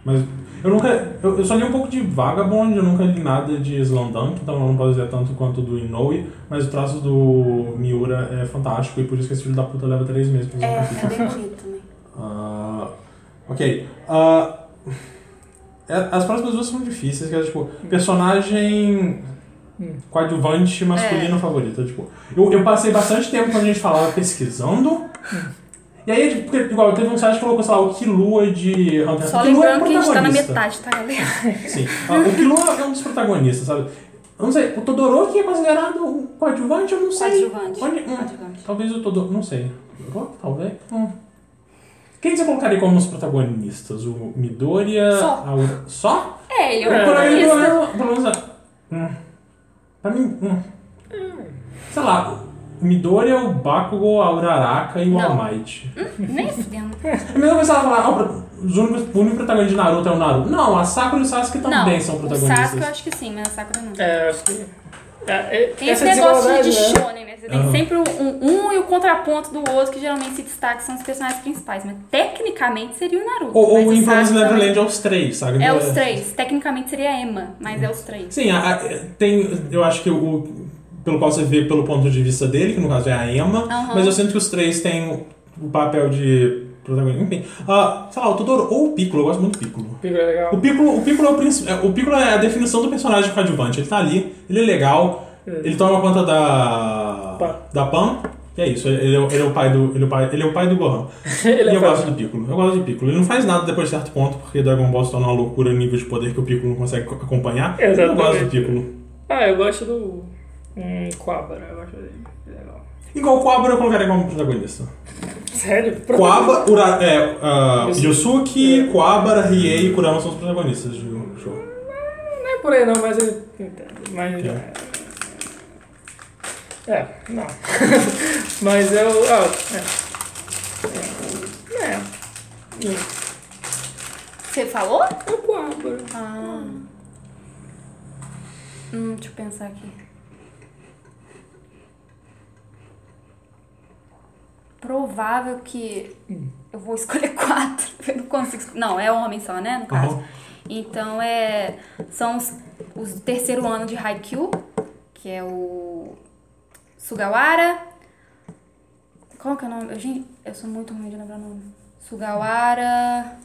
mas eu nunca. Eu, eu só li um pouco de Vagabond, eu nunca li nada de Slam Dunk, então eu não posso dizer tanto quanto do Inoue, mas o traço do Miura é fantástico e por isso que esse filho da puta leva três meses pra É, um é bem bonito Ah, ok. É- as próximas duas são difíceis, que é tipo, personagem coadjuvante masculino favorito. Tipo, eu, eu passei bastante tempo quando a gente falava pesquisando. E aí, tipo, igual, teve um site que colocou, sei lá, o Kilua de Hunter Só Hunter. O Killua é lembrando que a gente tá na metade, tá, galera? Sim. Ah, o Kilua é um dos protagonistas, sabe? Eu não sei, o Todoroki é considerado um coadjuvante, eu não sei. Coadjuvante. Onde- hum, Coadjuvante. talvez o Todoroki, não sei. Todoroki, talvez? Hum. Quem você colocaria como os protagonistas? O Midoriya? Só. a Ura- Só? É, ele é É. o pelo protagonista. menos, pelo menos, hum. Pra mim, hum. Sei lá, o Midoriya, o Bakugo, a Uraraka e o Não. All Might. Nem fudendo. É a mesma coisa ela falar, ah, o os únicos- o único protagonista de Naruto é o Naruto. Não, a Sakura e o Sasuke Não, também são o protagonistas. Sasuke eu acho que sim, mas a Sakura não. É, eu acho que. É, é, Tem esse negócio de né? shonen, né? Você tem sempre um, um e o contraponto do outro, que geralmente se destaca, são os personagens principais. Mas tecnicamente seria o Naruto. Ou, ou o Sasuke Neverland é os três, sabe? É os três. Tecnicamente seria a Emma, mas é os três. Sim, a- a- tem. Eu acho que o. Pelo qual você vê pelo ponto de vista dele, que no caso é a Emma, Aham. mas eu sinto que os três têm o papel de protagonista. Enfim, ah, sei lá, o Totoro ou o Piccolo, eu gosto muito do Piccolo. Pico é legal. O Piccolo, o Piccolo é o princi- é, o Piccolo é a definição do personagem coadjuvante. Ele tá ali, ele é legal, ele toma conta da. Pan. da Pan. E é isso, ele é, o- ele é o pai do. Ele é o pai, ele é o pai do Gohan. Ele e é eu gosto do Piccolo. Eu gosto do Piccolo. Ele não faz nada depois de certo ponto, porque Dragon Ball se torna uma loucura no nível de poder que o Piccolo não consegue co- acompanhar. Eu Exatamente. gosto do Piccolo. Ah, eu gosto do. Hum, Quabara, eu gosto dele. Ele é legal. Igual o eu colocaria como protagonista. Sério? Quabra, Ura, é, ah, Yusuke. Yosuke, Quabra, Riei e Kurama são os protagonistas do show. Não é por aí não, mas eu entendo. Mas. É. É, não. mas eu. Ah, é. É. É. Você falou? É o Quabara. Ah. Hum, deixa eu pensar aqui. Provável que eu vou escolher quatro. Eu não consigo. Não, é homem só, né? No caso. Aham. Então é. São os, os do terceiro ano de Haikyuu, que é o Sugawara. Qual que é o nome? Eu, gente, eu sou muito ruim de lembrar o nome. Sugawara.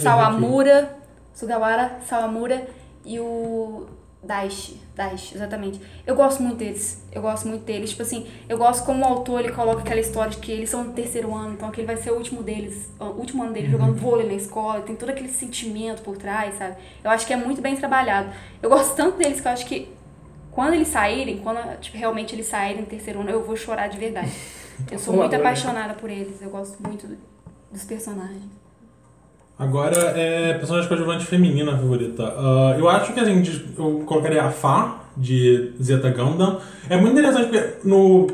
Sawamura, Sugawara, Sawamura e o Daishi. Daishi, exatamente. Eu gosto muito deles. Eu gosto muito deles. Tipo assim, eu gosto como o autor ele coloca aquela história de que eles são no terceiro ano, então que ele vai ser o último deles, o último ano dele jogando vôlei na escola, tem todo aquele sentimento por trás, sabe? Eu acho que é muito bem trabalhado. Eu gosto tanto deles que eu acho que quando eles saírem, quando tipo, realmente eles saírem no terceiro ano, eu vou chorar de verdade. Eu sou muito apaixonada por eles. Eu gosto muito do- dos personagens. Agora é personagem coadjuvante feminina favorita. Ah, eu acho que assim, eu colocaria a Fa de Zeta Gundam. É muito interessante porque no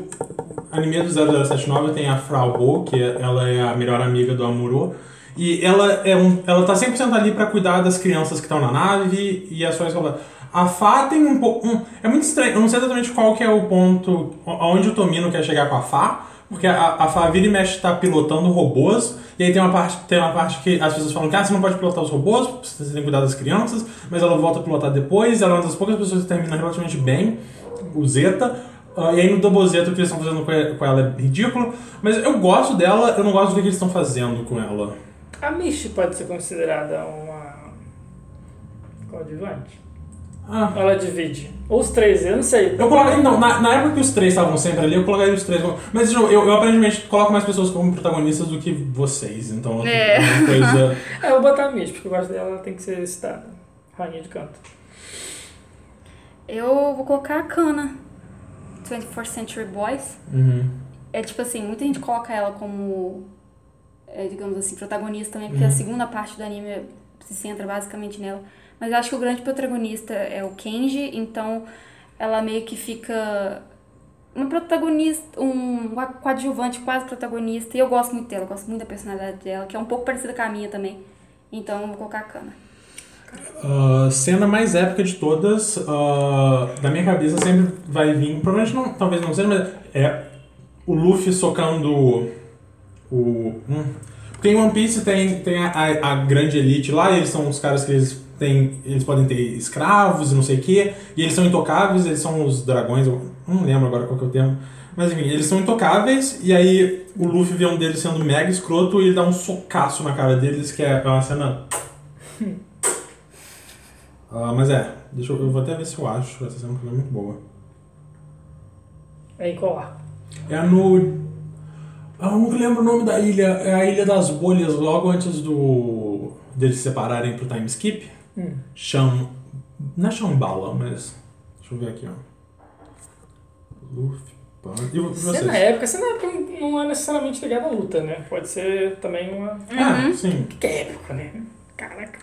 anime do 0079 tem a Frau que ela é a melhor amiga do Amuro. E ela, é um, ela tá 100% ali pra cuidar das crianças que estão na nave e ações rolar. A Fá tem um pouco. é muito estranho, eu não sei exatamente qual que é o ponto. aonde o Tomino quer chegar com a Fá. Porque a, a Fá vira e mexe tá pilotando robôs, e aí tem uma, parte, tem uma parte que as pessoas falam que ah, você não pode pilotar os robôs, você tem que cuidar das crianças, mas ela volta a pilotar depois, ela é uma das poucas pessoas que termina relativamente bem, o Zeta. Ah, e aí no Double Zeta o que eles estão fazendo com ela é ridículo, mas eu gosto dela, eu não gosto do que eles estão fazendo com ela. A Mishi pode ser considerada uma. coadjuvante? Ah, Ela divide. Ou os três, eu não sei. Eu coloco, então, na, na época que os três estavam sempre ali, eu colocaria os três. como- Mas eu, eu, eu aparentemente coloco mais pessoas como protagonistas do que vocês, então É. é uma coisa. É, eu vou botar a Mishi, porque eu gosto dela, ela tem que ser citada. Rainha de canto. Eu vou colocar a Kana. 24th Century Boys. Uhum. É tipo assim, muita gente coloca ela como, é, digamos assim, protagonista também, porque Uhum. a segunda parte do anime se centra basicamente nela. Mas eu acho que o grande protagonista é o Kenji, então ela meio que fica uma protagonista, um coadjuvante quase protagonista. E eu gosto muito dela, gosto muito da personalidade dela, que é um pouco parecida com a minha também. Então eu vou colocar a Kana. Ah, cena mais épica de todas, ah, da minha cabeça sempre vai vir. Provavelmente não, talvez não seja, mas é o Luffy socando o. hum. Porque em One Piece tem, tem a, a- grande elite lá, eles são os caras que eles têm. Eles podem ter escravos e não sei o quê, e eles são intocáveis, eles são os dragões, eu não lembro agora qual que é o termo. Mas enfim, eles são intocáveis, e aí o Luffy vê um deles sendo mega escroto e ele dá um socaço na cara deles, que é uma cena Ah, mas é, deixa eu, eu vou até ver se eu acho essa cena porque é muito boa. É em qual arco? É no. Ah, Eu não lembro o nome da ilha. É a Ilha das Bolhas, logo antes do. deles se separarem pro time skip. Hum. Cham. Não é Shambhala, mas. Deixa eu ver aqui, ó. Luffy. Pan. E vo- Você na época, você na época não é necessariamente ligado à luta, né? Pode ser também uma. Ah, sim. Que é época, né? Caraca.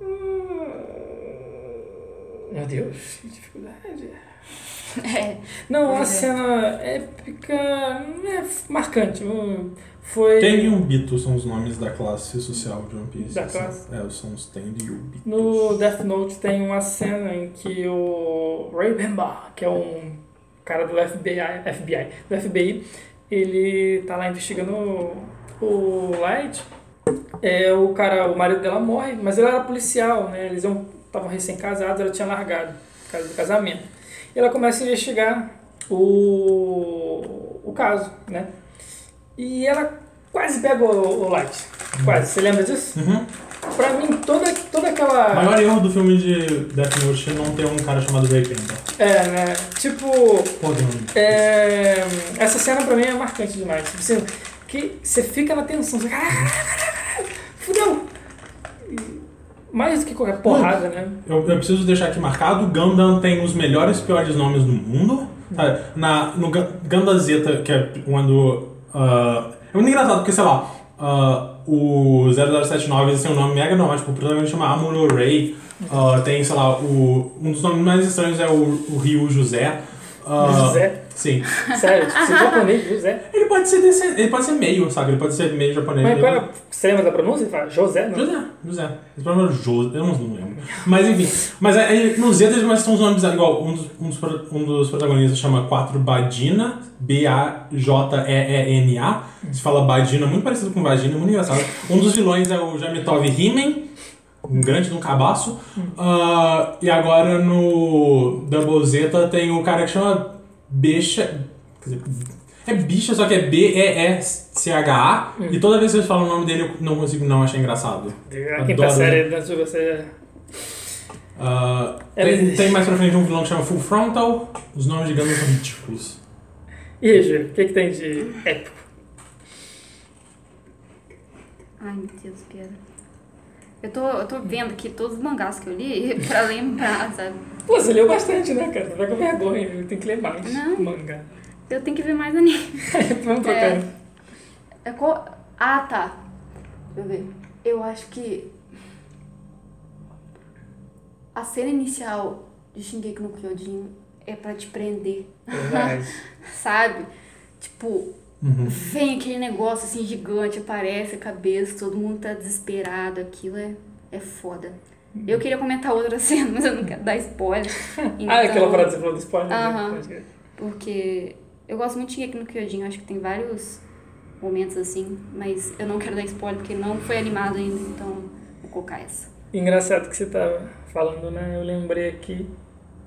Hum, Meu Deus, que dificuldade. É. Não, uma Pois é. cena épica. É marcante. Foi. Ten e Ubito são os nomes da classe social de One Piece. Da São- classe? É, são os Ten e Ubito. No Death Note tem uma cena em que o Ray Bemba, que é um cara do FBI, FBI, do FBI, ele tá lá investigando o, o Light. É, o cara, o marido dela morre, mas ele era policial, né? Eles estavam recém-casados, ela tinha largado por causa do casamento. E ela começa a investigar o, o caso, né? E ela quase pega o, o Light. Quase. Você lembra disso? Uhum. Pra mim, toda, toda aquela. O maior erro do filme de Death Note é não ter um cara chamado Ray Panda. É, né? Tipo, Pô, é, essa cena pra mim é marcante demais. Tipo assim, que você fica na tensão, você caralho, fudeu. Mais que qualquer porrada, né? Eu, eu preciso deixar aqui marcado, Gundam tem os melhores e piores nomes do mundo. Sabe? Na, no Gun- Gundam Zeta, que é quando... ah, é muito engraçado, porque, sei lá, ah, o 0079 eles têm um nome mega normal, tipo, o protagonista chama Amuro Ray. ah, tem, sei lá, o, um dos nomes mais estranhos é o, o Ryu José. Ah, José? Sim. Sério, tipo, é japonês, José. Ele pode ser desse, ele pode ser meio, sabe? Ele pode ser meio japonês. Mas qual é, você lembra da pronúncia? Ele fala José, não? José, José. Esse problema era José, eu não, lembro. Mas enfim. Mas aí no Z eles começam os nomes igual. Um dos, um dos, um dos protagonistas chama 4 Badina, B-A-J-E-E-N-A. Se fala Badina, muito parecido com Vagina, muito engraçado. Um dos vilões é o Jamitov Himen, um grande de um cabaço. Ah, e agora no Double Zeta tem o cara que chama Bicha. Quer dizer, é bicha, só que é B-E-S-C-H-A. E toda vez que eles falam o nome dele, eu não consigo não achar engraçado. A quinta série da sua você. Ah, Ela tem, tem mais pra frente um vilão que chama Full Frontal. Os nomes de Gundam são ridículos. E aí, Gê, o que, que tem de épico? Ai, meu Deus, Pedro. Eu tô, eu tô vendo aqui todos os mangás que eu li pra lembrar, sabe? Pô, você leu bastante, né, cara? Você vai com vergonha, tem que ler mais Não. mangá. Eu tenho que ver mais anime. Vamos trocar. É. É qual... Ah, tá. Deixa eu ver. Eu acho que... A cena inicial de Shingeki no Kyojin é pra te prender, Verdade. sabe? Tipo, Uhum. vem aquele negócio assim gigante, aparece a cabeça, todo mundo tá desesperado, aquilo é, é foda. Eu queria comentar outra cena, mas eu não quero dar spoiler. Então, Ah, aquela parada que você falou do spoiler? né? Aham. Porque eu gosto muito de Shingeki no Kyojin, acho que tem vários momentos assim, mas eu não quero dar spoiler porque não foi animado ainda, então vou colocar essa. Engraçado que você tava falando, né? Eu lembrei aqui.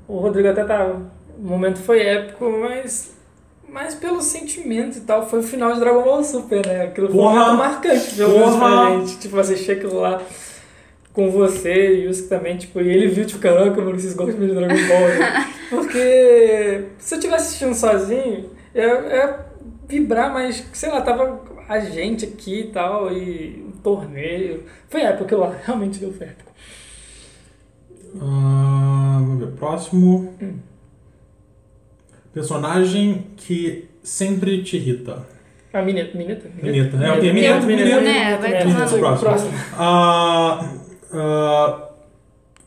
O Rodrigo até tava. O momento foi épico, mas. Mas pelo sentimento e tal, foi o final de Dragon Ball Super, né? Aquilo foi Porra! marcante, pelo menos pra Porra! gente. Tipo, assistir aquilo lá com você e o Yusuke também, tipo, e ele viu, tipo, caraca, mano, vocês gostam de Dragon Ball, né? Porque se eu tivesse assistindo sozinho, é, é vibrar, mas, sei lá, tava a gente aqui e tal, e um torneio. Foi aquilo lá, realmente deu épico. Ah, vamos ver. Próximo. Personagem que sempre te irrita. A Mineta. Mineta? Mineta. É, ok, Mineta, Mineta. Né, vai tomar no cu. próximo. Ah, ah,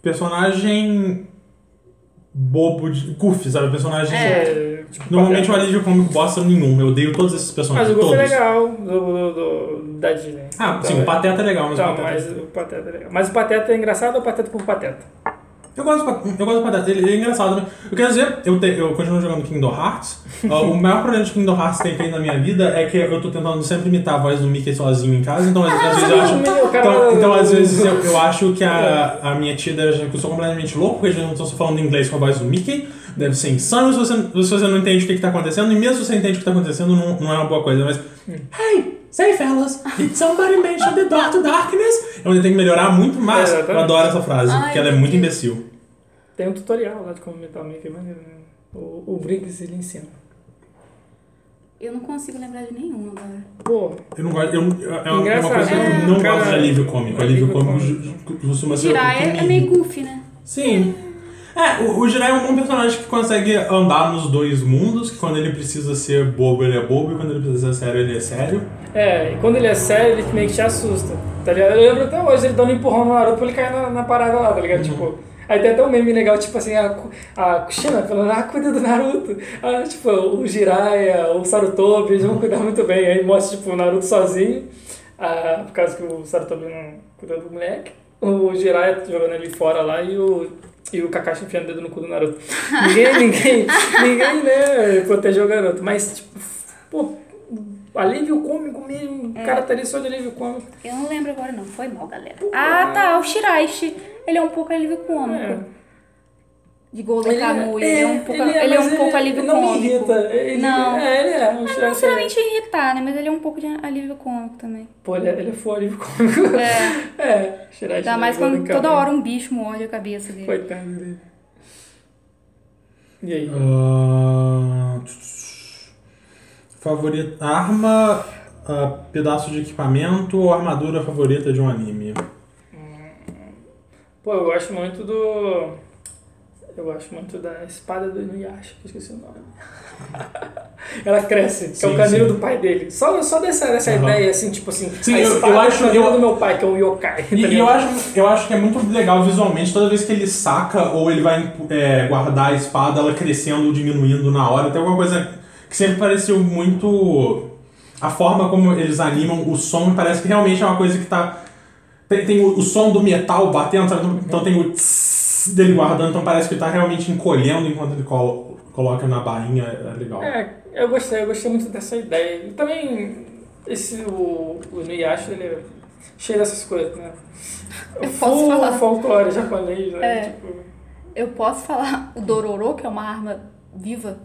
personagem bobo de. Goofy, sabe? Personagem. É, tipo, Normalmente o Pateta. alívio cômico bosta nenhum. Eu odeio todos esses Mas personagens. o Goofy é legal, do, do, do- da Disney. Ah, Então, sim, o é- Pateta é legal, mas Então, o Pateta. mas o Pateta é legal. Mas o Pateta é engraçado ou o Pateta por Pateta? Eu gosto, Pat- eu gosto Pateta, ele, ele é engraçado, né? Eu quero dizer, eu, te- eu continuo jogando Kingdom Hearts. Ah, o maior problema de Kingdom Hearts que tem na minha vida é que eu tô tentando sempre imitar a voz do Mickey sozinho em casa, então às, às vezes eu acho. O cara- Então, então, às vezes eu, eu acho que a, a minha tia que eu sou completamente louco, porque eu não tô falando inglês com a voz do Mickey. Deve ser insano se você, se você não entende o que, que tá acontecendo, e mesmo se você entende o que tá acontecendo, não, não é uma boa coisa. Mas, hey, say fellas, did somebody mention the door to darkness? Eu ainda tenho que melhorar muito mais. É, eu adoro essa frase, Ai, porque ela é muito imbecil. Tem um tutorial lá de como imitar o Mickey, maneiro, né? O, o Briggs ele ensina. Eu não consigo lembrar de nenhum agora. Pô, Eu não gosto. Eu, é uma coisa que eu né? não Cara, gosto de alívio cômico. Alívio cômico costuma ser Tirar é, é meio goofy, né? Sim. É, o, o Jirai é um bom personagem que consegue andar nos dois mundos, que quando ele precisa ser bobo, ele é bobo, e quando ele precisa ser sério, ele é sério. é, e quando ele é sério, ele meio que te assusta. Tá ligado? Eu lembro até hoje ele dando um empurrão no Naruto pra ele cair na, na parada lá, tá ligado? Tipo. Aí tem até um meme legal, tipo assim, a, a Kushina falando, ah, cuida do Naruto. Ah, tipo, o Jiraiya, o Sarutobi, eles vão cuidar muito bem. Aí mostra, tipo, o Naruto sozinho, ah, por causa que o Sarutobi não cuida do moleque. O Jiraiya jogando ele fora lá e o, e o Kakashi enfiando o dedo no cu do Naruto. Ninguém, ninguém, ninguém, né, protegeu o garoto. Mas, tipo, pô, alívio cômico mesmo, o cara tá ali só de alívio cômico. Eu não lembro agora não, foi mal, galera. Ah, tá, o Shiraishi. Ele é um pouco alívio cômico. É. De Golden Kamuy, ele é um pouco, ele é, mas um pouco alívio ele não cômico. me irrita. Ele, Não. É, ele é. Um Não chefe- necessariamente irritar, né? Mas ele é um pouco de alívio cômico também. Pô, ele, é- ele é for alívio cômico. É. É, Shiraishi. Ainda mais Golden quando toda Kamuy. hora um bicho morde a cabeça dele. Coitado dele. E aí? Ah, favorita. Arma, ah, pedaço de equipamento ou armadura favorita de um anime? Pô, eu gosto muito do. Eu gosto muito da espada do Inuyasha, que eu esqueci o nome. Ela cresce, que é Sim, o canil do pai dele. Só, só dessa, dessa Aham. ideia, assim, tipo assim, Sim, eu- eu é o acho- canil eu- do meu pai, que é o yokai. E, tá e eu, ligado? acho, eu acho que é muito legal visualmente, toda vez que ele saca ou ele vai é, guardar a espada, ela crescendo ou diminuindo na hora. Tem alguma coisa que sempre pareceu muito. A forma como eles animam o som parece que realmente é uma coisa que tá. Tem, tem o, o som do metal batendo, sabe? Então, então tem o tss dele guardando, então parece que ele tá realmente encolhendo enquanto ele colo- coloca na barrinha. É legal. É, eu gostei, eu gostei muito dessa ideia. E também, esse, o, o Inuyasha, ele é cheio dessas coisas, né? Eu Full posso falar. folclore japonês, né? É. Tipo, Eu posso falar o Dororo, que é uma arma viva?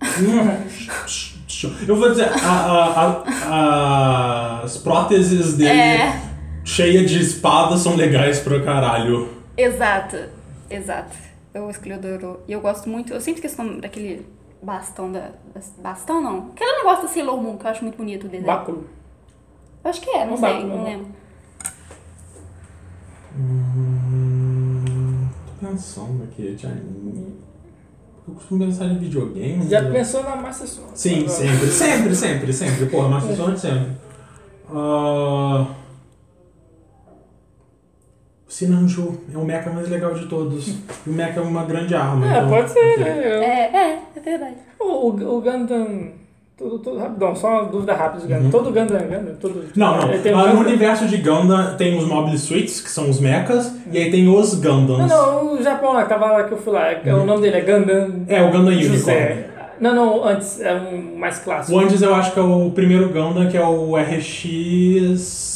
Eu vou dizer, a- a- a- as próteses dele É. cheias de espadas são legais pra caralho. Exato, exato. Eu escolhi o Dororo. E eu gosto muito, eu sempre esqueço o nome daquele bastão da... Bastão não. Aquele negócio da Sailor Moon, que eu acho muito bonito o desenho. báculo. Eu acho que é, não Um sei, báculo, não um lembro. Hum, tô pensando aqui, de anime. Eu costumo pensar em videogame. Já pensou na Master Sword? Sim, Agora. sempre, sempre, sempre, sempre. Porra, Master Sword sempre. Ah, o Sinanju é o mecha mais legal de todos. E o mecha é uma grande arma. É, então- pode ser, né? É, é, é verdade. O, o Gundam. Tudo, tudo rapidão, só uma dúvida rápida de Gundam. Todo Gundam é Gundam? Todo, Uhum. Não, não. Tem um Ah, no Gundam? universo de Gundam tem os Mobile Suits, que são os mechas, e aí tem os Gundams. Não, não, o Japão lá, que tava lá que eu fui lá. é- Uhum. O nome dele é Gundam. É, o Gundam Unicorn. Não, não, antes, é um mais clássico. O antes eu acho que é o primeiro Gundam, que é o RX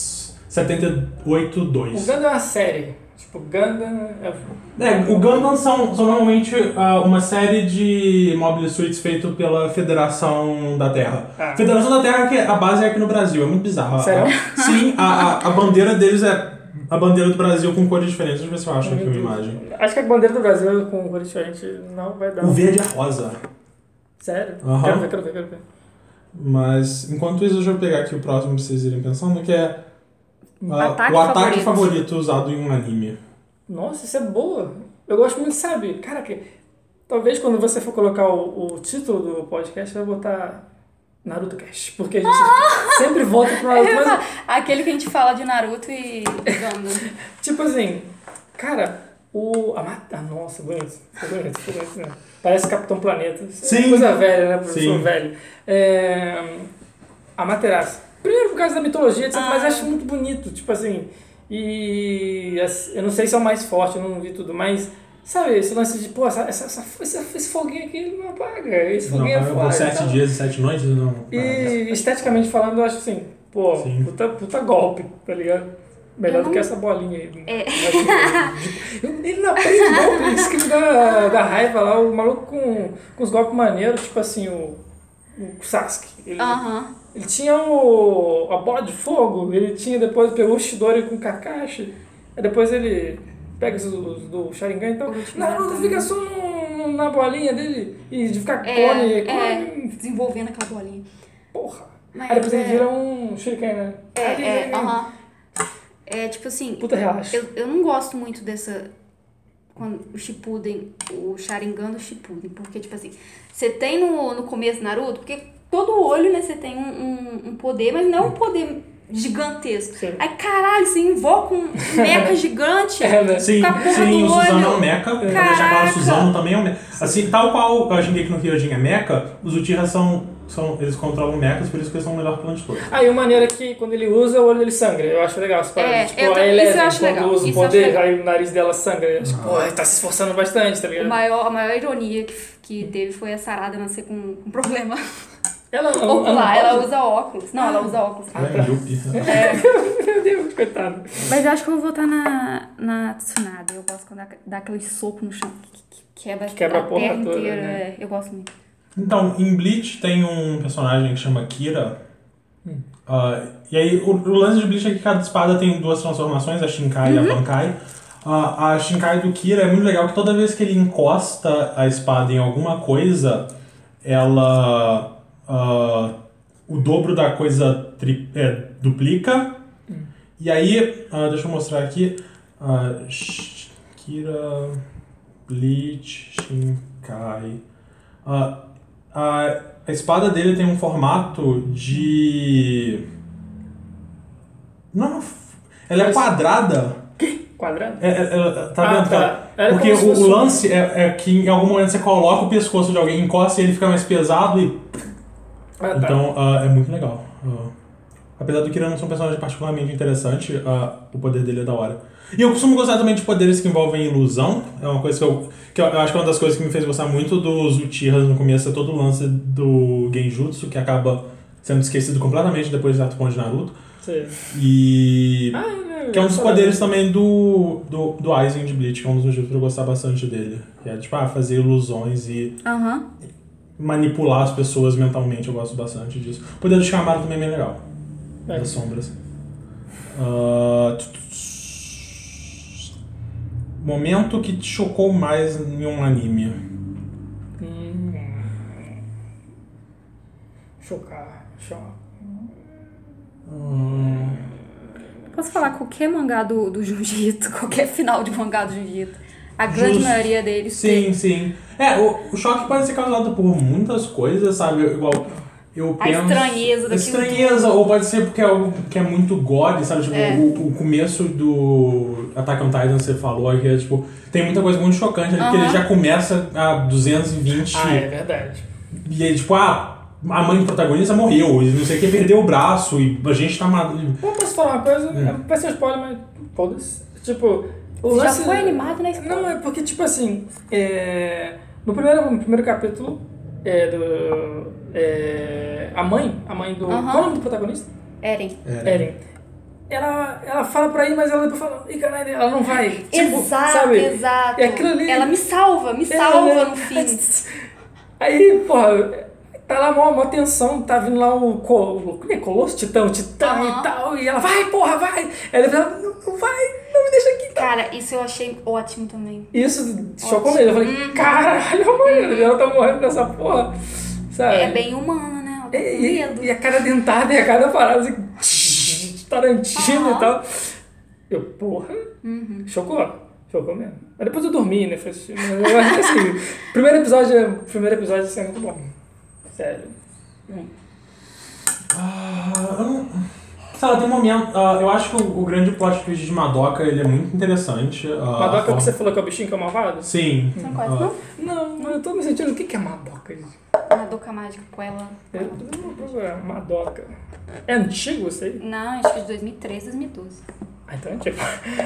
O 782. Gundam é uma série. Tipo, Gundam é. É, o Gundam são, são normalmente ah, uma série de Mobile Suits feito pela Federação da Terra. Ah. Federação da Terra, que a base é aqui no Brasil, é muito bizarro. Sério? a- sim, a, a, a bandeira deles é a bandeira do Brasil com cores diferentes. Deixa eu ver se eu acho aqui uma imagem. Acho que a bandeira do Brasil com cor diferente não vai dar. O verde é rosa. Sério? Aham. Quero ver, quero ver, quero ver. Mas, enquanto isso, deixa eu pegar aqui o próximo pra vocês irem pensando, que é ah, Ataque o ataque favorito. favorito usado em um anime. Nossa, isso é boa. Eu gosto muito, sabe? Cara, que talvez quando você for colocar o, o título do podcast, vai botar Naruto Cast. Porque a gente sempre volta pro Naruto. Mas, Aquele que a gente fala de Naruto e tipo assim, cara, o. A mata. Ah, nossa, bonito. Ficou bonito, ficou bonito, né? Parece Capitão Planeta. É Sim. Coisa velha, né, professor Sim. velho? É, a Materaço. Primeiro por causa da mitologia, etc, mas Ah. acho muito bonito, tipo assim. E eu não sei se é o mais forte, eu não vi tudo, mas sabe, esse lance de, pô, essa, essa, essa- esse, esse foguinho aqui ele não apaga, esse Não, foguinho é por forte. sete tal. dias e sete noites, não. E esteticamente falando, eu acho assim, pô, Sim. puta, puta golpe, tá ligado? Melhor do que essa bolinha aí. É. Ele não aprende golpe, isso que dá, dá raiva lá, o maluco com, com os golpes maneiros, tipo assim, o, o Sasuke. Ele, Aham. Ele tinha o, a bola de fogo, ele tinha depois, pegou o Shidori com Kakashi, aí depois ele pega os, os do Sharingan, então O Naruto fica só no, na bolinha dele e de ficar É, clone, é, clone. desenvolvendo aquela bolinha. Porra. Mas Aí depois ele é- vira um shuriken, né? É, é, aham. É tipo assim, Puta relaxa. eu, eu não gosto muito dessa. Quando o Shippuden, o Sharingan do Shippuden, porque, tipo assim, você tem no, no começo Naruto, porque todo olho, né, você tem um, um, um poder, mas não é um poder gigantesco. Sim. Aí, caralho, você invoca um mecha gigante. É, né? Sim, sim, o Suzano é olho. um mecha. Vou deixar Caraca. o Suzano também é um mecha. Assim, tal qual a Shingeki no Kyojin é mecha, os Uchiha são, são... Eles controlam mechas, por isso que eles são o melhor plano de todos. Aí o maneiro é que quando ele usa, o olho dele sangra. Eu acho legal essa parada. É, tipo, eu a isso eu Eleven, acho quando legal, usa o eu acho poder, aí o nariz dela sangra. Tipo, pô, ele tá se esforçando bastante, tá O ligado? maior, a maior ironia que, que teve foi a Sarada nascer com um problema Ela não, ocular. Ela usa óculos. Não, ela usa óculos. Ela tá. é Yuppie. Meu Deus, coitado. Mas eu acho que eu vou votar na, na Tsunade. Eu gosto quando dá, dá aquele soco no chão que, que- que quebra, Quebra a porra terra toda, inteira. né? é, eu gosto muito. Então, em Bleach tem um personagem que chama Kira. Ah, e aí, o, o lance de Bleach é que cada espada tem duas transformações, a Shinkai e a Bankai. Ah, a Shinkai do Kira é muito legal que toda vez que ele encosta a espada em alguma coisa, ela. Ah, o dobro da coisa tri- é, duplica. E aí, ah, deixa eu mostrar aqui. ah, Sh- Kira. Bleach, Shinkai. Ah, a, a espada dele tem um formato de. Não, ela é quadrada. Quadrado? É, é, é, tá Ah, vendo? tá. Era Porque o, o lance é, é que em algum momento você coloca o pescoço de alguém, encosta e ele fica mais pesado e. Ah, tá. Então ah, é muito legal. Ah, apesar do Kira não ser um personagem particularmente interessante, ah, o poder dele é da hora. E eu costumo gostar também de poderes que envolvem ilusão. É uma coisa que eu, que eu, eu acho que é uma das coisas que me fez gostar muito dos Uchihas no começo é todo o lance do Genjutsu, que acaba sendo esquecido completamente depois de certo ponto de Naruto. Sim. E. Ah, né, Que é um dos poderes também do, do, do Aizen de Bleach, que é um dos motivos pra eu gostar bastante dele. Que é, tipo, ah, fazer ilusões e Aham. Manipular as pessoas mentalmente, eu gosto bastante disso. O poder do Shikamaru também é bem legal, É. das sombras. Ah, tu- momento que te chocou mais em um anime. Hum. Chocar. Chocar. Hum, Posso falar qualquer mangá do, do Jiu-Jitsu, qualquer final de mangá do Jiu-Jitsu. A grande Justo. maioria deles sim, tem. sim. É, o, o choque pode ser causado por muitas coisas, sabe? Igual. Eu A penso, estranheza daquilo Estranheza, ou pode ser porque é algo que é muito gore, sabe? Tipo, É. o, o começo do Attack on Titan você falou que é, tipo, tem muita coisa muito chocante ali, porque ele já começa a 220 Ah, é verdade. e aí, tipo, ah, a mãe do protagonista morreu, e não sei o que, perdeu o braço, e a gente tá matando. Eu posso falar uma coisa? É. Vai ser um spoiler, mas foda-se. Tipo, o Você já lance... foi animado na escola? Não, é porque, tipo assim, é, no, primeiro, no primeiro capítulo, é, do, é, a mãe, a mãe do... Aham. Qual é o nome do protagonista? Eren. É. Eren. Ela, ela fala pra ir, mas ela depois fala, Ih, caralho, ela não vai. Tipo, exato, sabe? exato. É aquilo ali. Ela me salva, me É, salva no fim. Aí, porra, tá lá mó, mó tensão, tá vindo lá o, co, o que é, Colosso, Titã, o Titã Aham. e tal, e ela, vai, porra, vai! Aí ele fala, não, não vai, não me deixa aqui, tá? Cara, isso eu achei ótimo também. Isso chocou mesmo, eu falei, caralho, mano, ela tá morrendo nessa porra, sabe? É bem humano, né? Com E, e- medo. e a cada dentada e a cada parada, assim, Tarantino Aham. e tal. Eu, porra, chocou. Chocou mesmo. Mas depois eu dormi, né? Foi acho que assim, primeiro episódio, primeiro episódio assim, é muito bom. Sério. Ah, eu não- sei lá, tem um momento. ah, eu acho que o, o grande plot twist de Madoka ele é muito interessante. a Madoka forma- que você falou que é o bichinho que é o malvado? Sim. Você não conhece, ah, não? Não, mas eu tô me sentindo. O que que é Madoka, gente? Madoka Mágica com ela. Eu eu procurar. Madoka. É antigo isso aí? Não, acho que é de 2013, 2012. Ah, então é antigo.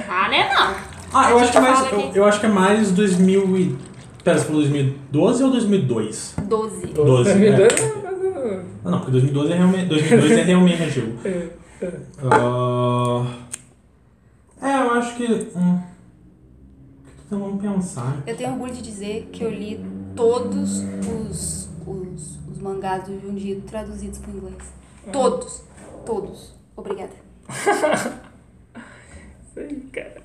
Ah, né não? Ah, eu acho, que é gente mais, eu, eu acho que é mais 2000 e... Pera, você falou 2012 ou 2002? 12. 12, 2002 é. é. Ah, não, porque 2012 é realmente, 2002 é realmente antigo. É, é. É, eu acho que... Hum, então vamos pensar. Eu tenho orgulho de dizer que eu li todos os, os, os mangás do Junji traduzidos para o inglês. Todos. Todos. Obrigada. Sei, cara.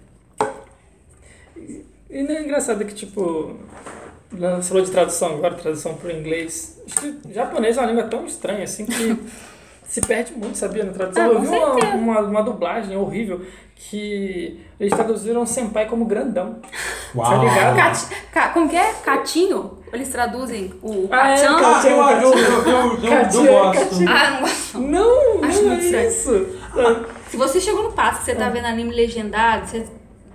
E, e não é engraçado que, tipo. Você falou de tradução agora, tradução para o inglês. Acho que japonês é uma língua tão estranha assim que se perde muito, sabia, na tradução. Ah, Eu vi uma, uma, uma dublagem horrível que eles traduziram senpai como grandão. Uau. Tá ligado? Cati- ca- como que é? Catinho? Eles traduzem o Ah, é? Ah, eu, eu, eu, Catinha, eu gosto. Ah, não gosto. Não, Acho não é estranho. isso. Ah, Se você chegou no passo que você tá vendo anime legendado, você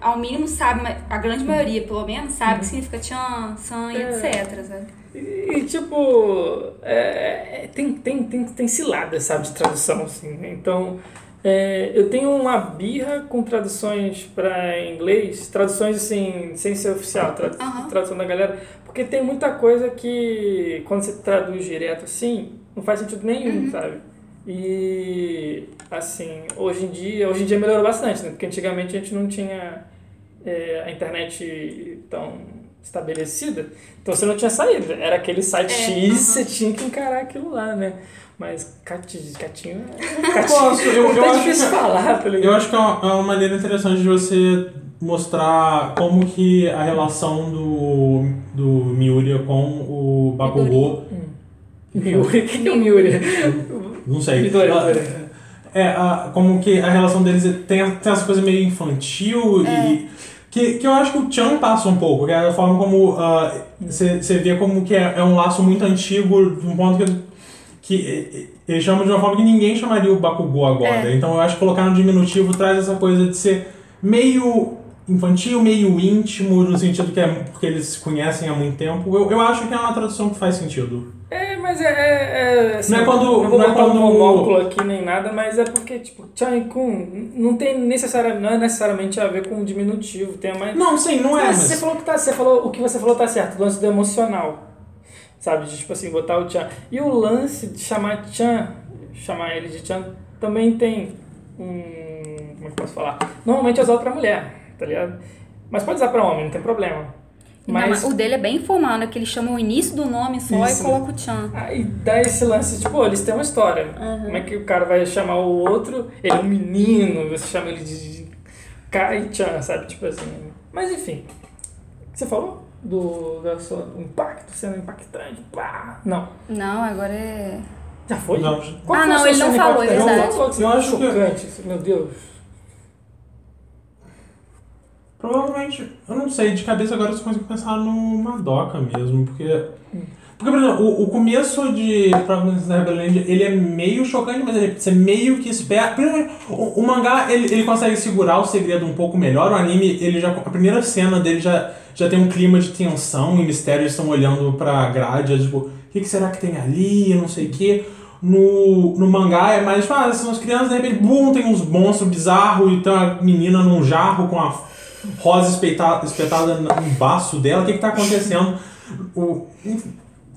ao mínimo sabe, a grande maioria, pelo menos, sabe o que significa Chan, San e É. etc. Sabe? E, e, tipo, é, é, tem, tem, tem, tem ciladas, sabe, de tradução, assim. Então, é, eu tenho uma birra com traduções para inglês, traduções, assim, sem ser oficial, tradu Aham. tradução da galera, porque tem muita coisa que, quando você traduz direto assim, não faz sentido nenhum, sabe? E, assim, hoje em dia, hoje em dia melhorou bastante, né? Porque antigamente a gente não tinha é, a internet tão estabelecida, então você não tinha saída. Era aquele site É, X, você tinha que encarar aquilo lá, né? Mas cati- catinho é. Eu Catinho, gosto, eu, eu é acho difícil que, falar, tá ligado? eu acho que é uma, é uma maneira interessante de você mostrar como que a relação do, do Miura com o Bakugou, Miuri, o que é o Miuri? não sei, Midori, Ah, é, a- como que a relação deles tem, tem essa coisa meio infantil e que, que eu acho que o Chan passa um pouco, que é a forma como você vê como que é, é um laço muito antigo, de um ponto que, que eles chamam de uma forma que ninguém chamaria o Bakugou agora. É. Então eu acho que colocar no diminutivo traz essa coisa de ser meio infantil, meio íntimo, no sentido que é porque eles se conhecem há muito tempo. Eu, eu acho que é uma tradução que faz sentido. É, mas é. é, é assim, Não é quando- Não vou não é quando- um monóculo aqui nem nada, mas é porque, tipo, Chan Kun não tem necessariamente, não é necessariamente a ver com o diminutivo. Tem mais. Não, sim, não é, Mas mas... você falou que tá. Você falou, o que você falou tá certo, o lance do emocional. Sabe? De tipo assim, botar o Chan. E o lance de chamar Chan, chamar ele de Chan, também tem um. Como é que eu posso falar? Normalmente é usado pra mulher, tá ligado? Mas pode usar pra homem, não tem problema. Não, Mas. mas o dele é bem informal, né? Que ele chama o início do nome só Isso. e coloca o Chan. Aí dá esse lance, tipo, eles têm uma história. Como é que o cara vai chamar o outro? Ele é um menino, você chama ele de Kai-chan, sabe? Tipo assim. Mas enfim. Você falou? Do, da sua, do impacto, sendo impactante. Pá. Não. Não, agora é. Já foi? Não. Qual Ah, não, ele não falou, é verdade. Que você Eu achou acho que- chocante? Meu Deus. Provavelmente, eu não sei, de cabeça agora eu só consigo pensar no Madoka mesmo, porque. Porque, por exemplo, o, o começo de Providence Neverland, ele é meio chocante, mas ele, você meio que espera. Primeiro, O, o mangá, ele, ele consegue segurar o segredo um pouco melhor, o anime, ele já. A primeira cena dele já, já tem um clima de tensão e mistério, eles estão olhando pra grade, é tipo, o que, que será que tem ali, não sei o quê. No, no mangá é mais, tipo, ah, são as crianças, de repente, bum, tem uns monstros bizarros e tem uma menina num jarro com a rosa espetada, espetada no baço dela, o que que tá acontecendo? O,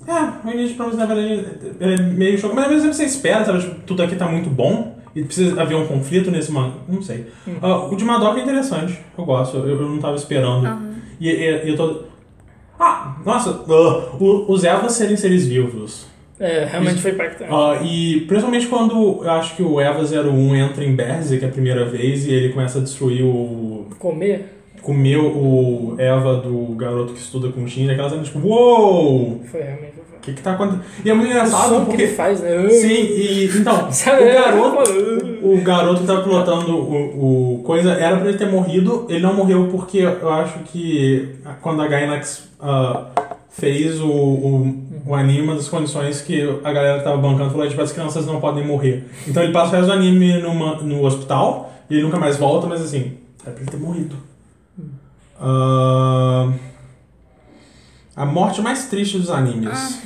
é, o início de Promise Neverland é meio chocante, mas ao mesmo tempo você espera, sabe? Tipo, tudo aqui tá muito bom e precisa haver um conflito nesse manga, não sei. Ah, o de Madoka é interessante, eu gosto, eu, eu não tava esperando. E, e- e eu tô... Ah, nossa, o- os Evas serem seres vivos. É, realmente foi impactante. Ah, e principalmente quando eu acho que o Eva 01 entra em Berserk a primeira vez e ele começa a destruir o. Comer comer o Eva do garoto que estuda com o Shinji, aquela cena tipo, uou! foi realmente. O que que tá acontecendo? E é muito O engraçado que porque. ele faz, né? Sim, e então, o é, garoto. eu- O garoto que tava pilotando o, o coisa era pra ele ter morrido, ele não morreu porque eu acho que quando a Gainax ah, fez o, o, o anime, uma das condições que a galera que tava bancando falou, tipo, as crianças não podem morrer. Então ele passa o resto do anime numa, no hospital e ele nunca mais volta, mas assim, era pra ele ter morrido. Ah, a morte mais triste dos animes.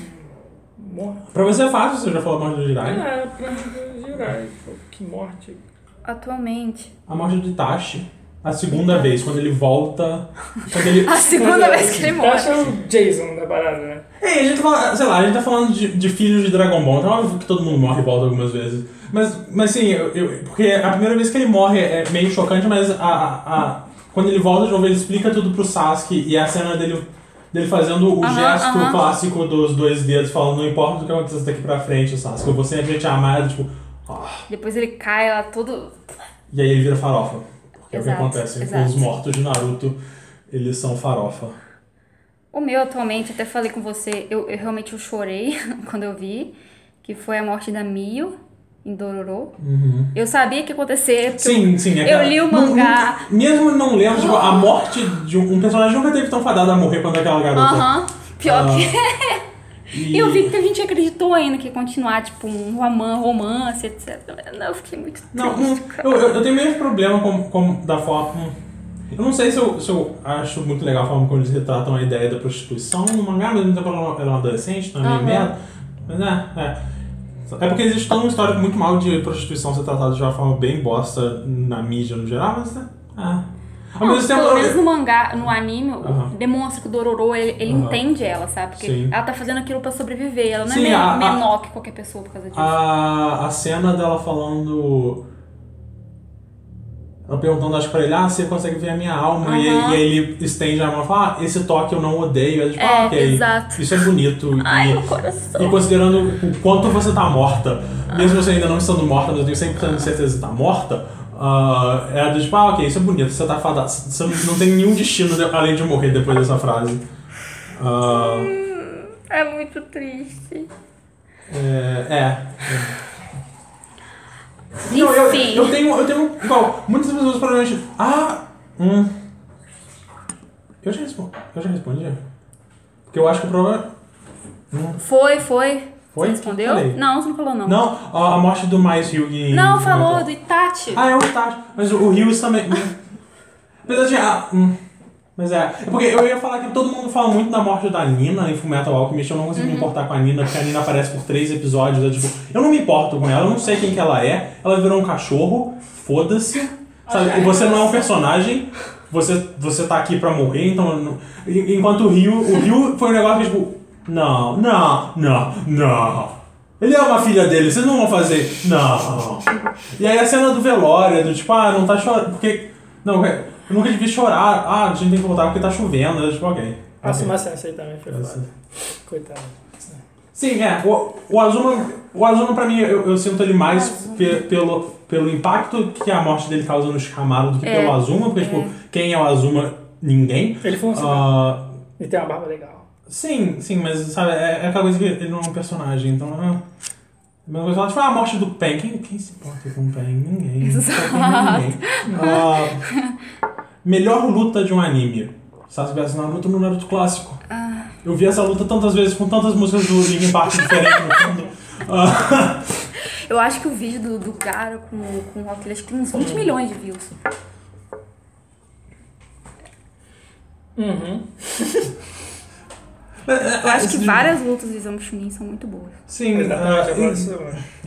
Morre. Pra você é fácil, você já falou a morte do Jirai. É, pra girar. Que morte. Atualmente. A morte do Itachi. A segunda vez, quando ele volta. Quando ele. A segunda vez que ele morre. Acha o Jason da parada, né? É, a gente tá falando, sei lá, a gente tá falando de, de filhos de Dragon Ball, então é óbvio que todo mundo morre e volta algumas vezes. Mas, mas sim, eu, eu- porque a primeira vez que ele morre é meio chocante, mas a, a, a- quando ele volta de novo, ele explica tudo pro Sasuke e a cena dele, dele fazendo o Aham, gesto aham. clássico dos dois dedos, falando: não importa o que aconteça daqui pra frente, Sasuke, eu vou sempre te amar, tipo. ah. Depois ele cai lá todo. E aí ele vira farofa. Porque é o que Exato, acontece exato. os mortos de Naruto, eles são farofa. O meu atualmente, até falei com você, eu, eu realmente eu chorei quando eu vi, que foi a morte da Mio em Dororo. Eu sabia que ia acontecer, porque Sim, sim. é eu li o mangá. não- mesmo não lendo, tipo, a morte de um, um personagem nunca teve tão fadado a morrer quanto aquela garota. Aham, pior Ah, que... E E eu vi que a gente acreditou ainda que ia continuar, tipo, um roman- romance, etc. Não, eu fiquei muito Não, triste. não, eu, eu, eu tenho mesmo problema com, com da forma. Eu não sei se eu, se eu acho muito legal a forma como eles retratam a ideia da prostituição no mangá, mesmo tempo ela é uma adolescente, não é meio merda. Mas é, é. É porque existe toda uma história muito mal de prostituição ser tratada de uma forma bem bosta na mídia no geral, mas é. é. Ao Não, mesmo tempo. pelo menos no mangá, no anime, demonstra que o Dororo, ele, ele entende ela, sabe? Porque Sim. ela tá fazendo aquilo pra sobreviver. Ela não Sim, é a- a- menor que qualquer pessoa por causa disso. a, a cena dela falando. Perguntando, acho pra ele, ah, você consegue ver a minha alma? E, Aham. e aí ele estende a mão e fala, ah, esse toque eu não odeio. Ela tipo, É, ah, ok. exato. Isso é bonito. Ai, e, meu coração. e considerando o quanto você tá morta, mesmo você ainda não estando morta, mas eu tenho 100% de certeza que tá morta, ah, é do tipo, ah, ok, isso é bonito, você tá fadada. Você não- tem nenhum destino de- além de morrer depois dessa frase. Ah, É muito triste. é, é. Não, eu, Enfim. eu tenho, eu tenho, igual, muitas pessoas provavelmente, ah, hum, eu já respondi, eu já respondi, porque eu acho que o problema, hum, Foi, foi. Foi? Você respondeu? Falei. Não, você não falou não. não, a, morte do Mais em- Não, falou do Itachi. Ah, é o Itachi, mas o, o também, hum. apesar de, ah, hum, mas é, é porque eu ia falar que todo mundo fala muito da morte da Nina em Fullmetal Alchemist, eu não consigo Uhum. me importar com a Nina, porque a Nina aparece por três episódios, eu, tipo, eu não me importo com ela, eu não sei quem que ela é, ela virou um cachorro, foda-se, sabe, e você não é um personagem, você, você tá aqui pra morrer, então, enquanto o Ryu, o Ryu foi um negócio que, tipo, não, não, não, não. Ele é uma filha dele, vocês não vão fazer. Não. E aí a cena do velório, do tipo, ah, não tá chorando. Porque. Não, eu nunca devia chorar. Ah, a gente tem que voltar porque tá chovendo. Eu, tipo, ok. Mas essa aí também foi foda. Coitado. Sim, é. O, o Azuma, o Azuma, pra mim, eu, eu sinto ele mais pe- pelo, pelo impacto que a morte dele causa no Shikamaru do que É. pelo Azuma, porque, tipo, quem é o Azuma? Ninguém. Ele funciona. Ah, E tem uma barba legal. sim, sim, mas, sabe, é, é aquela coisa que ele não é um personagem, então. Ah, a mesma coisa, tipo, ah, a morte do Pen. Quem, quem se importa com o Pen? Ninguém. Exato. Ninguém. Ah, melhor luta de um anime. Sasuke vs Naruto no Naruto clássico. Eu vi essa luta tantas vezes com tantas músicas do Linkin Park diferentes no fundo. Ah, Eu acho que o vídeo do, do cara com, com o Rock acho que tem uns 20 milhões de views. Uhum. Eu acho que várias lutas de Exame Chunin são muito boas. Sim, ah, e- isso.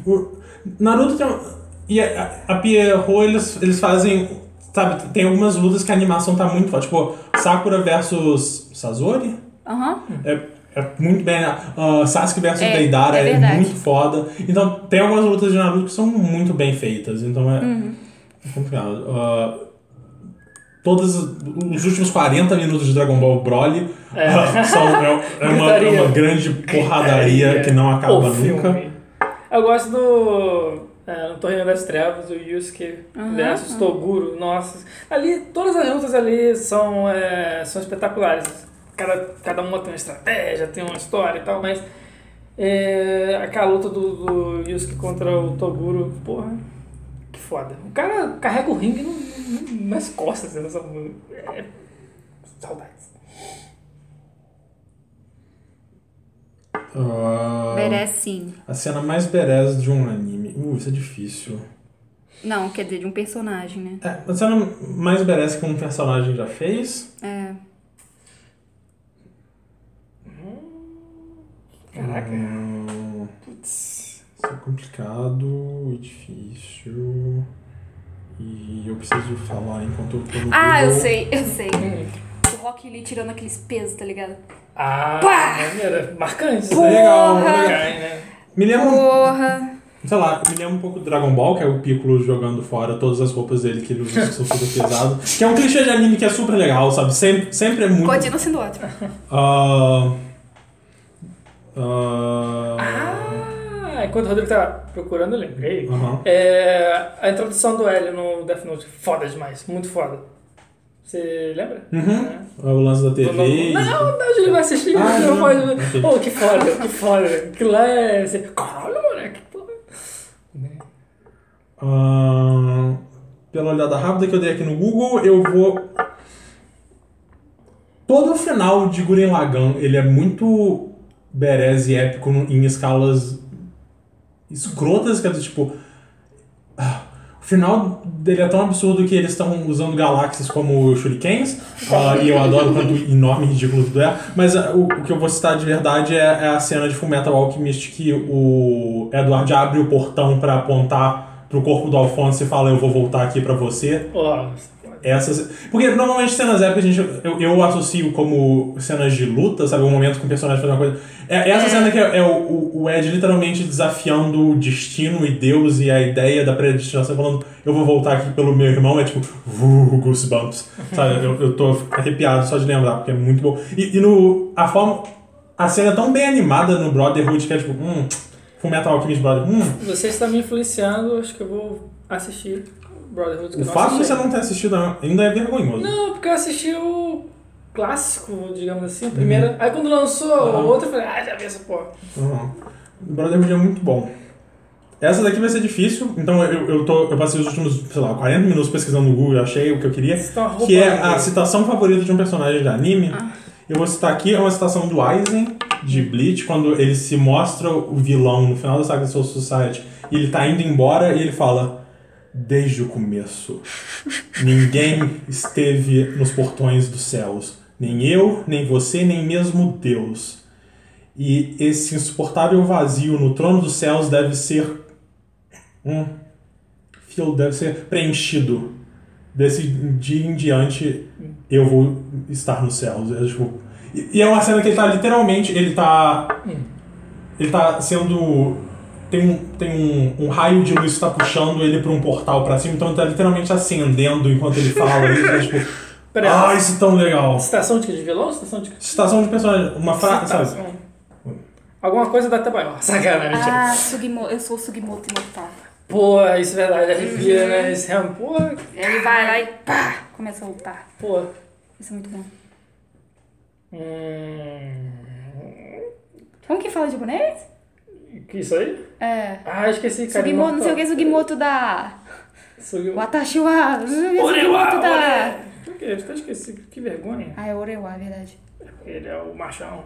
o Naruto tem. um- E a, a Pierrot, eles, eles fazem. Sabe, tem algumas lutas que a animação tá muito forte. Tipo, Sakura versus Sazori. Aham. É, é muito bem. Uh, Sasuke versus É, Deidara é é, muito foda. Então, tem algumas lutas de Naruto que são muito bem feitas. Então, é. Uhum. é complicado. Uh, todos os últimos 40 minutos de Dragon Ball Broly É. uh, são é, é uma, é uma grande porradaria que não acaba O nunca. filme. Eu gosto do. É, no Torneio das Trevas, o Yusuke versus Toguro. Nossa. Ali, todas as lutas ali são, é, são espetaculares. Cada, cada uma tem uma estratégia, tem uma história e tal, mas. É, aquela luta do, do Yusuke contra o Toguro, porra, que foda. O cara carrega o ringue nas costas. Né? São- É, saudades. Uh, sim. A cena mais badass de um anime. Uh, isso é difícil. Não, quer dizer, de um personagem, né? É, a cena mais badass que um personagem já fez. É. Caraca. Hum, Putz. isso é complicado e difícil. E eu preciso falar enquanto eu tô no Ah, eu Google. sei, eu sei. Rock Lee tirando aqueles pesos, tá ligado? Ah, Pá! maneiro. Marcante. isso Porra! Legal, Legal, legal. né? Me lembra, Porra! sei lá, me lembra um pouco do Dragon Ball, que é o Piccolo jogando fora todas as roupas dele que ele usa que são super pesadas. Que é um clichê de anime que é super legal, sabe? Sempre, sempre é muito. Continua sendo ótimo. Ah. Ah. Ah, enquanto o Rodrigo tá procurando, eu lembrei. É, a introdução do Hélio no Death Note, foda demais, muito foda. Você lembra? Uhum. É. O lance da TV. Não, e- não, não, ele vai assistir. Ah, não não. Pô, que foda, que foda. Aquilo lá é. Assim, Caralho, moleque. porra. Né? Ah, pela olhada rápida que eu dei aqui no Google, eu vou. Todo o final de Gurren Lagann, ele é muito badass e épico em escalas escrotas, que é do tipo. ah, O final dele é tão absurdo que eles estão usando galáxias como shurikens, ah, e eu adoro quanto enorme e ridículo tudo é. Mas ah, o, o que eu vou citar de verdade é, é a cena de Fullmetal Alchemist que o Edward abre o portão pra apontar pro corpo do Alfonso e fala: Eu vou voltar aqui pra você. Ó, Essas. Porque normalmente cenas épicas a gente, eu, eu associo como cenas de luta, sabe? Um momento que o personagem faz uma coisa. É, essa cena que é, é o, o- Ed literalmente desafiando o destino e Deus e a ideia da predestinação, falando: Eu vou voltar aqui pelo meu irmão. É tipo, uh, goosebumps. Sabe? Eu, eu tô arrepiado só de lembrar, porque é muito bom. E, e no. A forma. A cena é tão bem animada no Brotherhood que é tipo, hum. Fullmetal Alchemist Brotherhood. Hum. você está me influenciando, acho que eu vou assistir Brotherhood. O fato de você não ter assistido ainda é vergonhoso. Não, porque eu assisti o clássico, digamos assim, o primeiro. Aí quando lançou Aham. o outro, eu falei, ah, já vi essa porra. Uhum. O Brotherhood é muito bom. Essa daqui vai ser difícil, então eu, eu, tô, eu passei os últimos, sei lá, 40 minutos pesquisando no Google, achei o que eu queria. Estão roubando. Que é a citação favorita de um personagem de anime. Eu vou citar aqui, é uma citação do Aizen, de Bleach, quando ele se mostra o vilão no final da saga Soul Society, e ele tá indo embora e ele fala. Desde o começo, ninguém esteve nos portões dos céus. Nem eu, nem você, nem mesmo Deus. E esse insuportável vazio no trono dos céus deve ser. Um. Fio deve ser preenchido. Desse dia em diante eu vou estar nos céus. Tipo, e, e é uma cena que ele tá literalmente. Ele tá. Ele tá sendo. Tem um, tem um, um raio de luz que tá puxando ele pra um portal pra cima, então ele tá literalmente acendendo enquanto ele fala isso. É, tipo, Peraí, ah, isso é tão legal. citação de, que? de vilão ou citação de. que? Citação de personagem. Uma frase, sabe? Alguma coisa da Tabaio. Sacanagem, mentira. Ah, Sugimoto, eu sou o Sugimoto imortal. Pô, isso é verdade, arrepia, né? Esse realmente, pô, Ele vai lá e pá, começa a lutar. pô. Isso é muito bom. Hum. Como que fala japonês? Que isso aí? É. Ah, esqueci, cara. Sugimoto, não sei o que, Sugimoto da... Sugimoto. Watashi wa... Sugimoto da... Por quê? Eu até esqueci. Que vergonha. Ah, é Orewa, é verdade. Ele é o machão.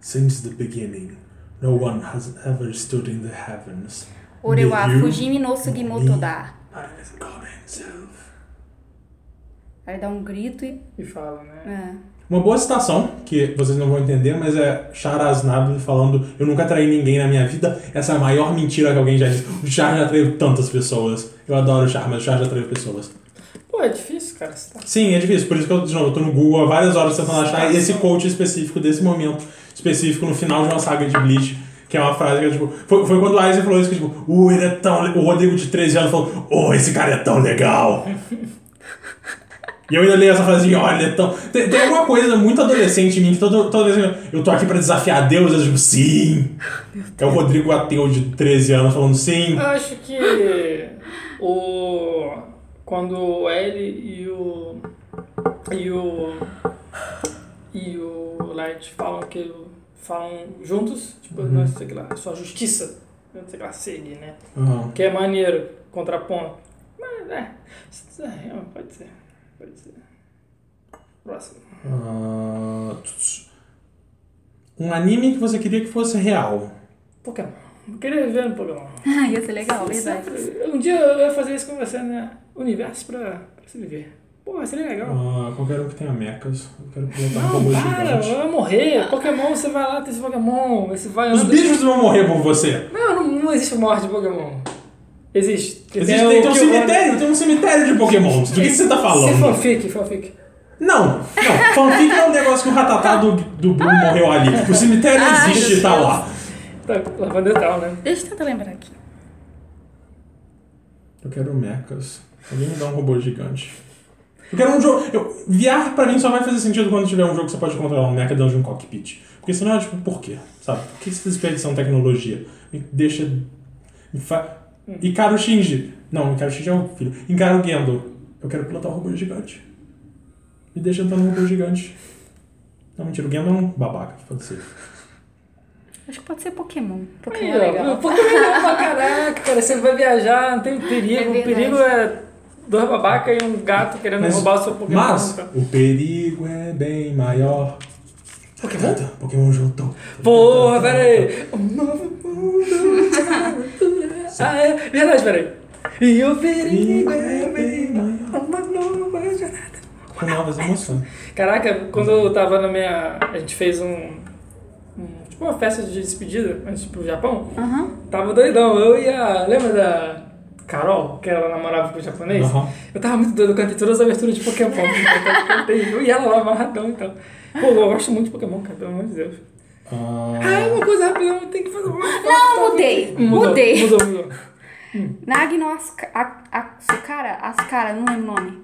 Since the beginning, no one has ever stood in the heavens. Orewa, Fujimi no Sugimoto da. God himself. Aí dá um grito e... E fala, né? É. Uma boa citação, que vocês não vão entender, mas é Char Aznable falando Eu nunca traí ninguém na minha vida. Essa é a maior mentira que alguém já disse. O Char já traiu tantas pessoas. Eu adoro o Char, mas o Char já traiu pessoas. Pô, é difícil, cara. citar. Sim, é difícil. Por isso que eu, de novo, eu tô no Google há várias horas tentando achar esse quote específico desse momento específico no final de uma saga de Bleach. Que é uma frase que tipo. Foi, foi quando o Aizen falou isso que tipo, uh, ele é tão. le-" O Rodrigo de 13 anos falou, oh, esse cara é tão legal. E eu ainda leio essa frase assim, olha, ele é tão. Tem, tem alguma coisa muito adolescente em mim que toda, toda vez eu tô aqui pra desafiar Deus, eu digo, sim. É o Rodrigo ateu de 13 anos falando sim. Eu acho que o quando o L e o e o e o Light falam que falam juntos, tipo, não sei o que lá, só justiça, não sei o que lá, segue, né? Aham. Que é maneiro, contraponto. Mas é, é, pode ser, pode ser. Próximo. Tch. um anime que você queria que fosse real. Pokémon. Eu queria viver no Pokémon. Ah, ia ser legal, verdade. Um dia eu ia fazer isso com você, né? Universo pra, pra se viver. Pô, seria legal. Ah, qualquer um que tenha mechas. Eu quero botar um robô para, gigante. vai morrer. Pokémon, você vai lá, tem esse Pokémon, você vai Os anda- bichos vão morrer por você. Não, não, não existe morte de Pokémon. Existe. Existe, tem, tem um cemitério, tem um cemitério de pokémons. Do que, que você tá Se falando? fanfic, fanfic. Não, não. Fanfic é um negócio que o Ratatá do, do Blue morreu ali. O cemitério Ai, existe e tá lá. Tá, lavandetal, né? Deixa eu tentar lembrar aqui. Eu quero mechas. Alguém me dá um robô gigante. Eu quero um jogo. Eu, VR pra mim só vai fazer sentido quando tiver um jogo que você pode controlar um mecha dentro de um cockpit. Porque senão é tipo, por quê? Sabe? Por que você desperdiçam tecnologia? Me deixa. Me fa... Icaro Shinji. Não, Icaro Shinji é o filho. Icaro Gendo. Eu quero pilotar um robô gigante. Me deixa entrar num robô gigante. Não, mentira, o Gandalf é um babaca, pode ser. Acho que pode ser Pokémon. Pokémon Aí, é legal. Pokémon é legal pra caraca, cara. Você vai viajar, não tem perigo. É o perigo é dois babacas e um gato querendo Mas- roubar o seu Pokémon. Mas o perigo é bem maior. Pokémon? Pokémon juntou. Porra, pera aí. Um novo mundo. Ah, é verdade, pera aí. E o perigo é. Uma nova jornada. Com novas emoções. Caraca, quando eu tava na minha. A gente fez um. um- tipo uma festa de despedida antes pro Japão. Aham. Tava doidão. Eu e a. Lembra da Carol, que ela namorava com o japonês? Aham. Eu tava muito doido, eu cantei todas as aberturas de Pokémon. Eu cantei, eu e ela lá amarradão então. Pô, eu gosto muito de Pokémon, cara, pelo amor de Deus. Ah, Ah, uma coisa rápida, tem que fazer uma. Não, mudei. Mudou, Mudei. Mudou, mudou. Nagno Asukara? Asukara, não lembro o nome.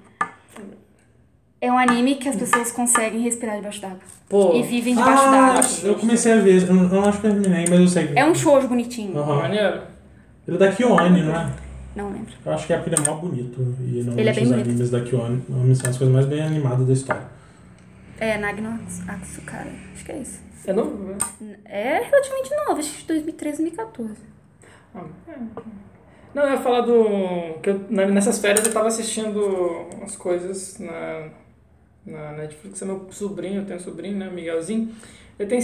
É um anime que as pessoas conseguem respirar debaixo d'água. Pô, E vivem debaixo ah, d'água. eu comecei a ver, eu não, eu não acho que eu terminei, mas eu sei. que- É um shoujo bonitinho. Aham. maneiro. Ele é da Kyoane, não é? Não lembro. Eu acho que é porque ele é mó bonito. E normalmente Ele é bem os bonito. animes da Kyoane são as coisas mais bem animadas da história. É, Nagno Asukara. Acho que é isso. É novo? né? É relativamente novo, acho que de 2013, 2014. Ah, é. Não, eu ia falar do. que eu, nessas férias eu tava assistindo umas coisas na, na Netflix. É meu sobrinho, eu tenho um sobrinho, né? Miguelzinho. Ele tem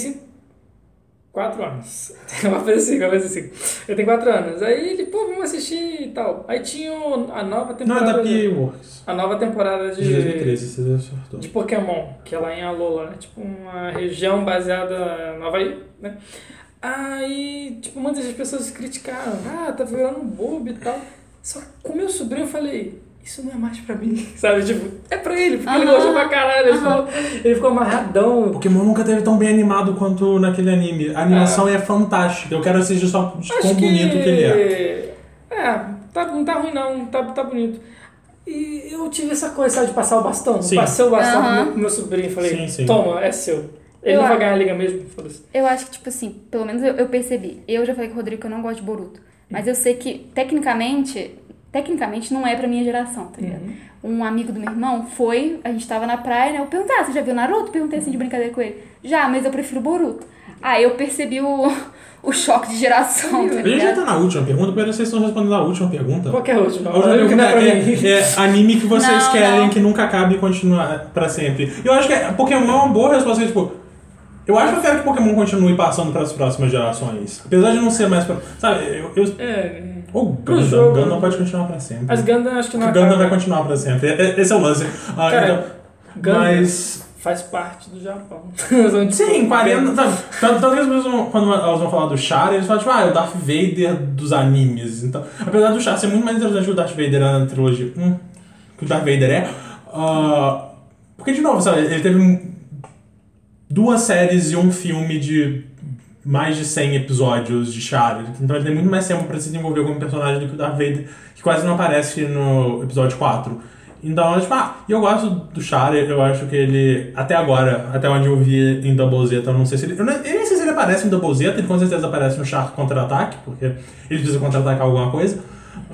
quatro anos. Vai fazer cinco, vai fazer cinco. Ele tem quatro anos. Aí ele, pô, vamos assistir e tal. Aí tinha a nova Não, é temporada. da de- P-Works. a nova temporada De 2013, você de Pokémon, que é lá em Alola, né? Tipo uma região baseada no Havaí, né? Aí, tipo, muitas pessoas criticaram, ah, tá virando bobo e tal. Só que com meu sobrinho eu falei, isso não é mais pra mim, sabe? Tipo, é pra ele, porque ele gostou pra caralho. Ele, ficou, ele ficou amarradão. Pokémon nunca teve tão bem animado quanto naquele anime. A animação é fantástica. Eu quero assistir só de quão bonito que ele é. É, tá, não tá ruim não, tá, tá bonito. E eu tive essa coisa, sabe, de passar o bastão. Sim. Passei o bastão pro meu, meu sobrinho e falei, Sim, sim. toma, é seu. Ele Eu não vai ganhar a liga mesmo, foda-se. Eu acho que, tipo assim, pelo menos eu, eu percebi. Eu já falei com o Rodrigo que eu não gosto de Boruto. Mas eu sei que, tecnicamente, tecnicamente não é pra minha geração, tá ligado? Um amigo do meu irmão foi, a gente tava na praia, né? Eu perguntei, ah, você já viu Naruto? Perguntei assim de brincadeira com ele. Já, mas eu prefiro Boruto. Aí eu percebi o, o choque de geração, tá A gente já tá na última pergunta, primeiro vocês estão respondendo a última pergunta. Qual que é a última? A última Eu que pergunta não é pra mim. é, é anime que vocês Não, querem não. que nunca acabe e continue pra sempre. Eu acho que é- Pokémon é uma boa resposta, tipo... Eu acho que eu quero que Pokémon continue passando pras próximas gerações. Apesar de não ser mais pra... Sabe, eu... eu É, o Pro Gundam, jogo. Gundam pode continuar pra sempre. as Gundam acho que O não Gundam vai continuar pra sempre. É- é- Esse é o lance. Ah, Cara, então, Gundam mas... faz parte do Japão. Sim, 40. Sabe? Tanto, tanto que as pessoas, quando elas vão falar do Char, eles falam, tipo, ah, é o Darth Vader dos animes. Então, apesar do Char ser muito mais interessante que o Darth Vader na trilogia. Hum, que o Darth Vader é. ah, porque, de novo, sabe, ele teve um- duas séries e um filme de mais de 100 episódios de Char. Então ele tem muito mais tempo pra se desenvolver como personagem do que o Darth Vader, que quase não aparece no episódio 4. Então, tipo, ah, e eu gosto do Char, eu acho que ele, até agora, até onde eu vi em Double Zeta, eu não sei se ele. Eu, não, eu nem sei se ele aparece em Double Zeta, ele com certeza aparece no Char contra-ataque, porque ele precisa contra-atacar alguma coisa.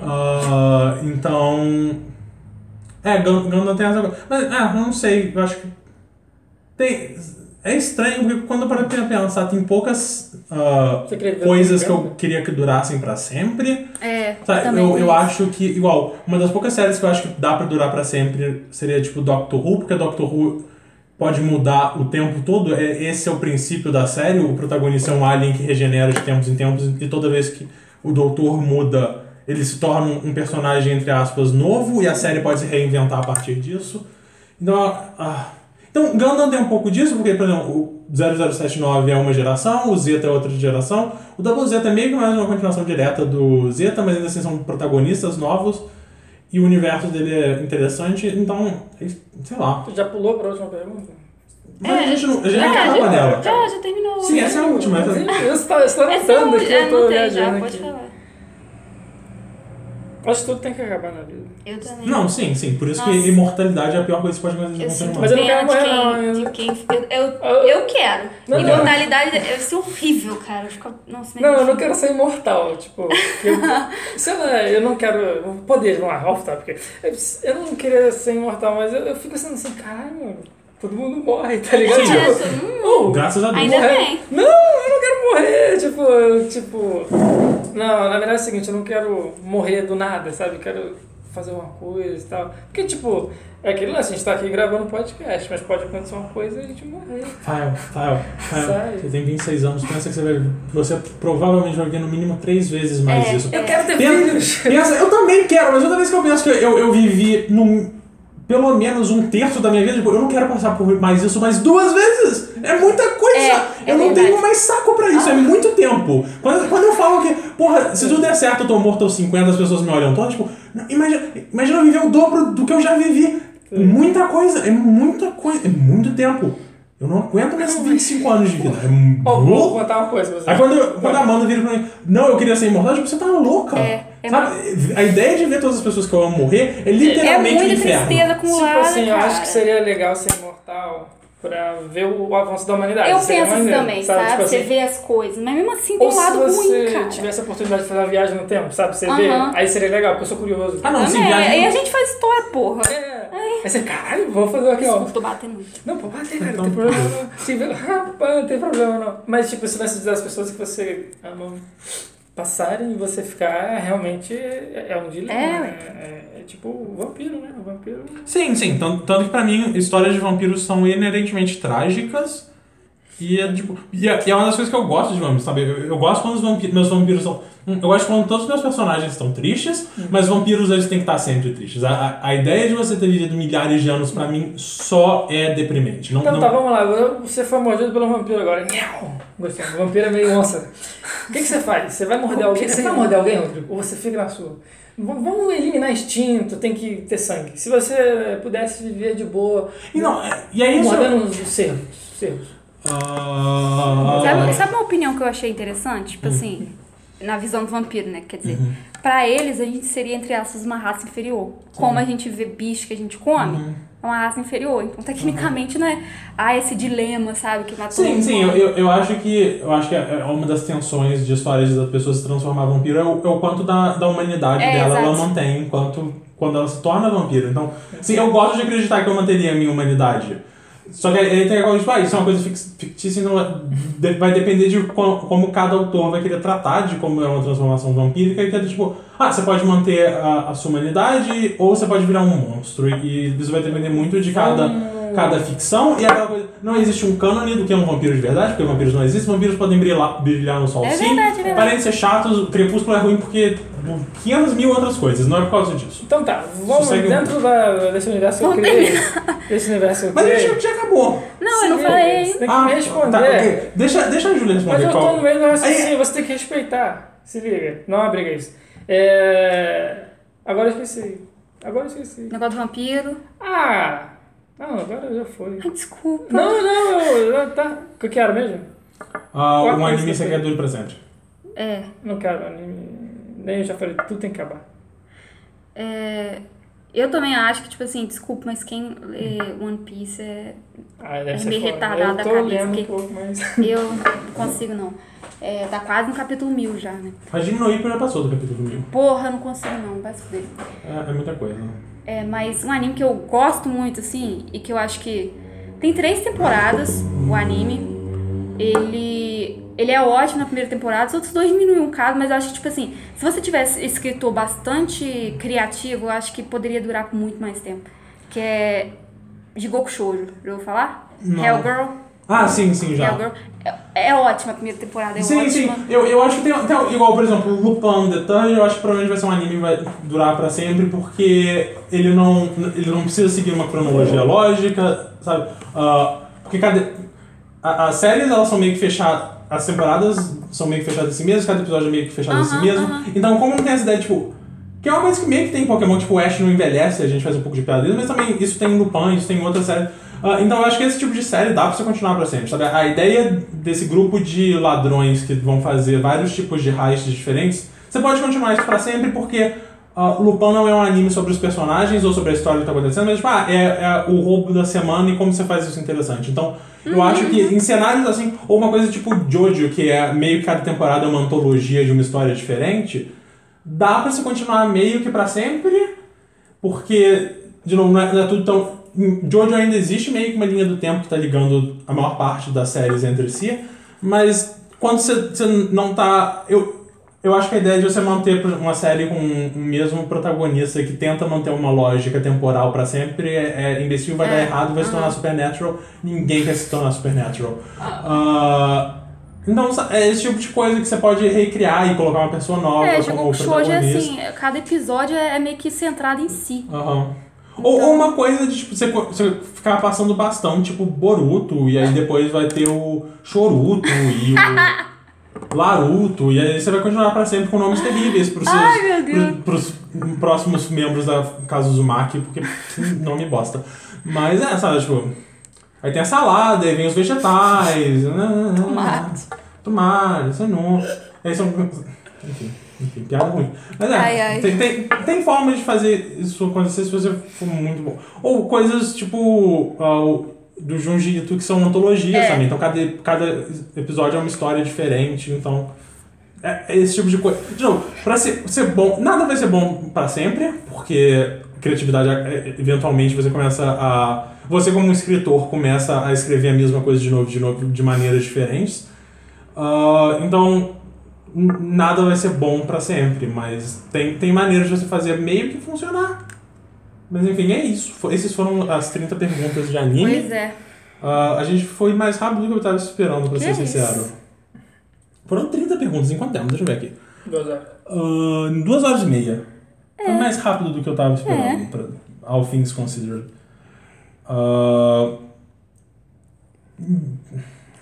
Ah, então. É, Gundam tem essa coisa. Mas, ah, não sei, eu acho que. Tem. É estranho, porque quando eu paro pra pensar, tem poucas ver coisas que eu queria que durassem pra sempre. É, Sabe, também eu, eu acho que, igual, uma das poucas séries que eu acho que dá pra durar pra sempre seria tipo Doctor Who, porque Doctor Who pode mudar o tempo todo. É, esse é o princípio da série. O protagonista é um alien que regenera de tempos em tempos, e toda vez que o doutor muda, ele se torna um, um personagem, entre aspas, novo, e a série pode se reinventar a partir disso. Então, ah, então Gundam tem um pouco disso, porque, por exemplo, o 0079 é uma geração, o Zeta é outra geração. O Double Zeta é meio que mais uma continuação direta do Zeta, mas ainda assim são protagonistas novos. E o universo dele é interessante, então, sei lá. Tu já pulou pra última pergunta? Mas a gente não, a gente É, não já, acaba nela. já, já terminou. Sim, essa é a última. Eu estou, eu estou é anotando aqui, última. eu tô Anotei já, viajando pode aqui. falar. Acho que tudo tem que acabar na vida. Eu também. Não, sim, sim. Por isso Nossa. que imortalidade é a pior coisa que pode acontecer com um ser humano. Mas eu não quero de morrer, quem, não, eu- de quem eu, eu, eu quero. Não, não. Imortalidade deve ser horrível, cara. Eu fico, nossa, Não, eu não quero ser imortal, tipo, eu, sei lá, eu não quero, poder, vamos lá, off topic. Eu, eu não queria ser imortal, mas eu, eu fico pensando assim, caralho, todo mundo morre, tá ligado? Sim. Tipo, mundo- oh, Graças a Deus. Ainda morrer. bem. Não, eu não quero morrer, tipo, eu, tipo, não, na verdade é o seguinte, eu não quero morrer do nada, sabe? Eu quero fazer uma coisa e tal. Porque, tipo, é aquele lance, a gente tá aqui gravando podcast, mas pode acontecer uma coisa e a gente morrer. Fael, Fael, Fael. Você tem 26 anos, pensa que você vai. Você provavelmente vai viver no mínimo três vezes mais É, isso. Eu quero ter Pensa, filhos! pensa- eu também quero, mas toda vez que eu penso que eu, eu vivi num, pelo menos um terço da minha vida, tipo, eu não quero passar por mais isso mais duas vezes. É muita coisa. É, é eu não verdade. tenho mais saco pra isso, é muito tempo. Quando, quando eu falo que, porra, se tudo der certo, eu tô morto aos 50, as pessoas me olham todo, tipo, imagina, imagina eu viver o dobro do que eu já vivi. Muita coisa, é muita coisa, é muito tempo. Eu não aguento mais 25 anos de vida. É Ó, vou louco. contar uma coisa você. Aí quando, quando a Amanda vira pra mim, não, eu queria ser imortal, tipo, você tá louca. É, é Sabe? A ideia de ver todas as pessoas que eu amo morrer é É literalmente um muita inferno. tristeza acumulada, Tipo assim, eu cara. acho que seria legal ser imortal pra ver o avanço da humanidade. Eu Seria penso assim maneiro, também, sabe? Tipo você assim, vê as coisas, mas mesmo assim tem um se lado você ruim, cara. tivesse a oportunidade de fazer uma viagem no tempo, sabe? Você vê, Aham. aí seria legal, porque eu sou curioso. Ah, não, sim, Também, viagem. Aí a gente faz história, porra. É. Aí você, caralho, vou fazer aqui, ó. Desculpa, tô batendo muito. Não, pô, bater, cara, não tem problema não. Sim, rapaz, não tem problema não. Mas, tipo, se você dizer às pessoas que você ama passarem e você ficar, realmente é, é um dilema. É, né? É, é tipo o vampiro, né? O vampiro. Sim, sim. Tanto, tanto que pra mim, histórias de vampiros são inerentemente trágicas. E é, tipo, e é, e é uma das coisas que eu gosto de vampiros, sabe? Eu, eu gosto quando os vampiros, meus vampiros são. hum, Eu gosto quando todos os meus personagens estão tristes, mas vampiros eles têm que estar sempre tristes. A, a, a ideia de você ter vivido milhares de anos, pra mim, só é deprimente. Não, Então não- tá, vamos lá. Você foi mordido pelo vampiro agora. Gostei. O vampiro é meio onça. O que, que você faz? Você vai morder alguém? Você vai morder alguém, Rodrigo? Ou você fica na sua? Vamos eliminar instinto, tem que ter sangue. Se você pudesse viver de boa, E, não, é- e é isso. mordendo os cervos. cervos. Ah, Sabe, sabe uma opinião que eu achei interessante? Tipo assim, na visão do vampiro, né? Quer dizer, pra eles a gente seria, entre aspas, uma raça inferior. Como a gente vê bicho que a gente come, é uma raça inferior. Então, tecnicamente, não é. Ah, esse dilema, sabe? Que matou Sim, sim, eu, eu, acho que eu acho que é uma das tensões de histórias das pessoas se transformar em vampiro é o, é o quanto da, da humanidade É, dela ela exato. mantém enquanto quando ela se torna vampiro. Então, sim, eu gosto de acreditar que eu manteria a minha humanidade. Só que aí tem aquela tipo, ah, isso é uma coisa fictícia, então é- de- vai depender de co- como cada autor vai querer tratar de como é uma transformação vampírica, e que é tipo, ah, você pode manter a, a sua humanidade ou você pode virar um monstro. E isso vai depender muito de cada, cada ficção. E é aquela coisa, não existe um cânone do que é um vampiro de verdade, porque vampiros não existem, vampiros podem brilhar, brilhar no sol É sim. verdade, é verdade. Parem de ser chatos, o crepúsculo é ruim porque por 500 mil outras coisas, não é por causa disso. Então tá, vamos Sossega um dentro da, desse universo que eu criei. Desse universo que eu Mas a criei. gente já acabou. Não, eu não Sim, falei. Você tem que me responder. tá, ok. deixa, deixa a Júlia Mas responder eu tô no meio do Aí- raciocínio, você tem que respeitar. Se liga, não é briga isso. É... Agora eu esqueci. Agora eu esqueci. Negócio do vampiro. Ah! Não, agora já foi. Ai, desculpa. Não, não, eu, eu- tá. O que eu quero mesmo? Ah, Qual um anime que você quer dure pra sempre. É. Não quero anime. Nem eu já falei, tudo tem que acabar. é, Eu também acho que, tipo assim, desculpa, mas quem lê One Piece é. Ah, É meio foda. retardada Eu tô a cabeça, um pouco, mas... Eu não consigo, não. É, tá quase no capítulo mil já, né? A Jimmy no já passou do capítulo 1000. Porra, eu não consigo, não. Vai se fuder. É, é muita coisa. É, mas um anime que eu gosto muito, assim, e que eu acho que. Tem três temporadas, o anime. Ele. Ele é ótimo na primeira temporada, os outros dois diminuem um caso, mas eu acho que, tipo assim, se você tivesse escritor bastante criativo, eu acho que poderia durar por muito mais tempo. Que é. Jigoku Shoujo, já ouviu falar? Não. Hellgirl. Ah, sim, sim, já. É, é ótima a primeira temporada, é Sim, sim. ótima. Eu, eu acho que tem, tem. Igual, por exemplo, Lupin the Third, eu acho que provavelmente vai ser um anime que vai durar pra sempre, porque ele não, ele não precisa seguir uma cronologia lógica, sabe? Ah, porque cada. a- As séries, elas são meio que fechadas. As temporadas são meio que fechadas em si mesmas, cada episódio é meio que fechado em si Aham, mesmo. Então, como não tem essa ideia, tipo. Que é uma coisa que meio que tem em Pokémon, tipo, o Ash não envelhece, a gente faz um pouco de piada dele, mas também isso tem em Lupin, isso tem em outras séries. Ah, então eu acho que esse tipo de série dá pra você continuar pra sempre, sabe? A ideia desse grupo de ladrões que vão fazer vários tipos de heists diferentes, você pode continuar isso pra sempre porque ah, Lupin não é um anime sobre os personagens ou sobre a história que tá acontecendo, mas tipo, ah, é, é o roubo da semana e como você faz isso interessante. Então, eu acho que em cenários assim, ou uma coisa tipo Jojo, que é meio que cada temporada é uma antologia de uma história diferente, dá pra você continuar meio que pra sempre, porque, de novo, não é, não é tudo tão. Jojo ainda existe meio que uma linha do tempo que tá ligando a maior parte das séries entre si, mas quando você, não tá. Eu, eu acho que a ideia de você manter uma série com o mesmo protagonista que tenta manter uma lógica temporal pra sempre é, é imbecil, vai dar É, errado, vai se tornar Supernatural. Ninguém quer se tornar Supernatural. Ah, então, é esse tipo de coisa que você pode recriar e colocar uma pessoa nova É, como Shingeki Shoujo é assim, cada episódio é é meio que centrado em si. Aham. Ou, ou uma coisa de tipo, você, você ficar passando bastão, tipo Boruto, e aí depois vai ter o Choruto e o Laruto, e aí você vai continuar pra sempre com nomes terríveis pros, seus, Ai, pros, pros próximos membros da Casa Uzumaki, porque nome bosta. Mas é, sabe, tipo. Aí tem a salada, aí vem os vegetais. Tomate. Tomate, cenoura. Aí são. Enfim, enfim, piada ruim. Mas é, Ai, ai. Tem, tem, tem forma de fazer isso acontecer se você for muito bom. Ou coisas tipo o- do Junji Ito que são antologias É. também. Então cada, cada episódio é uma história diferente. Então. É, é esse tipo de coisa. De novo, pra ser, ser bom, nada vai ser bom pra sempre, porque criatividade, é, eventualmente, você começa a. Você, como escritor, começa a escrever a mesma coisa de novo, de novo, de maneiras diferentes. Ah, então, nada vai ser bom pra sempre, mas tem, tem maneiras de você fazer meio que funcionar. Mas enfim, é isso. Esses foram as 30 perguntas de anime. Pois é. Ah, a gente foi mais rápido do que eu tava esperando, pra Que ser isso? sincero. Foram 30 perguntas em quanto tempo? Deixa eu ver aqui. Duas horas. Em duas horas e meia. Foi mais rápido do que eu tava esperando, É. pra, all things considered. Ah,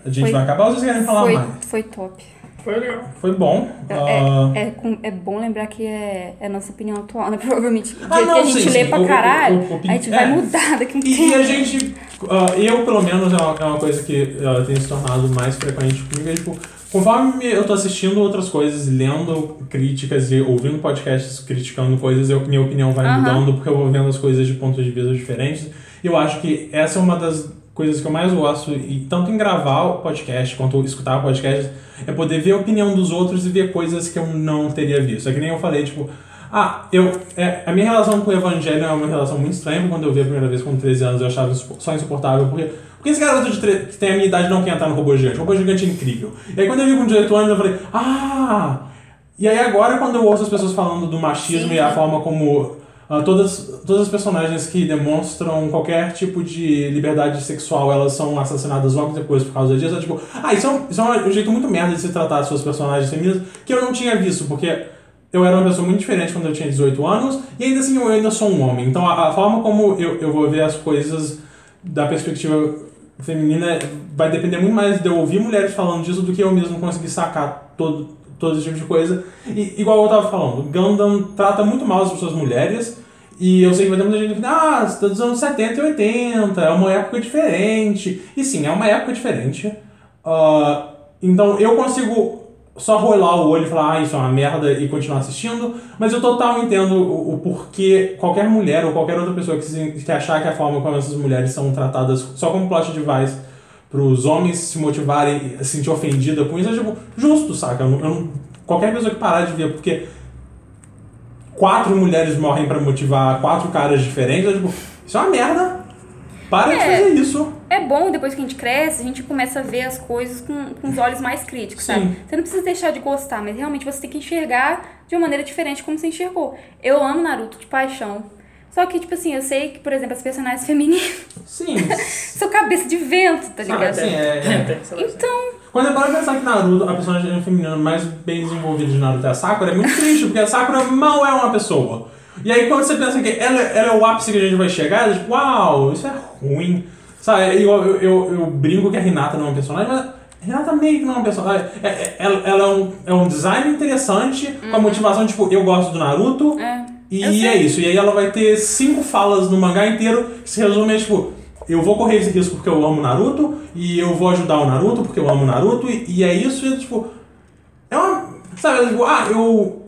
a gente Foi- vai acabar ou vocês querem falar Foi, mais? foi top. Foi legal. Foi bom. É, Ah, é, com- é bom lembrar que é, é nossa opinião atual, né? Provavelmente. Ah, não, que a gente sim, lê sim. pra O- caralho, o- o- a gente é. vai mudar daqui a um E, tempo. e a gente, ah, eu pelo menos, é uma, é uma coisa que ah, tem se tornado mais frequente comigo, é tipo, conforme eu tô assistindo outras coisas, lendo críticas e ouvindo podcasts criticando coisas, eu, minha opinião vai Aham. mudando porque eu vou vendo as coisas de pontos de vista diferentes. E eu acho que essa é uma das coisas que eu mais gosto, e tanto em gravar o podcast quanto escutar o podcast, é poder ver a opinião dos outros e ver coisas que eu não teria visto. É que nem eu falei, tipo, ah, eu, é, a minha relação com o Evangelho é uma relação muito estranha. porque Quando eu vi a primeira vez com 13 anos, eu achava só insuportável. Porque, porque esse garoto de tre- que tem a minha idade não quer entrar no robô gigante. O robô gigante é incrível. E aí, quando eu vi com 18 anos, eu falei, ah! E aí, agora, quando eu ouço as pessoas falando do machismo Sim. e a forma como ah, todas, todas as personagens que demonstram qualquer tipo de liberdade sexual, elas são assassinadas logo depois por causa disso. É tipo, ah, isso é, um, isso é um jeito muito merda de se tratar as suas personagens femininas que eu não tinha visto, porque eu era uma pessoa muito diferente quando eu tinha 18 anos, e ainda assim eu ainda sou um homem. Então a, a forma como eu, eu vou ver as coisas da perspectiva feminina vai depender muito mais de eu ouvir mulheres falando disso do que eu mesmo conseguir sacar todo, todo esse tipo de coisa. E igual eu tava falando, Gundam trata muito mal as pessoas mulheres, e eu sei que vai ter muita gente que fala, ah, tá dos anos 70 e 80, é uma época diferente. E sim, é uma época diferente. Ah, então eu consigo só rolar o olho e falar, ah, isso é uma merda e continuar assistindo, mas eu total entendo o, o porquê qualquer mulher ou qualquer outra pessoa que, se, que achar que a forma como essas mulheres são tratadas só como plot device para os homens se motivarem se sentir ofendida com isso é tipo, justo, saca? Eu eu qualquer pessoa que parar de ver, porque quatro mulheres morrem para motivar quatro caras diferentes, é tipo, isso é uma merda. Para de É. fazer isso. É bom, depois que a gente cresce, a gente começa a ver as coisas com, com os olhos mais críticos, sabe? Sim. Você não precisa deixar de gostar, mas realmente você tem que enxergar de uma maneira diferente como você enxergou. Eu amo Naruto de paixão. Só que, tipo assim, eu sei que, por exemplo, as personagens femininas Sim. são cabeça de vento, tá Sabe, ligado? assim, é- é- sei lá, Então, Quando eu paro pra pensar que Naruto, a personagem feminina mais bem desenvolvida de Naruto é a Sakura, é muito triste, porque a Sakura mal é uma pessoa. E aí quando você pensa que ela, ela é o ápice que a gente vai chegar, é tipo, uau, isso é ruim. Sabe, é igual eu, eu, eu brinco que a Hinata não é um personagem, mas a Hinata meio que não é um personagem. É, é- ela, ela é, um, é um design interessante, com a motivação, tipo, eu gosto do Naruto, Uhum. é. E é isso. E aí ela vai ter cinco falas no mangá inteiro que se resumem a, tipo, eu vou correr esse risco porque eu amo Naruto, e eu vou ajudar o Naruto porque eu amo Naruto, e, e é isso, e tipo. É uma. Sabe, tipo, ah, eu.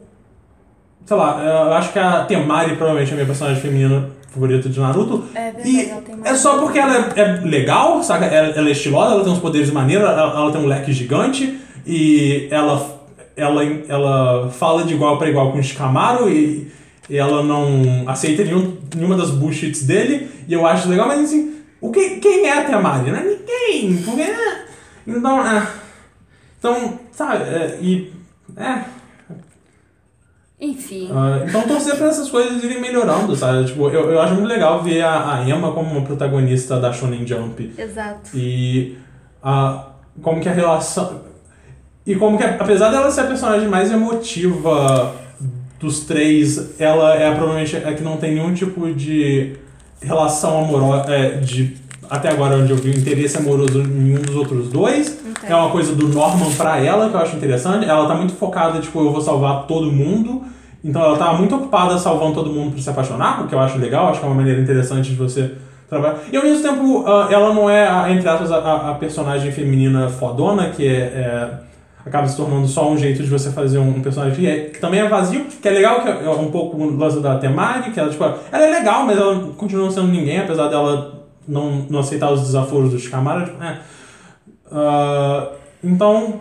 sei lá, eu acho que a Temari provavelmente é a minha personagem feminina favorita de Naruto. É verdade, E é só porque ela é, é legal, saca? Ela, ela é estilosa, ela tem uns poderes maneiros, ela, ela tem um leque gigante e ela, ela, ela fala de igual pra igual com o Shikamaru e ela não aceita nenhum, nenhuma das bullshits dele e eu acho legal, mas assim, o que, quem é a Temari? Não é ninguém, porque... é- Então, é... Então, sabe, é, e... É, Enfim. ah, então torcer pra essas coisas irem melhorando, sabe? Tipo, eu, eu acho muito legal ver a, a Emma como uma protagonista da Shonen Jump. Exato. E a, como que a relação. E como que, apesar dela ser a personagem mais emotiva dos três, ela é provavelmente a que não tem nenhum tipo de relação amorosa. É, de, até agora, onde eu vi interesse amoroso em nenhum dos outros dois. Tem. É uma coisa do Norman pra ela que eu acho interessante. Ela tá muito focada, tipo, eu vou salvar todo mundo. Então ela tá muito ocupada salvando todo mundo pra se apaixonar, o que eu acho legal, acho que é uma maneira interessante de você trabalhar. E ao mesmo tempo, ah, ela não é, entre aspas, a- a, a personagem feminina fodona, que é, é- acaba se tornando só um jeito de você fazer um, um personagem que, é- que também é vazio, que é legal, que é um pouco o lance da temática, que ela, tipo, ela é legal, mas ela continua não sendo ninguém, apesar dela não, não aceitar os desaforos dos Shikamaru, tipo, é. Ah, então,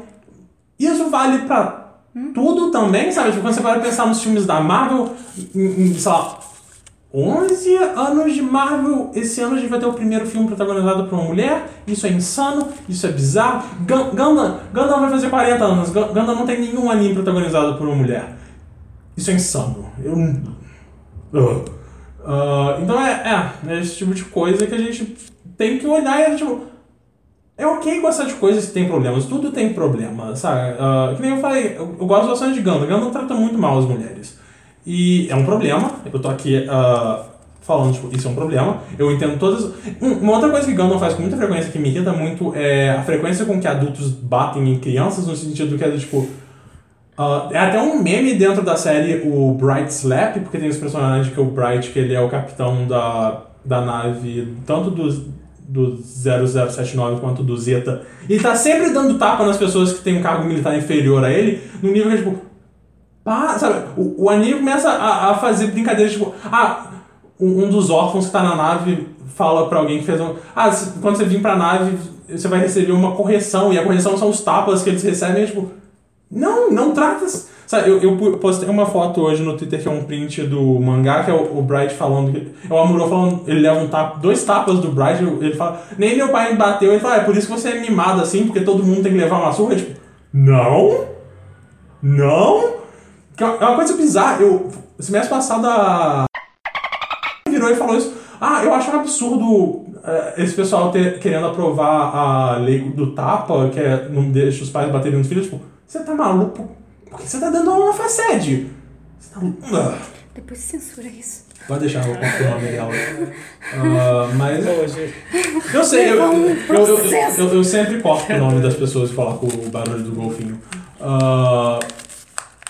isso vale pra tudo também, sabe? Tipo, quando você vai pensar nos filmes da Marvel, em, em, sei lá, 11 anos de Marvel, esse ano a gente vai ter o primeiro filme protagonizado por uma mulher, isso é insano, isso é bizarro. Gundam vai fazer 40 anos, Gundam não tem nenhum anime protagonizado por uma mulher. Isso é insano. Eu. Ugh. Ah, então é, é, é esse tipo de coisa que a gente tem que olhar e tipo, é ok gostar de coisas que tem problemas, tudo tem problema, sabe? Ah, que nem eu falei, eu, eu gosto bastante de Gundam, Gundam trata muito mal as mulheres. E é um problema, eu tô aqui ah, falando, tipo, isso é um problema, eu entendo todas... Um- Uma outra coisa que Gundam faz com muita frequência que me irrita muito é a frequência com que adultos batem em crianças, no sentido que é, tipo... ah, é até um meme dentro da série, o Bright Slap, porque tem esse personagem que é o Bright, que ele é o capitão da, da nave, tanto do, do 0079 quanto do Zeta. E tá sempre dando tapa nas pessoas que têm um cargo militar inferior a ele, no nível que é tipo. Pá, sabe? O, o anime começa a, a fazer brincadeiras tipo. Ah, um, um dos órfãos que tá na nave fala pra alguém que fez um. Ah, se- quando você vir pra nave, você vai receber uma correção, e a correção são os tapas que eles recebem, é tipo. Não, não trata. Sabe, eu, eu postei uma foto hoje no Twitter que é um print do mangá, que é o, o Bright falando. que- É o Amuro falando. Ele leva um tapa, dois tapas do Bright, ele fala. Nem meu pai me bateu, ele fala, é por isso que você é mimado assim, porque todo mundo tem que levar uma surra. Tipo, não? Não? Que É uma coisa bizarra. Eu, semestre passado a. virou e falou isso. Ah, eu acho um absurdo eh, esse pessoal ter, querendo aprovar a lei do tapa, que é não deixa os pais baterem nos filhos. Tipo, você tá maluco? Por que você tá dando aula na FACED? Você tá. Ah, Depois censura isso. Pode deixar eu nome dela. Ah, mas. Hoje. Eu sei, eu, eu, eu, eu, processo. eu- eu sempre corto o nome das pessoas e coloco o barulho do golfinho. Ah,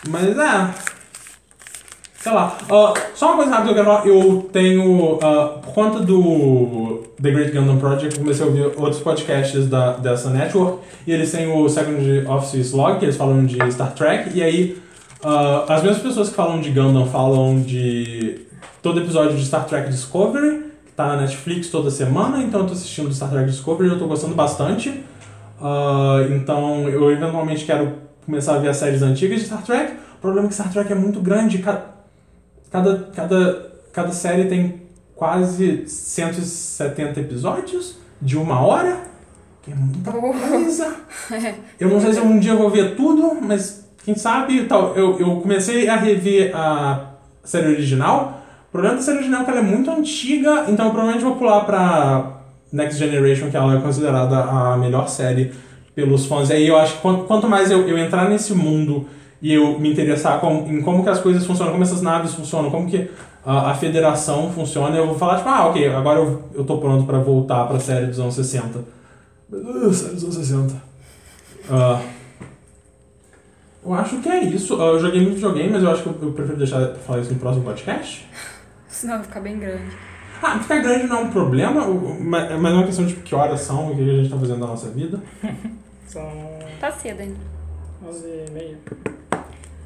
mas é. Sei lá. Ah, só uma coisa rápida que eu quero falar. Eu tenho. ah, por conta do The Great Gundam Project, comecei a ouvir outros podcasts da, dessa network. E eles têm o Second Office Log, que eles falam de Star Trek. E aí. ah, as mesmas pessoas que falam de Gundam falam de todo episódio de Star Trek Discovery, que tá na Netflix toda semana, então eu tô assistindo Star Trek Discovery e eu tô gostando bastante. Ah, então eu eventualmente quero começar a ver as séries antigas de Star Trek. O problema é que Star Trek é muito grande, ca- cada, cada, cada série tem quase 170 episódios de uma hora, que é muita coisa. Eu não sei se um dia eu vou ver tudo, mas quem sabe, tal. Eu, eu comecei a rever a série original. O problema da série original é que ela é muito antiga, então eu provavelmente vou pular pra Next Generation, que ela é considerada a melhor série pelos fãs. E aí eu acho que quanto, quanto mais eu, eu entrar nesse mundo e eu me interessar com, em como que as coisas funcionam, como essas naves funcionam, como que a, a federação funciona, eu vou falar, tipo, ah, ok, agora eu, eu tô pronto pra voltar pra série dos anos 60. Uh, série dos anos 60. Ah, eu acho que é isso. Ah, eu joguei muito videogame, mas eu acho que eu, eu prefiro deixar pra falar isso no próximo podcast. Senão vai ficar bem grande. Ah, ficar grande não é um problema, mas é uma questão de que horas são e o que a gente tá fazendo da nossa vida. São Tá cedo ainda. 11 e meia.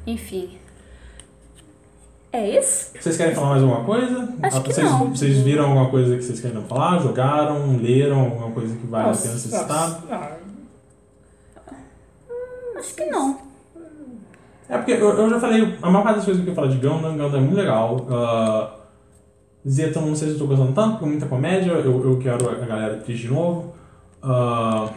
Enfim. É isso? Vocês querem falar mais alguma coisa? Acho Ah, que vocês, não. vocês viram alguma coisa que vocês querem falar? Jogaram? Leram? Alguma coisa que vale Nossa, a pena ser citada? Ah, Acho que não. É porque eu, eu já falei, a maior parte das coisas que eu falo de Gundam, Gundam é muito legal. Uh, Zeta, não sei se eu tô gostando tanto, porque é muita comédia, eu, eu quero a galera triste de novo. Uh,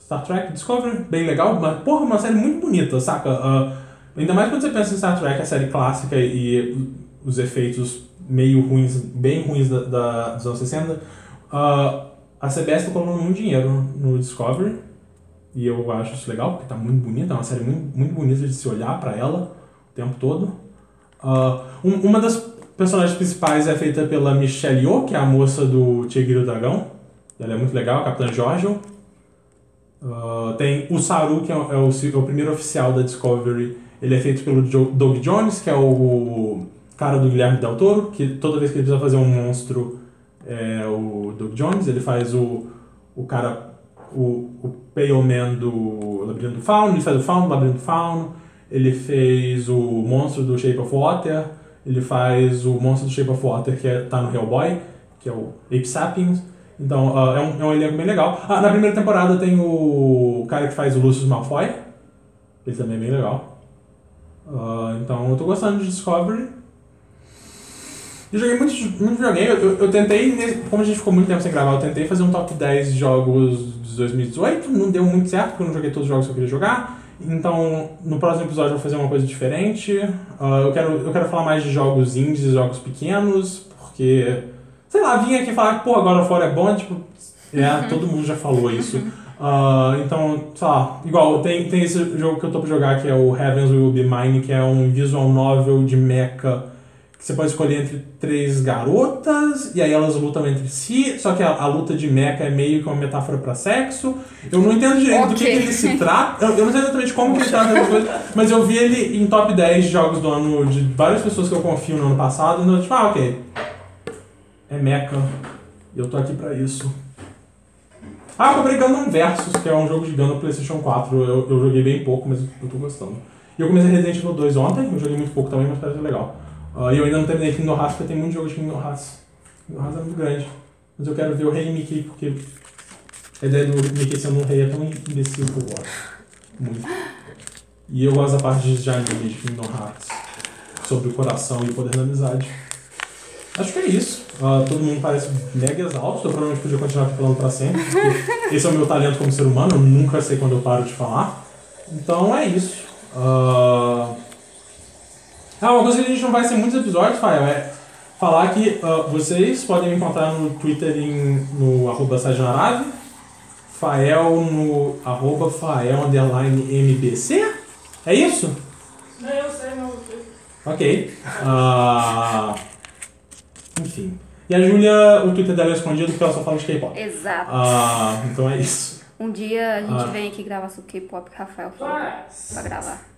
Star Trek Discovery, bem legal, mas porra, uma série muito bonita, saca? Uh, ainda mais quando você pensa em Star Trek, a série clássica e os efeitos meio ruins, bem ruins da, da- dos anos 60. Uh, a CBS tá colocando muito dinheiro no Discovery. E eu acho isso legal, porque tá muito bonita, é uma série muito, muito bonita de se olhar pra ela o tempo todo. Ah, um- uma das personagens principais é feita pela Michelle Yeoh, que é a moça do Tigre e o Dragão. Ela é muito legal, a Capitã Giorgio. Ah, tem o Saru, que é o, é o é o primeiro oficial da Discovery. Ele é feito pelo Jo- Doug Jones, que é o cara do Guilherme Del Toro, que toda vez que ele precisa fazer um monstro é o Doug Jones. Ele faz o, o cara o, o Pale do Labirinto do Fauno, ele faz o Fauno do Labirinto do Fauno, ele fez o monstro do Shape of Water, ele faz o monstro do Shape of Water que é, tá no Hellboy, que é o Ape Sapiens. Então, ah, é, um, é um elenco bem legal. Ah, na primeira temporada tem o cara que faz o Lucius Malfoy, ele também é bem legal. Ah, então, eu tô gostando de Discovery. Eu joguei muito, muito videogame, eu, eu, tentei, como a gente ficou muito tempo sem gravar, eu tentei fazer um top 10 de jogos de 2018, não deu muito certo, porque eu não joguei todos os jogos que eu queria jogar. Então, no próximo episódio eu vou fazer uma coisa diferente. Ah, eu, quero, eu quero falar mais de jogos indies, jogos pequenos, porque, sei lá, vim aqui falar que, pô, agora fora é bom, tipo, é, todo mundo já falou isso. Ah, então, sei lá, igual, tem, tem esse jogo que eu tô pra jogar que é o Heavens Will Be Mine, que é um visual novel de mecha você pode escolher entre três garotas, e aí elas lutam entre si, só que a, a luta de mecha é meio que uma metáfora pra sexo. Eu não entendo direito do que, que ele se trata, eu, eu não sei exatamente como que ele trata essas coisas, mas eu vi ele em top 10 de jogos do ano de várias pessoas que eu confio no ano passado, então, tipo, ah, ok. É mecha, e eu tô aqui pra isso. Ah, eu comprei Gundam Versus, que é um jogo de Gundam PlayStation 4. Eu, eu joguei bem pouco, mas eu tô gostando. E eu comecei Resident Evil 2 ontem, eu joguei muito pouco também, mas parece legal. E eu ainda não terminei Kingdom Hearts, porque tem muito jogo de Kingdom Hearts. Kingdom Hearts é muito grande. Mas eu quero ver o Rei Mickey, porque a ideia do Mickey sendo um rei é tão imbecil que eu gosto. Muito. E eu gosto da parte de anime de Kingdom Hearts. Sobre o coração e o poder da amizade. Acho que é isso. Ah, todo mundo parece mega exausto. Eu provavelmente podia continuar falando pra sempre. Esse é o meu talento como ser humano. Eu nunca sei quando eu paro de falar. Então é isso. Ah, ah, uma coisa que a gente não vai ser muitos episódios, Fael, é falar que ah, vocês podem me encontrar no Twitter em, no arroba Sajanarave, Fael no arroba Fael underline MBC. É isso? Não, eu sei, não. Ok. Ah, enfim. E a Júlia, o Twitter dela é escondido porque ela só fala de K-pop. Exato. Ah, então é isso. Um dia a gente Ah. vem aqui gravar sobre K-pop Rafael Mas... pra gravar.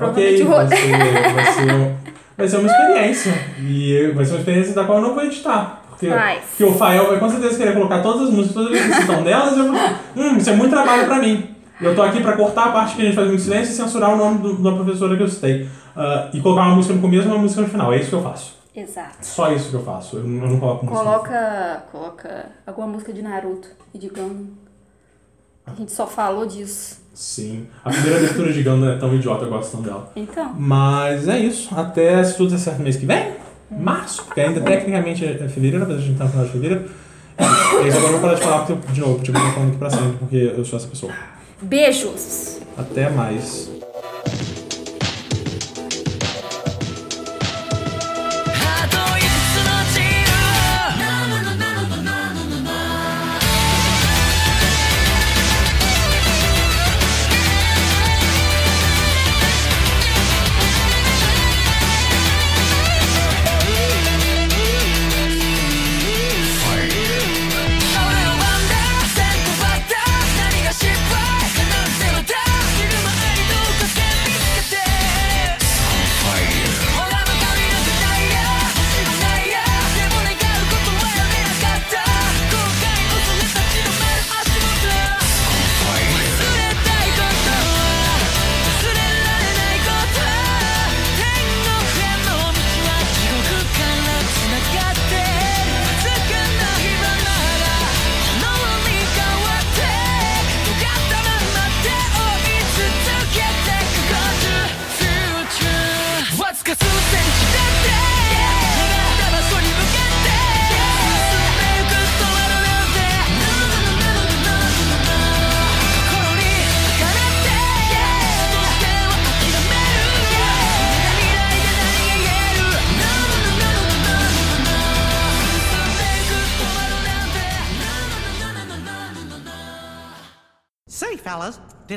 Ok, Provavelmente vai ser, vai, ser, vai ser uma experiência. E vai ser uma experiência da qual eu não vou editar. Porque, Vai. porque o Fael vai com certeza querer colocar todas as músicas, todas as que citam delas, e eu vou. Hum, isso é muito trabalho pra mim. Eu tô aqui pra cortar a parte que a gente faz muito silêncio e censurar o nome do- da professora que eu citei. Ah, e colocar uma música no começo e uma música no final. É isso que eu faço. Exato. Só isso que eu faço. Eu não, eu não coloco música. Coloca, coloca alguma música de Naruto e de Gundam. A gente só falou disso. Sim. A primeira abertura de Gundam é tão idiota, eu gosto tanto dela. Então, Mas é isso. Até se tudo der certo mês que vem. Março, porque ainda tecnicamente é fevereiro, apesar de a gente estar no final de fevereiro. E isso agora eu vou parar de falar porque, eu- de novo, tipo, eu tô falando aqui pra sempre, porque eu sou essa pessoa. beijos! Até mais.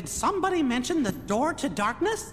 Did somebody mention the door to darkness?